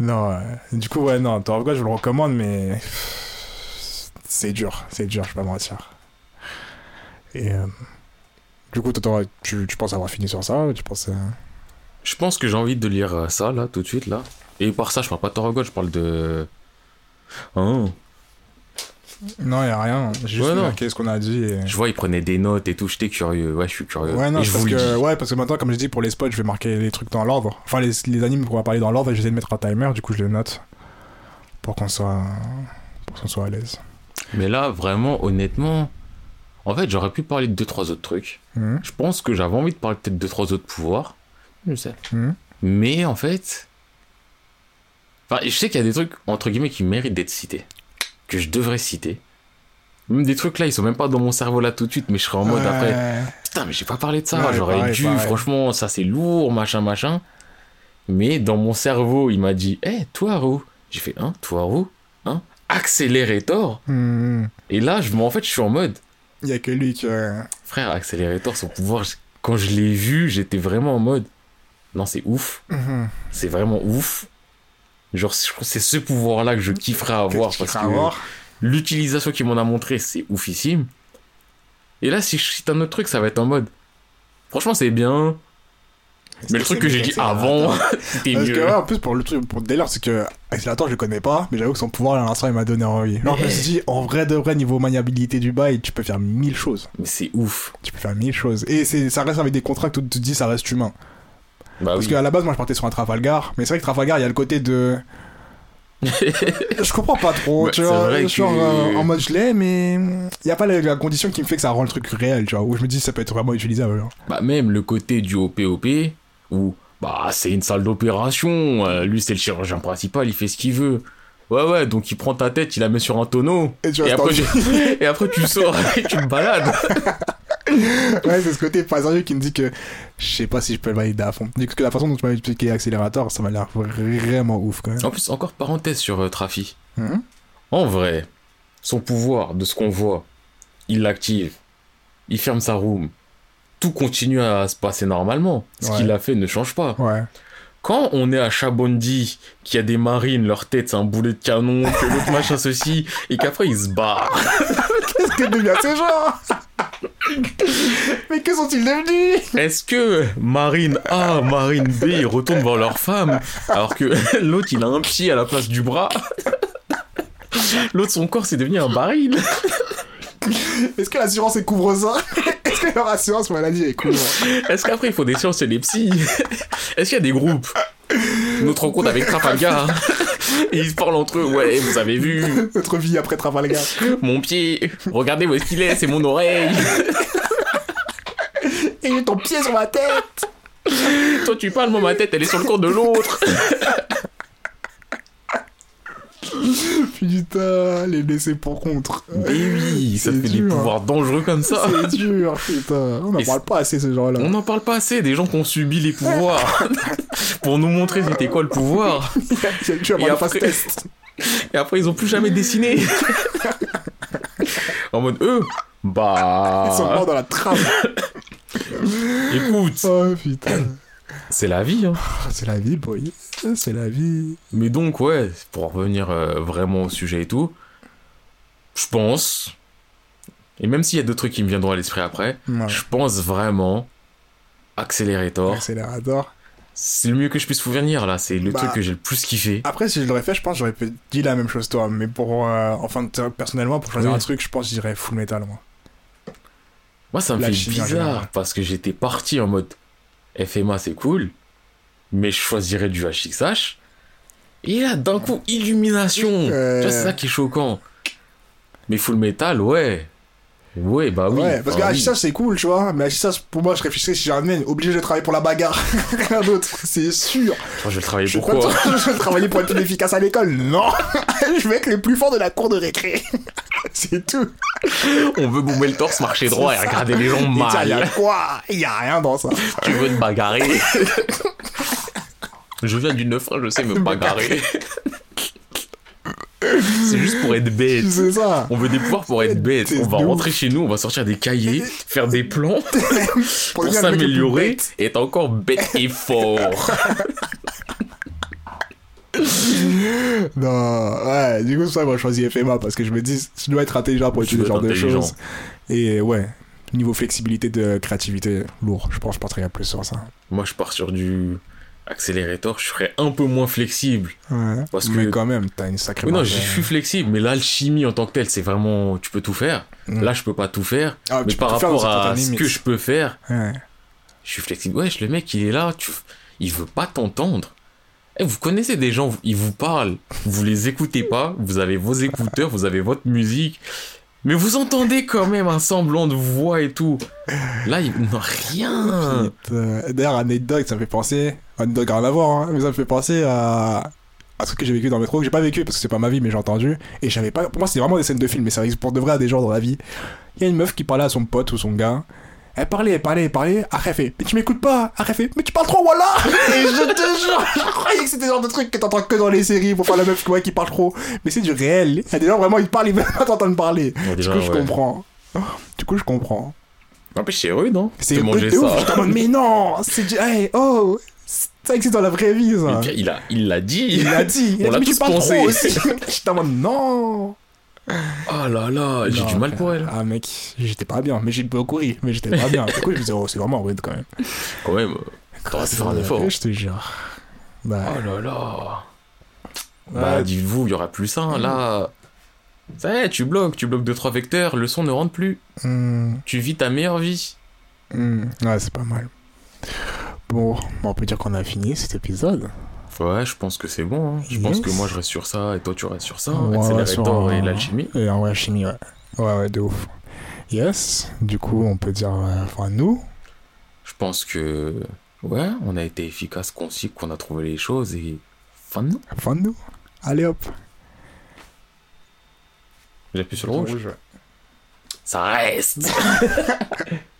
Non, ouais. du coup, ouais, non, Tower of God, je vous le recommande, mais. C'est dur, c'est dur, je vais pas mentir. Et. euh, Du coup, tu, tu penses avoir fini sur ça Tu penses. euh, Je pense que j'ai envie de lire euh, ça, là, tout de suite, là. Et par ça, je parle pas de Tower of God, je parle de... Hein Non, y a rien. J'ai juste Ouais, non. ce qu'on a dit. Et... Je vois, il prenait des notes et tout, j'étais curieux. Ouais, je suis curieux. Ouais, non, et je parce vous le que, dis. ouais, parce que maintenant, comme je dis, pour les spots, je vais marquer les trucs dans l'ordre. Enfin, les, les animes, on va parler dans l'ordre et j'essaie de mettre un timer, du coup, je les note. Pour qu'on soit, pour qu'on soit à l'aise. Mais là, vraiment, honnêtement... En fait, j'aurais pu parler de deux, trois autres trucs. Mhm. Je pense que j'avais envie de parler peut-être de deux, trois autres pouvoirs. Je sais. Mhm. Mais en fait... Enfin, je sais qu'il y a des trucs, entre guillemets, qui méritent d'être cités. Que je devrais citer. Même des trucs là, ils sont même pas dans mon cerveau là tout de suite, mais je serais en mode Ouais. après... Putain, mais j'ai pas parlé de ça. Ouais, J'aurais pareil, dû, pareil. franchement, ça c'est lourd, machin, machin. Mais dans mon cerveau, il m'a dit, hé, toi, Roux. J'ai fait, hein, toi, Roux Hein Accélérator Mhm. Et là, je, en fait, je suis en mode, Il y a que lui que. Frère, Accelerator, son pouvoir, quand je l'ai vu, j'étais vraiment en mode. Non, c'est ouf. Mhm. C'est vraiment ouf. Genre, c'est ce pouvoir-là que je kifferais avoir parce que avoir l'utilisation qu'il m'en a montré, c'est oufissime. Et là, si je cite un autre truc, ça va être en mode. Franchement, c'est bien. Mais le truc que j'ai dit avant, (laughs) c'était que, mieux. ouais, en plus, pour le truc, pour le délire, c'est que Accelerator, je le connais pas, mais j'avoue que son pouvoir, à l'instant, il m'a donné envie. Alors, je me suis dit, en vrai de vrai, niveau maniabilité du bail, tu peux faire mille choses. Mais c'est ouf. Tu peux faire mille choses. Et c'est, ça reste avec des contrats que tu te dis, ça reste humain. Bah Parce oui. qu'à la base, moi, je partais sur un Trafalgar, mais c'est vrai que Trafalgar, il y a le côté de. (laughs) je comprends pas trop, tu vois. vrai que- Genre, euh, en mode, je l'ai, mais il y a pas la, la condition qui me fait que ça rend le truc réel, tu vois. Où je me dis, ça peut être vraiment utilisable. genre. Bah même le côté du OPOP, où bah c'est une salle d'opération, euh, lui c'est le chirurgien principal, il fait ce qu'il veut. Ouais ouais, donc il prend ta tête, il la met sur un tonneau, Et tu et après, tu... (laughs) et après tu sors et tu te balades. (laughs) Ouais, c'est ce côté pas sérieux qui me dit que je sais pas si je peux le valider à fond. Parce que la façon dont tu m'as expliqué Accélérateur, ça m'a l'air vraiment ouf quand même. En plus, encore parenthèse sur euh, Trafi. Mhm. En vrai, son pouvoir, de ce qu'on voit, il l'active, il ferme sa room, tout continue à se passer normalement. Ce Ouais. qu'il a fait ne change pas. Ouais. Quand on est à Chabondi, qu'il y a des marines, leur tête c'est un boulet de canon, que l'autre machin ceci, et qu'après ils se barrent. (laughs) Qu'est-ce que devient ces gens? (laughs) Mais que sont-ils devenus? Est-ce que Marine A, Marine B, retournent voir leur femme, alors que (laughs) l'autre il a un pied à la place du bras? (laughs) L'autre son corps c'est devenu un baril. Est-ce que l'assurance elle couvre ça Est-ce que leur assurance maladie elle couvre Est-ce qu'après il faut des sciences chez les psys? Est-ce qu'il y a des groupes? Notre rencontre avec Trafalgar Et ils se parlent entre eux, ouais, vous avez vu. (laughs) Notre vie après Trafalgar mon pied, regardez où est-ce qu'il est, c'est mon oreille. (laughs) Et j'ai ton pied sur ma tête. Toi tu parles, moi ma tête elle est sur le corps de l'autre (laughs) (laughs) Putain, les laisser pour contre. Mais oui, (laughs) ça fait des pouvoirs dangereux comme ça C'est dur, putain. On n'en parle pas assez, ce genre-là. On n'en parle pas assez, des gens qui ont subi les pouvoirs (laughs) pour nous montrer c'était quoi le pouvoir. Tu vas Et après- test. Et après, ils ont plus jamais dessiné. en mode, eux, bah. Ils sont morts dans la trame. Écoute, Oh putain. C'est la vie. Hein. C'est la vie, boy. C'est la vie. Mais donc, ouais, pour revenir euh, vraiment au sujet et tout, je pense, et même s'il y a d'autres trucs qui me viendront à l'esprit après, Ouais. je pense vraiment, Accelerator, Accélérateur. c'est le mieux que je puisse vous venir là, c'est le Bah. truc que j'ai le plus kiffé. Après, si je l'aurais fait, je pense que j'aurais dit la même chose, toi. Mais pour. euh, enfin, personnellement, pour choisir Oui. un truc, je pense que je dirais full metal, moi. Moi, ça me La fait bizarre parce que j'étais parti en mode FMA, c'est cool, mais je choisirais du HXH. Et là, d'un coup, illumination. Euh. Tu vois, c'est ça qui est choquant. Mais Full Metal, ouais. Ouais, bah oui. ouais, parce que Enfin, oui. HSH, c'est cool, tu vois. Mais HSH, pour moi, je réfléchissais si j'ai un obligé de travailler pour la bagarre. (laughs) Rien d'autre, c'est sûr. Enfin, je vais travailler Je vais, pourquoi pas- (laughs) je vais travailler pour être plus efficace à l'école. Non (laughs) Je vais être le plus fort de la cour de récré. (laughs) c'est tout. On veut boumer le torse, marcher droit et ça. regarder les gens tiens, il y a mal. quoi? Il y a rien dans ça. Tu veux te bagarrer? (laughs) Je viens du 9-1, je sais me (laughs) bagarrer. c'est juste pour être bête. C'est ça. On veut des pouvoirs pour être bête. On va rentrer chez nous, on va sortir des cahiers, faire des plans pour s'améliorer et être encore bête et fort. (laughs) Non, ouais, du coup, ça, moi, je choisis FMA parce que je me dis, je dois être intelligent pour Tu utiliser ce genre de choses. Et ouais, niveau flexibilité de créativité, lourd. Je pense que je porterai plus sur ça. Moi, je pars sur du accélérateur, je serais un peu moins flexible. Ouais. Parce mais que- quand même, t'as une sacrée Oui, non, je suis flexible, mais l'alchimie en tant que telle, c'est vraiment. Tu peux tout faire. Mm. Là, je peux pas tout faire. Ah, mais par tout faire rapport à ce que je peux faire, Ouais. je suis flexible. Wesh, le mec, il est là, tu... il veut pas t'entendre. Eh, vous connaissez des gens, ils vous parlent, vous les écoutez pas, vous avez vos écouteurs, vous avez votre musique, mais vous entendez quand même un semblant de voix et tout. Là, il... non, rien. Euh, D'ailleurs, anecdote, ça me fait penser. Anecdote, rien à voir, hein, mais ça me fait penser à. un truc que j'ai vécu dans le métro, que j'ai pas vécu parce que c'est pas ma vie, mais j'ai entendu. Et j'avais pas. Pour moi, c'est vraiment des scènes de film, mais ça arrive pour de vrai à des gens dans la vie. Il y a une meuf qui parlait à son pote ou son gars. Elle parlait, elle parlait, elle parlait. Après, elle fait Mais tu m'écoutes pas Après, elle fait Mais tu parles trop, voilà (laughs) Et je te jure, (laughs) je croyais que c'était le genre de truc que t'entends que dans les séries pour faire la meuf ouais, qui parle trop. Mais c'est du réel. Il y a des gens vraiment, ils parlent, ils veulent pas t'entendre parler. Du gens, coup, je comprends. Du coup, je comprends. En plus, c'est rude, hein. C'est de manger ouf. ça. Mode, mais non, c'est du- hey, oh, c'est ça existe dans la vraie vie, ça. Mais il a, il l'a dit. Il l'a dit. Il (laughs) On a l'a dit, mais tous tu parles pensé. trop aussi. J'étais en mode, non. Oh là là, j'ai du mal pour elle. Ah, mec, j'étais pas bien. Mais j'ai beaucoup ri. Mais j'étais pas bien. Du coup, je me disais, oh, c'est vraiment rude quand même. Quand même. T'aurais pu faire un effort. Je te jure. Bah, Oh là là. Bah, dites-vous, il y aura plus ça. hein. Là, ça y est, tu bloques. Tu bloques 2-3 vecteurs, le son ne rentre plus. Hmm, Tu vis ta meilleure vie. hmm, ouais, c'est pas mal. Bon, bon, on peut dire qu'on a fini cet épisode. Ouais, je pense que c'est bon. hein. Je pense que moi je reste sur ça et toi tu restes sur ça. Ouais, Accélérateur sur, et euh, l'alchimie. Et en vrai, chimie, ouais. Ouais, ouais, de ouf. Yes, du coup, on peut dire, euh, enfin, nous, Je pense que. Ouais, on a été efficace, concis, qu'on a trouvé les choses et. Fin de nous. fin de nous. Allez hop. J'appuie sur le rouge. ouais. Ça reste (laughs)